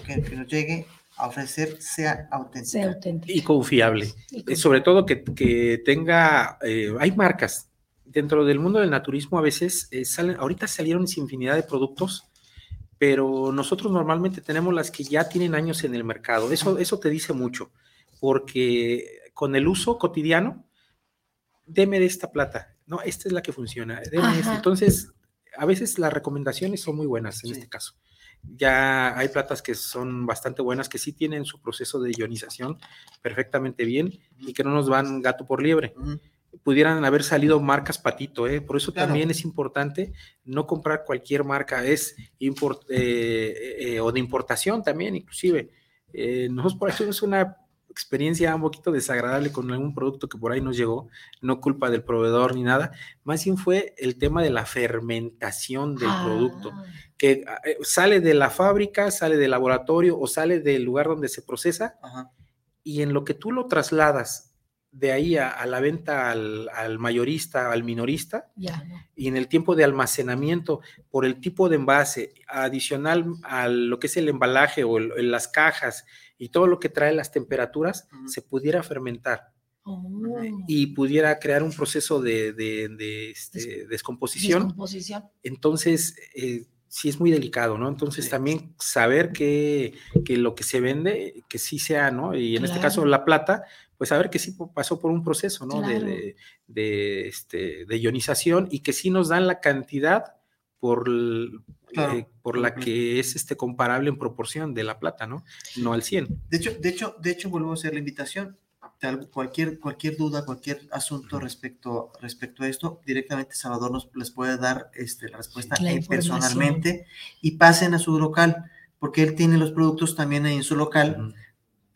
que, nos llegue a ofrecer sea auténtica. Y confiable. Eh, sobre todo que, tenga, eh, hay marcas. Dentro del mundo del naturismo a veces eh, salen, ahorita salieron sin infinidad de productos, pero nosotros normalmente tenemos las que ya tienen años en el mercado. Eso, eso te dice mucho, porque con el uso cotidiano, deme de esta plata. No, esta es la que funciona. Entonces, a veces las recomendaciones son muy buenas en este caso. Ya hay platas que son bastante buenas, que sí tienen su proceso de ionización perfectamente bien y que no nos van gato por liebre. Pudieran haber salido marcas patito, ¿eh? por eso también es importante no comprar cualquier marca, es import, eh, eh, o de importación también, inclusive. nosotros por eso es una experiencia un poquito desagradable con algún producto que por ahí nos llegó, no culpa del proveedor ni nada, más bien fue el tema de la fermentación del producto, ah. que eh, sale de la fábrica, sale del laboratorio o sale del lugar donde se procesa y en lo que tú lo trasladas de ahí a, la venta al, mayorista, al minorista, y en el tiempo de almacenamiento, por el tipo de envase, adicional a lo que es el embalaje o las cajas y todo lo que trae las temperaturas, se pudiera fermentar. Oh. Y pudiera crear un proceso de, este, descomposición. Entonces, eh, sí es muy delicado, ¿no? Entonces también saber que, lo que se vende, que sí sea, ¿no? Y en este caso la plata, pues saber que sí pasó por un proceso, ¿no? De, de, este, de ionización y que sí nos dan la cantidad por, eh, por la que es este comparable en proporción de la plata, ¿no? No al 100. De hecho, de hecho, de hecho vuelvo a hacer la invitación. Cualquier, cualquier duda, cualquier asunto respecto, respecto a esto, directamente Salvador nos les puede dar este, la respuesta personalmente y pasen a su local, porque él tiene los productos también ahí en su local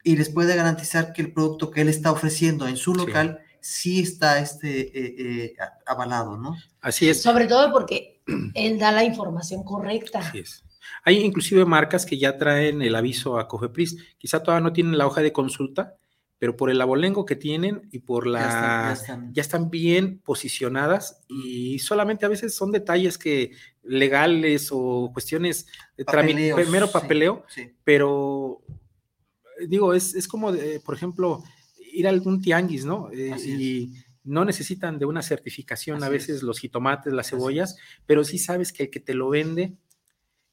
y les puede garantizar que el producto que él está ofreciendo en su local sí, está este, eh, eh, avalado, ¿no? Así es. Sobre todo porque él da la información correcta. Así es. Hay inclusive marcas que ya traen el aviso a Cofepris. Quizá todavía no tienen la hoja de consulta, pero por el abolengo que tienen y por la... Ya están, bien posicionadas y solamente a veces son detalles que legales o cuestiones de trámite, primero papeleo, pero digo, es, es como, por ejemplo, ir a algún tianguis, ¿no? Eh, y no necesitan de una certificación a veces los jitomates, las cebollas, pero sí sabes que el que te lo vende,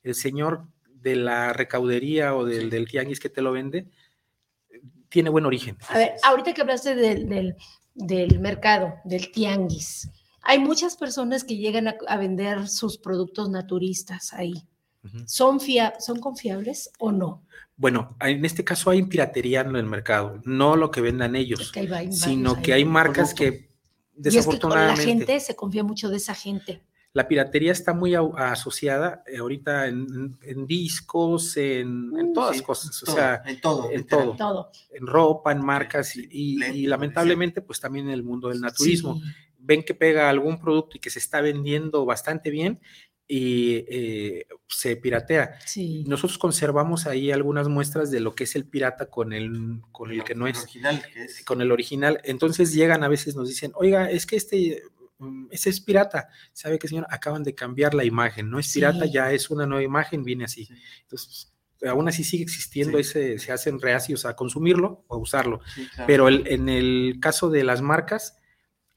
el señor de la recaudería o del, del tianguis que te lo vende, tiene buen origen. A ver, ahorita que hablaste del, del, mercado, del tianguis, hay muchas personas que llegan a vender sus productos naturistas ahí. ¿Son, ¿Son confiables o no? Bueno, en este caso hay piratería en el mercado, no lo que vendan ellos, sino que hay marcas que desafortunadamente... la gente se confía mucho de esa gente. La piratería está muy asociada eh, ahorita en, discos, en, mm, todas las cosas, o sea, en todo, en todo, en ropa, en marcas y, lamentablemente pues también en el mundo del naturismo. Ven que pega algún producto y que se está vendiendo bastante bien y eh, se piratea. Nosotros conservamos ahí algunas muestras de lo que es el pirata con el, con el que no es, original, Con el original. Entonces llegan a veces, nos dicen, oiga, es que este, mm, ese es pirata. ¿Sabe qué, señor? Acaban de cambiar la imagen. No es pirata, ya es una nueva imagen, viene así. Entonces, aún así sigue existiendo ese, se hacen reacios a consumirlo o a usarlo. Pero en el caso de las marcas,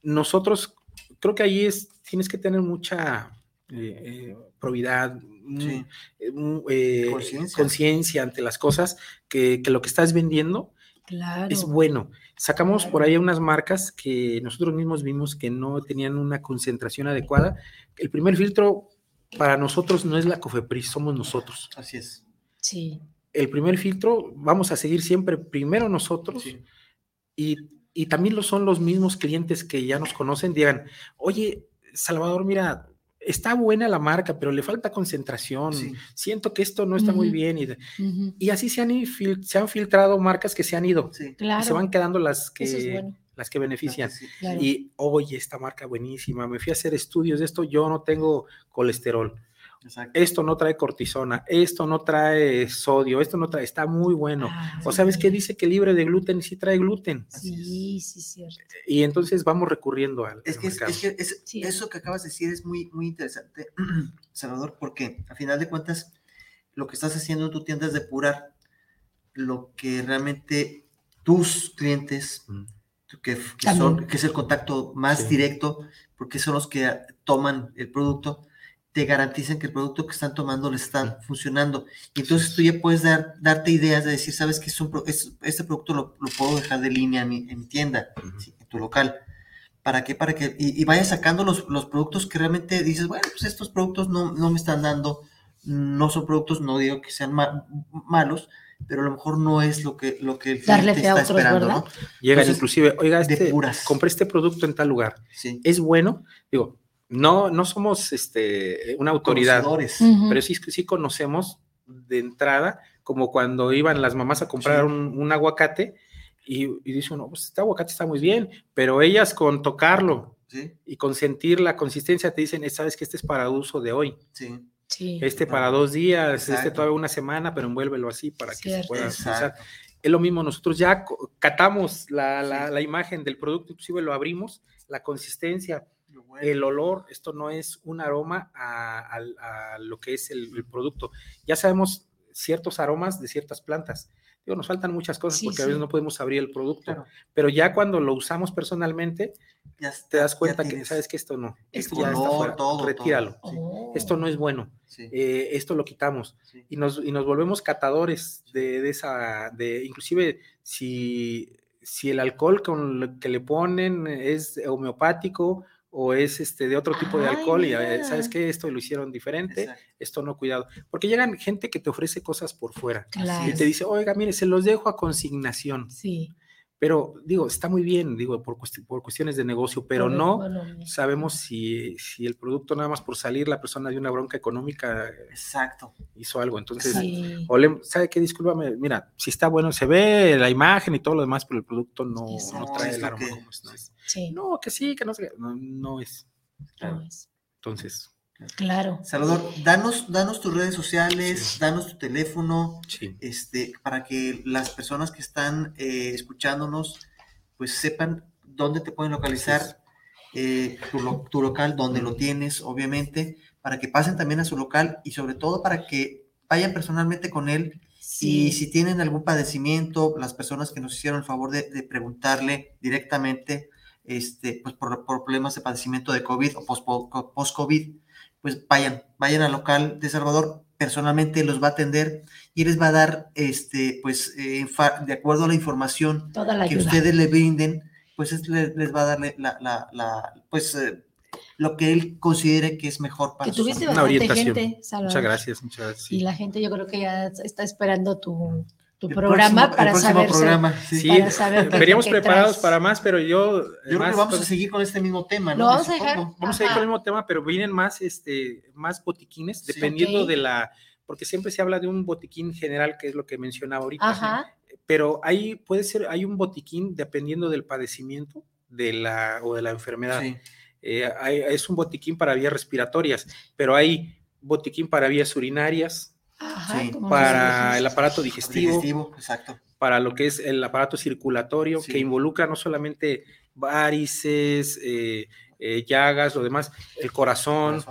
nosotros creo que ahí es, tienes que tener mucha eh, eh, probidad, eh, mm, conciencia ante las cosas, que, lo que estás vendiendo Claro. Es bueno. Sacamos por ahí unas marcas que nosotros mismos vimos que no tenían una concentración adecuada. El primer filtro para nosotros no es la Cofepris, somos nosotros. Así es. Sí. El primer filtro vamos a seguir siempre primero nosotros y, y, también lo son los mismos clientes que ya nos conocen, digan, oye, Salvador, mira, está buena la marca, pero le falta concentración. Siento que esto no está muy bien. Y, así se han, se han filtrado marcas que se han ido. Y se van quedando las que, las que benefician. Y, oye, esta marca buenísima, me fui a hacer estudios de esto, yo no tengo colesterol. Esto no trae cortisona, esto no trae sodio, esto no trae, está muy bueno. Ah, o sabes qué dice que libre de gluten y sí trae gluten. Sí, sí, cierto. Y entonces vamos recurriendo al. Es que, es, que eso que acabas de decir es muy, muy interesante, Salvador, porque a final de cuentas lo que estás haciendo en tu tienda es depurar lo que realmente tus clientes, mm. que, son, que es el contacto más directo, porque son los que toman el producto te garantizan que el producto que están tomando le está funcionando. Y entonces tú ya puedes dar, darte ideas de decir, sabes que es un, este producto lo, puedo dejar de línea en mi, tienda, en tu local. ¿Para qué? Para que, y, vayas sacando los, los, productos que realmente dices, bueno, pues estos productos no, no, me están dando, no son productos, no digo que sean malos, pero a lo mejor no es lo que, lo que el cliente está esperando, ¿no? Llegan inclusive, oiga, este, compré este producto en tal lugar. Es bueno, digo, no, no somos este, una autoridad, pero sí, sí conocemos de entrada, como cuando iban las mamás a comprar un, aguacate y, y dicen, no, pues este aguacate está muy bien, pero ellas con tocarlo y con sentir la consistencia te dicen, sabes que este es para uso de hoy. Este para dos días, este todavía una semana, pero envuélvelo así para que se pueda usar. Es lo mismo, nosotros ya catamos la, la imagen del producto, inclusive lo abrimos, la consistencia, el olor, esto no es un aroma a, lo que es el, producto. Ya sabemos ciertos aromas de ciertas plantas. Digo, nos faltan muchas cosas porque a veces no podemos abrir el producto, pero ya cuando lo usamos personalmente, ya te das cuenta que sabes que esto no, esto ya está fuera, retíralo. Esto no es bueno, eh, esto lo quitamos. Y, nos, y nos volvemos catadores de, de, esa, de inclusive si, si el alcohol con que le ponen es homeopático o es este de otro tipo de alcohol y eh, sabes que esto lo hicieron diferente, esto no cuidado, porque llegan gente que te ofrece cosas por fuera y te dice, "Oiga, mire, se los dejo a consignación." Sí. Pero digo, está muy bien, digo, por, por cuestiones de negocio, pero no sabemos si, si, el producto nada más por salir la persona de una bronca económica Exacto. hizo algo. Entonces, ¿sabe qué? Discúlpame, mira, si está bueno, se ve la imagen y todo lo demás, pero el producto no, no trae el aroma como es. No, que sí, que no sé, no, no es. No es. Entonces, Claro. Salvador, danos, danos tus redes sociales, danos tu teléfono, este, para que las personas que están eh, escuchándonos, pues sepan dónde te pueden localizar eh, tu, local, dónde lo tienes, obviamente, para que pasen también a su local y sobre todo para que vayan personalmente con él. Y si tienen algún padecimiento, las personas que nos hicieron el favor de, preguntarle directamente, este, pues por, problemas de padecimiento de COVID o post-COVID, pues vayan, vayan al local de Salvador, personalmente los va a atender y les va a dar, este, pues, eh, de acuerdo a la información que ustedes le brinden, pues les, va a darle la, la, la pues, eh, lo que él considere que es mejor para que tuviste bastante gente, Salvador. Muchas gracias, muchas gracias. Y la gente yo creo que ya está esperando tu, programa para saber. Programa, sí. veníamos preparados para más, pero yo. Yo creo que vamos a seguir con este mismo tema, ¿no? vamos a dejar. Vamos a seguir con el mismo tema, pero vienen más, este, más botiquines, dependiendo de la. Porque siempre se habla de un botiquín general, que es lo que mencionaba ahorita. Ajá. Pero ahí puede ser, hay un botiquín dependiendo del padecimiento de la, o de la enfermedad. Eh, es un botiquín para vías respiratorias, pero hay botiquín para vías urinarias, para el aparato digestivo, exacto. para lo que es el aparato circulatorio, que involucra no solamente varices, eh, eh, llagas, lo demás, el corazón,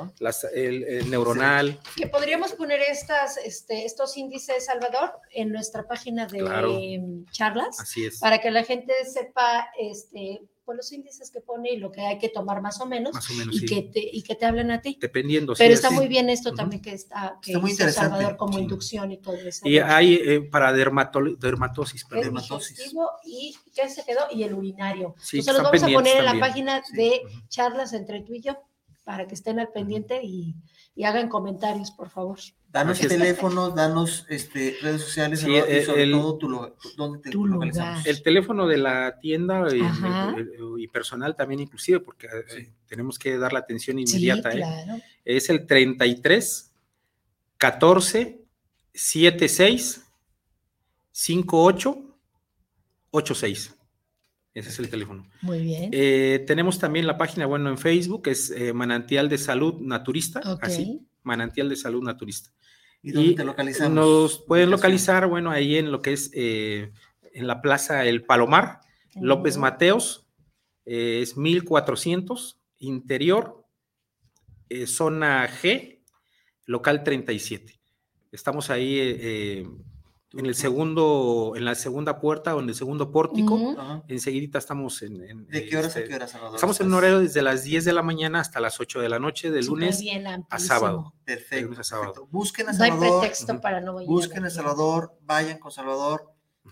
el, neuronal. Que podríamos poner estas, este, estos índices, Salvador, en nuestra página de charlas, Así es. para que la gente sepa este, por los índices que pone y lo que hay que tomar más o menos, Más o menos, y, sí. que te, y que te hablen a ti. Dependiendo. Pero sí, está sí. muy bien esto también que está, que Está muy hizo interesante, Salvador como inducción y todo eso. Y hay eh, para dermato- dermatosis, perdón. dermatosis. y ¿qué se quedó? Y el urinario. Entonces los vamos a poner en la página de charlas entre tú y yo para que estén al pendiente y, y hagan comentarios, por favor. Danos Así es. teléfonos, danos este, redes sociales, Sí, y eh, sobre el- todo tu, lo- dónde te Tu localizamos. lugar. El teléfono de la tienda eh, eh, y personal también inclusive, porque eh, Sí. tenemos que dar la atención Sí, inmediata. ¿eh? claro. Es el 33 14 76 58 86. Ese es el teléfono. Muy bien. Eh, tenemos también la página, bueno, en Facebook, es eh, Manantial de Salud Naturista, así, Manantial de Salud Naturista. ¿Y dónde Y te localizamos? Nos pueden localizar, bueno, ahí en lo que es eh, en la Plaza El Palomar, López. Mateos, eh, es 1400, interior, eh, zona G, local 37. Estamos ahí eh, eh, en el segundo, en la segunda puerta o en el segundo pórtico. Ujú. Ajá. Enseguidita estamos en... en- ¿De qué horas a este, qué horas, Salvador? Estamos en un horario desde las 10 de la mañana hasta las 8 de la noche, de lunes bien, a sábado. Perfecto, lunes a sábado. perfecto. Busquen a No hay Salvador. pretexto para no ir. Busquen a Salvador, vayan con Salvador.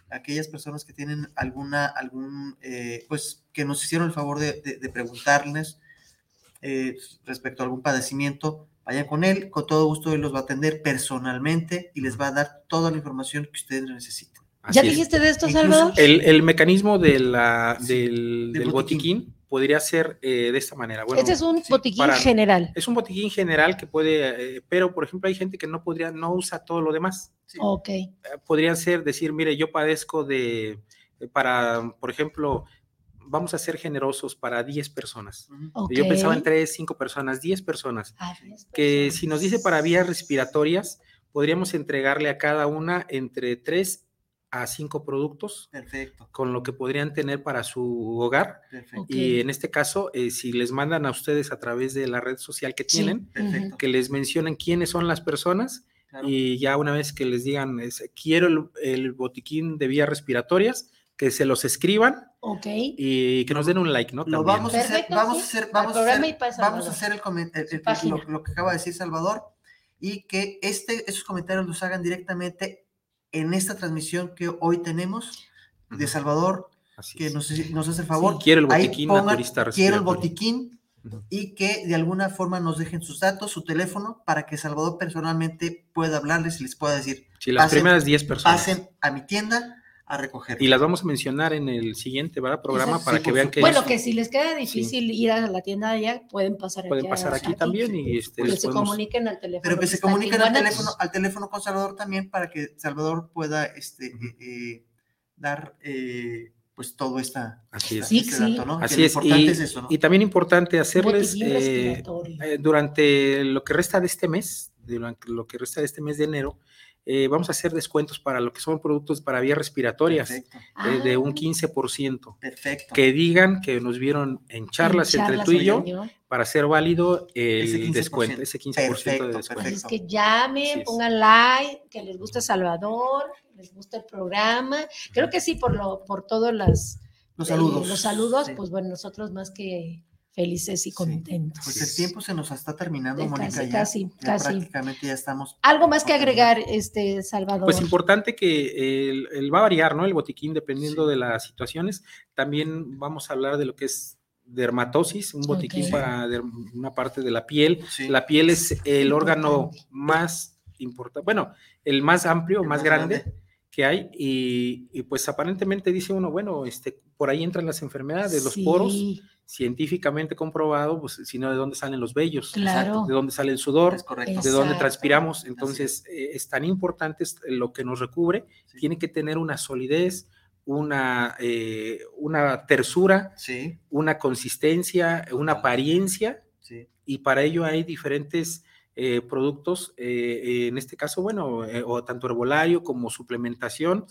Aquellas personas que tienen alguna, algún, eh, pues, que nos hicieron el favor de, de- de preguntarles eh, respecto a algún padecimiento, vayan con él, con todo gusto él los va a atender personalmente y les va a dar toda la información que ustedes necesiten. ¿Ya es. dijiste de esto, Incluso- Salvador? El, el mecanismo de la, Sí, del, del del botiquín. botiquín. podría ser eh, de esta manera. Bueno, este es un sí, botiquín para- general. es un botiquín general que puede, eh, pero por ejemplo hay gente que no podría, no usa todo lo demás. Sí. Ok. Eh, Podrían ser decir, mire, yo padezco de, eh, para, por ejemplo, vamos a ser generosos para 10 personas. Ujú. ok. Yo pensaba en 3, 5 personas, 10 personas. Ah, que personas. si nos dice para vías respiratorias, podríamos entregarle a cada una entre 3 a 5 productos, Perfecto, con lo que podrían tener para su hogar. perfecto. Y en este caso, eh, si les mandan a ustedes a través de la red social que Sí. tienen, perfecto. que les mencionen quiénes son las personas claro. y ya una vez que les digan, es, quiero el, el botiquín de vías respiratorias, que se los escriban Ok. y que nos den un like, ¿no? Lo También. vamos a hacer, vamos sí. a hacer, vamos a programa y hacer, para vamos a Salvador. hacer el comen- el- el- página. lo, lo que acaba de decir Salvador y que este, esos comentarios los hagan directamente en esta transmisión que hoy tenemos de. Salvador, Así que es. nos, nos hace el favor. quiero el botiquín pongan, naturista Quiero el respiratorio". botiquín y que de alguna forma nos dejen sus datos, su teléfono, para que Salvador personalmente pueda hablarles y les pueda decir, Sí, las pasen- primeras 10 personas. pasen a mi tienda a recoger. Y las vamos a mencionar en el siguiente ¿verdad? programa Exacto. para Sí, que vean que Bueno, es- que si les queda difícil ir a la tienda de allá, pueden pasar pueden aquí. a- pasar aquí también y este, Que se podemos- comuniquen al teléfono. Pero que se está aquí en comuniquen al teléfono, al teléfono con Salvador también para que Salvador pueda este, Ujú. eh, eh, dar eh, pues todo esta, Así es. Sí, este sí. dato, ¿no? Que Así es. importante Y, es eso, ¿no? y también importante hacerles eh, eh, durante lo que resta de este mes, durante lo que resta de este mes de enero, eh, vamos a hacer descuentos para lo que son productos para vías respiratorias eh, de un Ah, 15%. perfecto. Que digan que nos vieron en charlas, en entre tú y yo para hacer válido Ese el 15%. descuento, ese 15% de Perfecto, descuento. Así es Perfecto. que llamen, pongan like, que les guste Salvador, les gusta el programa. Creo que sí, por lo, por todos las, Los eh, saludos. los saludos, Sí. pues bueno, nosotros más que felices y Sí. contentos. Pues el tiempo se nos está terminando, Eh, Mónica. casi, ya. casi, Ya casi. prácticamente ya estamos. Algo más que agregar, este Salvador. Pues importante que el, el va a variar, ¿no? El botiquín dependiendo Sí. de las situaciones. También vamos a hablar de lo que es dermatosis, un botiquín para der- una parte de la piel. Sí. La piel es el órgano más importante, bueno, el más amplio, El más, más grande, grande. que hay y, y, pues aparentemente dice uno, bueno, este, por ahí entran las enfermedades, los Sí, poros, científicamente comprobado, pues si no, ¿de dónde salen los vellos? Claro. ¿De dónde sale el sudor? Es correcto. de dónde transpiramos. Entonces, eh, es tan importante lo que nos recubre, Sí. tiene que tener una solidez, una, eh, una tersura, Sí, una consistencia, una apariencia, sí. y para ello hay diferentes eh, productos, eh, en este caso, bueno, eh, o tanto herbolario como suplementación,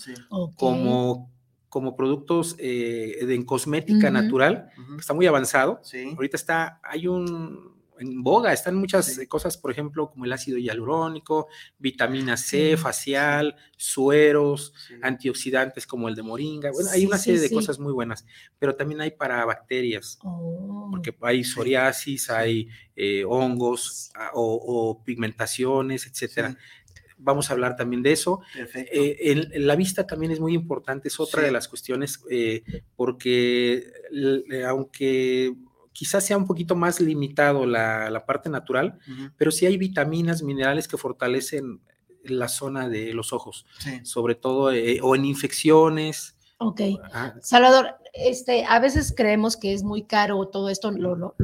como, como productos eh, de, en cosmética natural, que está muy avanzado. Sí. Ahorita está, hay un, en boga, están muchas cosas, por ejemplo, como el ácido hialurónico, vitamina C, facial, sueros, antioxidantes como el de moringa. Bueno, hay una serie de cosas muy buenas, pero también hay para bacterias, porque oh. hay psoriasis, hay eh, hongos ah, o, pigmentaciones, etcétera vamos a hablar también de eso. Eh, la vista también es muy importante, es otra de las cuestiones, eh, porque aunque quizás sea un poquito más limitado la, parte natural, pero sí hay vitaminas, minerales que fortalecen la zona de los ojos, sobre todo eh, o en infecciones. Ok. Salvador, este, a veces creemos que es muy caro todo esto, lo,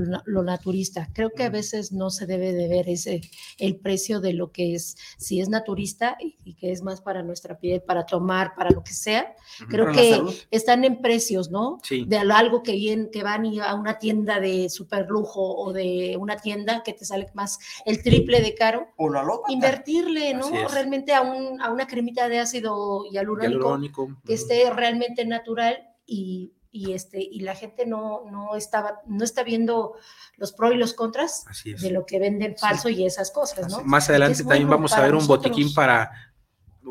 naturista. Creo que a veces no se debe de ver ese, el precio de lo que es, si es naturista y, que es más para nuestra piel, para tomar, para lo que sea. Creo que están en precios, ¿no? De algo que, bien, que van a una tienda de super lujo o de una tienda que te sale más el triple de caro. O la Invertirle, ¿no? Realmente a, un, a una cremita de ácido hialurónico, que esté realmente natural y y, este, y la gente no, no, estaba, no está viendo los pros y los contras de lo que venden falso y esas cosas, ¿no? Más adelante también vamos a ver un botiquín para,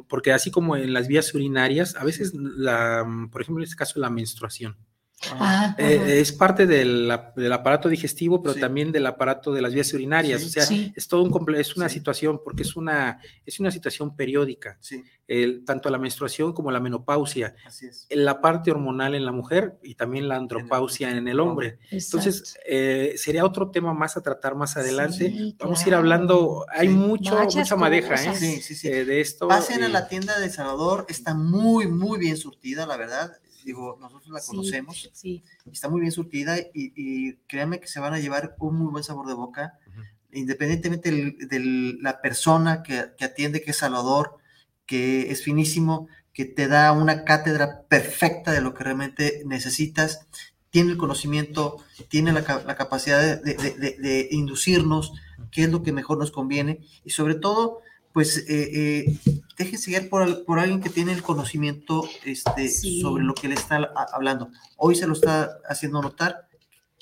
porque así como en las vías urinarias, a veces, la, por ejemplo, en este caso, la menstruación. Ah, eh, es parte del, aparato digestivo, pero también del aparato de las vías urinarias. o sea, es todo un es una situación, porque es una, es una situación periódica. El, tanto la menstruación como la menopausia. La parte hormonal en la mujer y también la andropausia en el, hombre. Entonces, eh, sería otro tema más a tratar más adelante. Vamos a ir hablando, hay mucho, mucha madeja ¿eh? de esto. Pasen a la tienda de Salvador, está muy, muy bien surtida, la verdad digo, nosotros la conocemos, sí, está muy bien surtida y, créanme que se van a llevar un muy buen sabor de boca, independientemente de la persona que, atiende, que es Salvador, que es finísimo, que te da una cátedra perfecta de lo que realmente necesitas, tiene el conocimiento, tiene la, capacidad de, de, inducirnos qué es lo que mejor nos conviene y sobre todo pues eh, eh, déjense guiar por, por, alguien que tiene el conocimiento este, sobre lo que le está hablando. Hoy se lo está haciendo notar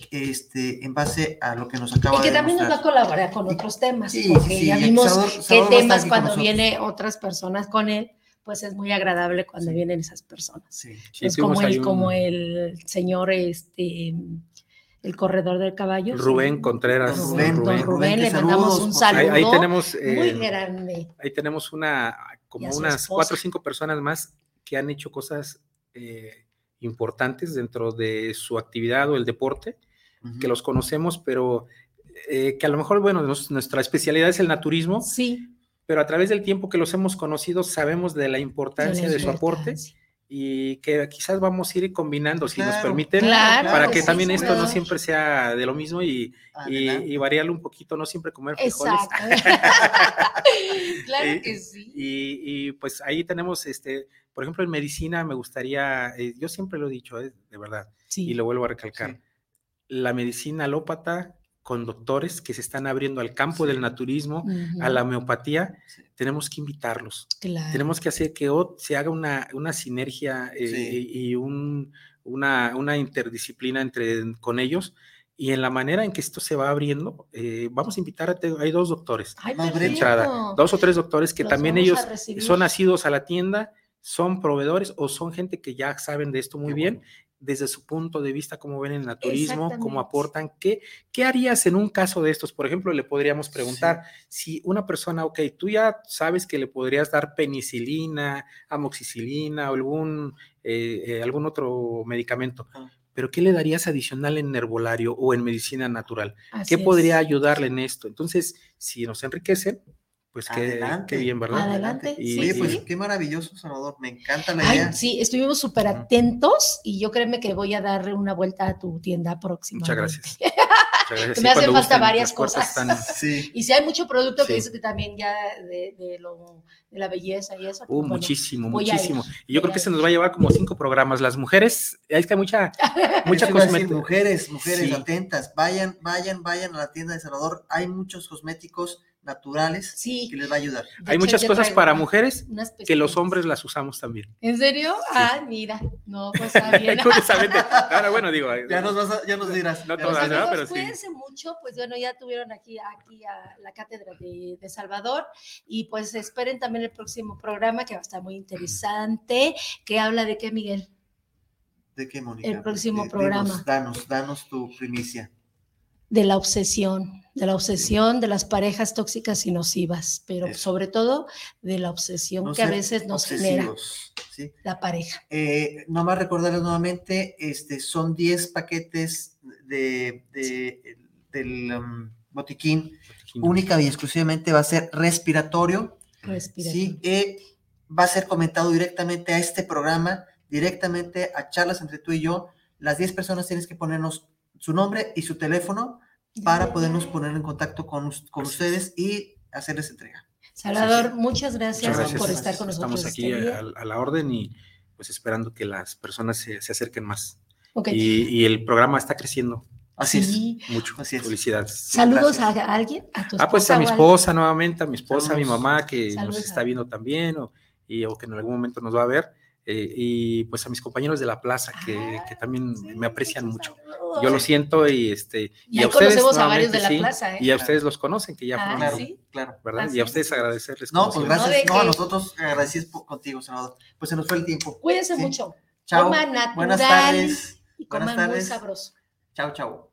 este, en base a lo que nos acaba de Y que también nos va a colaborar con otros temas, porque ya vimos qué temas cuando viene otras personas con él, pues es muy agradable cuando vienen esas personas. es como el, como el señor este el corredor del caballo. Rubén Contreras. Rubén, Rubén, le mandamos un saludo ahí, tenemos, muy eh, grande. Ahí tenemos una, como unas cuatro o cinco personas más que han hecho cosas eh, importantes dentro de su actividad o el deporte, que los conocemos, pero eh, que a lo mejor, bueno, nuestra especialidad es el naturismo. Sí. Pero a través del tiempo que los hemos conocido, sabemos de la importancia de, su aporte y que quizás vamos a ir combinando, si nos permiten, para que también esto no siempre sea de lo mismo y, y, variarlo un poquito, no siempre comer frijoles. claro que sí. Y, pues ahí tenemos, este, por ejemplo, en medicina me gustaría, eh, yo siempre lo he dicho, eh, de verdad, y lo vuelvo a recalcar, la medicina alópata con doctores que se están abriendo al campo del naturismo, a la homeopatía, tenemos que invitarlos. Tenemos que hacer que se haga una, una sinergia eh, y un, una, una, interdisciplina entre, con ellos. Y en la manera en que esto se va abriendo, eh, vamos a invitar a, hay dos doctores, dos o tres doctores que también ellos son nacidos a la tienda, son proveedores o son gente que ya saben de esto muy bien desde su punto de vista, cómo ven el naturismo, cómo aportan, ¿qué, ¿qué harías en un caso de estos? Por ejemplo, le podríamos preguntar si una persona, ok, tú ya sabes que le podrías dar penicilina, amoxicilina o algún, eh, eh, algún otro medicamento. Pero ¿qué le darías adicional en herbolario o en medicina natural? ¿Qué podría ayudarle en esto? Entonces, si nos enriquecen, pues qué, qué, bien, ¿verdad? Adelante. sí, pues qué maravilloso, Salvador. Me encanta la idea. sí, estuvimos súper atentos y yo créeme que voy a darle una vuelta a tu tienda próxima. Muchas gracias. me hacen falta varias cosas. Y si hay mucho producto que dice que también ya de, de, lo, de, la belleza y eso. Pues uh, muchísimo, muchísimo. y yo creo que se nos va a llevar como cinco programas. Las mujeres, ahí está mucha, mucha cosmética. Mujeres, mujeres atentas, vayan, vayan, vayan a la tienda de Salvador. Hay muchos cosméticos naturales Sí. que les va a ayudar. De Hay hecho, muchas cosas para mujeres que los hombres las usamos también. ¿En serio? Ah, mira. No, pues está bien. Curiosamente. Ahora, bueno, digo, Ya nos, vas a- ya nos dirás. No todas, amigos, Pero sí. cuídense mucho, pues bueno, ya tuvieron aquí, aquí a la cátedra de, de Salvador y pues esperen también el próximo programa que va a estar muy interesante, que habla de qué, Miguel. ¿De qué, Mónica? El próximo Eh, programa. danos, danos tu primicia. De la obsesión, de la obsesión de las parejas tóxicas y nocivas, pero Eso. sobre todo de la obsesión No que a veces nos genera la pareja. Eh, nomás recordarles nuevamente, este, son 10 paquetes de, de- del um, botiquín, única y exclusivamente va a ser respiratorio, Respiración. ¿sí? Eh, va a ser comentado directamente a este programa, directamente a charlas entre tú y yo. Las 10 personas tienes que ponernos su nombre y su teléfono para podernos poner en contacto con, con ustedes y hacerles entrega. Salvador, muchas gracias, Muchas gracias. por estar con nosotros. Estamos aquí este día. a, a la orden y pues esperando que las personas se, se acerquen más. Ok. Y, y el programa está creciendo Así Sí. mucho. Así es. Felicidades. Saludos a, gracias. a alguien, a tu Ah, pues a mi esposa nuevamente, a mi esposa, a mi Saludos. mamá que Saludos nos está viendo también o, y, o que en algún momento nos va a ver. Eh, y pues a mis compañeros de la plaza que, Ah, que también me aprecian mucho. Yo lo siento y este Y y, a ustedes conocemos a varios de la sí, plaza, ¿eh? y a ustedes los conocen que ya Ah, fueron, sí. claro. ¿verdad? Así Y a es. ustedes agradecerles. No, pues gracias. No, a nosotros agradecidos contigo, Salvador. Pues se nos fue el tiempo. Cuídense Sí. mucho. Chao. Coman natural Buenas tardes. y Buenas coman muy sabroso. Chao, chao.